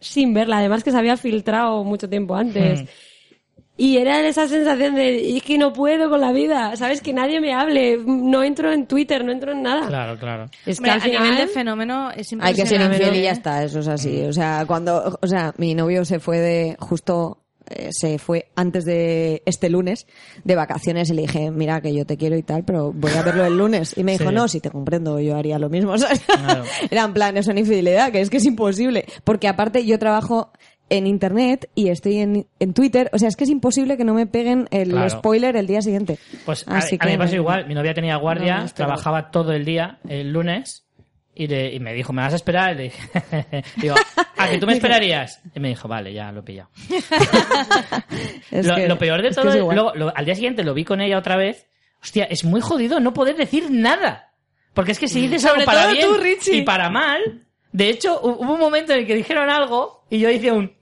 sin verla, además que se había filtrado mucho tiempo antes. Mm. Y era esa sensación de, es que no puedo con la vida, ¿sabes? Que nadie me hable, no entro en Twitter, no entro en nada. Claro, claro. Es Hombre, que al a nivel final... de fenómeno es Hay que ser impresionante. infiel y ya está, eso es así. O sea, cuando, o sea, mi novio se fue de, justo, eh, se fue antes de este lunes de vacaciones y le dije, mira que yo te quiero y tal, pero voy a verlo el lunes. Y me dijo, Sí. no, si te comprendo, yo haría lo mismo. *laughs* Era en plan, es infidelidad, que es que es imposible. Porque aparte yo trabajo en internet y estoy en, en Twitter, o sea, es que es imposible que no me peguen el Claro. spoiler el día siguiente. Pues a, Así a mí me que- pasa igual. Mi novia tenía guardia, No, no, espera. trabajaba todo el día el lunes y, le- y me dijo, ¿me vas a esperar? Y le dije, *laughs* digo, ¿a que tú me *laughs* esperarías? Y me dijo, vale, ya lo he pillado. *laughs* Lo, que- lo peor de es que todo, es luego, lo- al día siguiente lo vi con ella otra vez. Hostia, es muy jodido no poder decir nada. Porque es que si dices algo Sobre para bien tú, y para mal, de hecho, hu- hubo un momento en el que dijeron algo y yo hice un...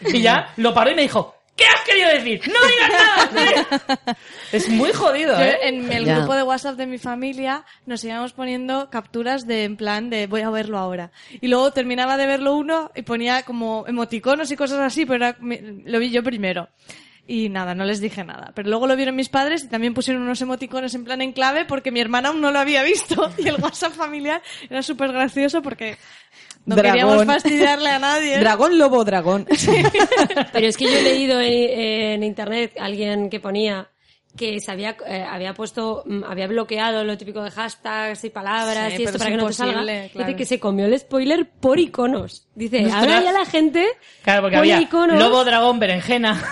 y ya lo paró y me dijo, ¿qué has querido decir? ¡No digas nada! *laughs* es muy jodido, Yo ¿eh? en el grupo de WhatsApp de mi familia nos íbamos poniendo capturas de en plan de voy a verlo ahora. Y luego terminaba de verlo uno y ponía como emoticonos y cosas así, pero era- me- lo vi yo primero. Y nada, no les dije nada. Pero luego lo vieron mis padres y también pusieron unos emoticonos en plan en clave porque mi hermana aún no lo había visto. *laughs* Y el WhatsApp familiar era súper gracioso porque no Dragón. queríamos fastidiarle a nadie. *laughs* Dragón, lobo, dragón. *laughs* Pero es que yo he leído en, en internet alguien que ponía que se había, eh, había puesto, mm, había bloqueado lo típico de hashtags y palabras Sí, y esto para es que no te salga. claro. Dice que se comió el spoiler por iconos. Dice, ahora ya la gente Claro, porque había iconos lobo, dragón, berenjena.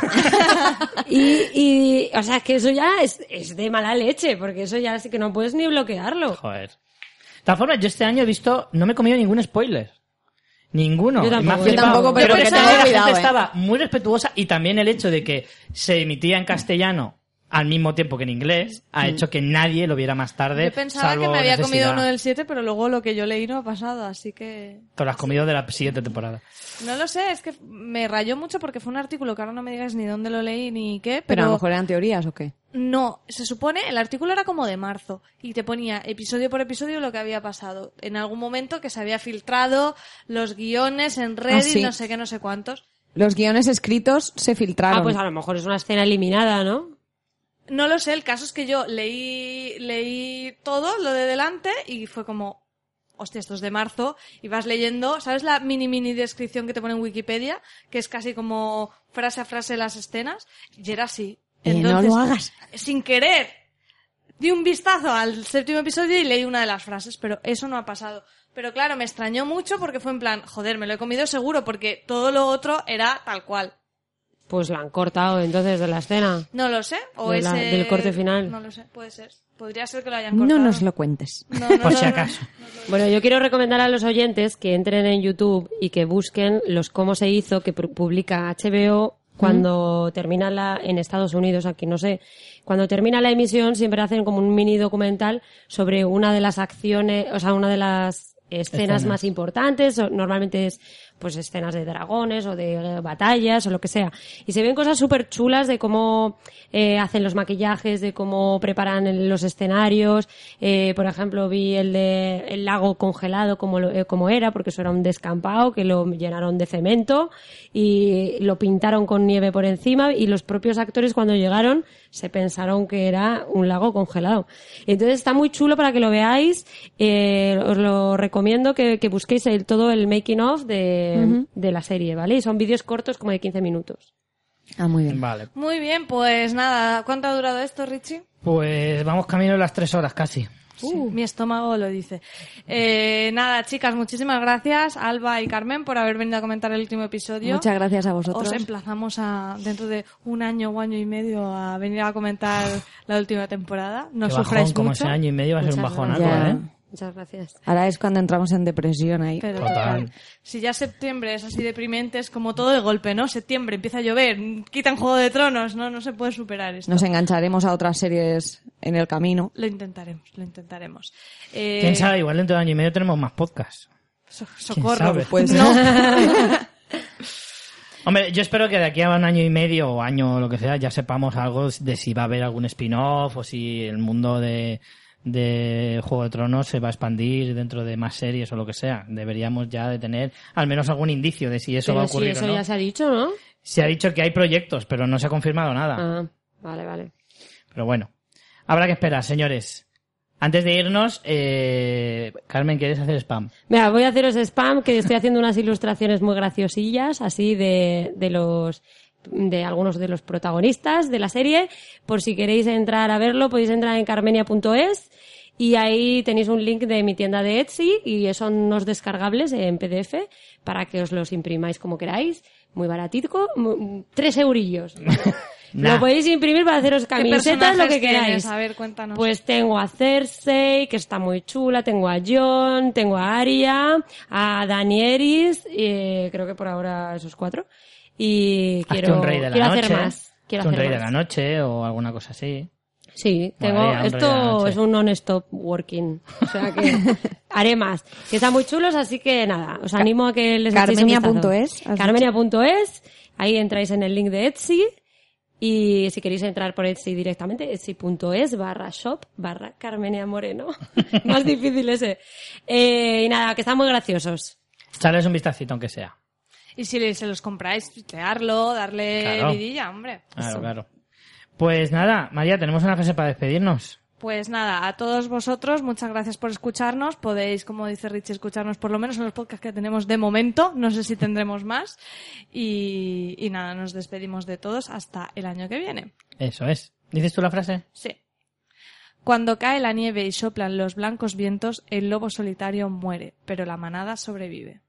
*laughs* y, y, o sea, que eso ya es, es de mala leche, porque eso ya sí que no puedes ni bloquearlo. Joder. De todas formas, yo este año he visto, no me he comido ningún spoiler. Ninguno. Yo tampoco. Yo tampoco, pero que la gente ¿eh? estaba muy respetuosa y también el hecho de que se emitía en castellano al mismo tiempo que en inglés ha hecho que nadie lo viera más tarde. Yo pensaba salvo que me había necesidad. comido uno del 7, pero luego lo que yo leí no ha pasado, así que... Te lo has comido de la siguiente temporada. No lo sé, es que me rayó mucho porque fue un artículo que ahora no me digas ni dónde lo leí ni qué, Pero a pero... lo mejor eran teorías o qué. No, se supone, el artículo era como de marzo y te ponía episodio por episodio lo que había pasado. En algún momento que se había filtrado los guiones en Reddit, sí. no sé qué, no sé cuántos. Los guiones escritos se filtraron. Ah, pues a lo mejor es una escena eliminada, ¿no? No lo sé, el caso es que yo leí, leí todo lo de delante y fue como, hostia, esto es de marzo, y vas leyendo, ¿sabes la mini mini descripción que te pone en Wikipedia? Que es casi como frase a frase las escenas, y era así. Eh, no lo hagas. Sin querer, di un vistazo al séptimo episodio y leí una de las frases, pero eso no ha pasado. Pero claro, me extrañó mucho porque fue en plan, joder, me lo he comido seguro porque todo lo otro era tal cual. Pues la han cortado entonces de la escena. No lo sé. O De la- ese... del corte final. No lo sé, puede ser. Podría ser que lo hayan No cortado. nos lo cuentes. No, no, Por no, si no. acaso. Bueno, yo quiero recomendar a los oyentes que entren en YouTube y que busquen los cómo se hizo que pu- publica HBO cuando termina la en Estados Unidos, aquí no sé, cuando termina la emisión siempre hacen como un mini documental sobre una de las acciones, o sea, una de las escenas, Escenas. más importantes, normalmente es pues escenas de dragones o de eh, batallas o lo que sea. Y se ven cosas súper chulas de cómo eh, hacen los maquillajes, de cómo preparan los escenarios. Eh, por ejemplo, vi el de el lago congelado como, lo- como era, porque eso era un descampado que lo llenaron de cemento y lo pintaron con nieve por encima y los propios actores cuando llegaron se pensaron que era un lago congelado. Entonces está muy chulo para que lo veáis. Eh, os lo recomiendo que, que busquéis el, todo el making of de, de la serie, ¿vale? Y son vídeos cortos como de 15 minutos. Ah, muy bien. Vale. Muy bien, pues nada. ¿Cuánto ha durado esto, Richie? Pues vamos camino de las tres horas casi. Sí, mi estómago lo dice. Eh, nada, chicas, muchísimas gracias, Alba y Carmen, por haber venido a comentar el último episodio. Muchas gracias a vosotros. Os emplazamos a, dentro de un año o año y medio a venir a comentar la última temporada. No Qué sufráis bajón, como mucho. ese año y medio va a ser un gracias. ¿eh? Muchas gracias. Ahora es cuando entramos en depresión ahí. Pero Total. Si ya septiembre es así deprimente, es como todo de golpe, ¿no? Septiembre empieza a llover, quitan Juego de Tronos, ¿no? No se puede superar esto. Nos engancharemos a otras series en el camino. Lo intentaremos, lo intentaremos. Eh, ¿Quién sabe? Igual dentro de año y medio tenemos más podcast. so- ¿Quién socorro. sabe? Pues *laughs* no. *laughs* Hombre, yo espero que de aquí a un año y medio o año o lo que sea ya sepamos algo de si va a haber algún spin-off o si el mundo de, de Juego de Tronos se va a expandir dentro de más series o lo que sea. Deberíamos ya de tener al menos algún indicio de si eso Pero va a si ocurrir eso o no. ya se ha dicho, ¿no? Se ha dicho que hay proyectos, pero no se ha confirmado nada. Ah, vale, vale. Pero bueno, habrá que esperar, señores. Antes de irnos, eh, Carmen, ¿quieres hacer spam? Mira, voy a haceros spam, que estoy haciendo unas ilustraciones muy graciosillas, así de, de los de algunos de los protagonistas de la serie. Por si queréis entrar a verlo, podéis entrar en carmenia.es y ahí tenéis un link de mi tienda de Etsy y son unos descargables en PDF para que os los imprimáis como queráis. Muy baratito, tres eurillos. *laughs* Nah. Lo podéis imprimir para haceros ¿Qué camisetas, lo que tienes? queráis. A ver, cuéntanos. Pues tengo a Cersei, que está muy chula, tengo a Jon, tengo a Arya, a Danieris, eh, creo que por ahora esos cuatro. Y Hazte quiero, un rey de la quiero noche. hacer más. Quiero Hazte un hacer rey de la noche o alguna cosa así. Sí, tengo, esto es un non-stop working. O sea que *laughs* haré más. Que están muy chulos, así que nada, os animo a que les. Carmenia.es, Carmenia.es, ahí entráis en el link de Etsy. Y si queréis entrar por Etsy directamente, etsy.es barra shop barra Carmenia Moreno. *laughs* Más difícil ese. Eh, y nada, que están muy graciosos. Echarles un vistacito, aunque sea. Y si se los compráis, tuitearlo, darle Claro. vidilla, hombre. Claro, claro. Pues nada, María, tenemos una frase para despedirnos. Pues nada, a todos vosotros, muchas gracias por escucharnos. Podéis, como dice Richie, escucharnos por lo menos en los podcasts que tenemos de momento. No sé si tendremos más. Y, y nada, nos despedimos de todos hasta el año que viene. Eso es. ¿Dices tú la frase? Sí. Cuando cae la nieve y soplan los blancos vientos, el lobo solitario muere, pero la manada sobrevive.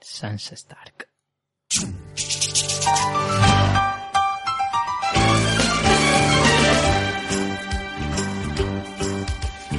Sansa Stark.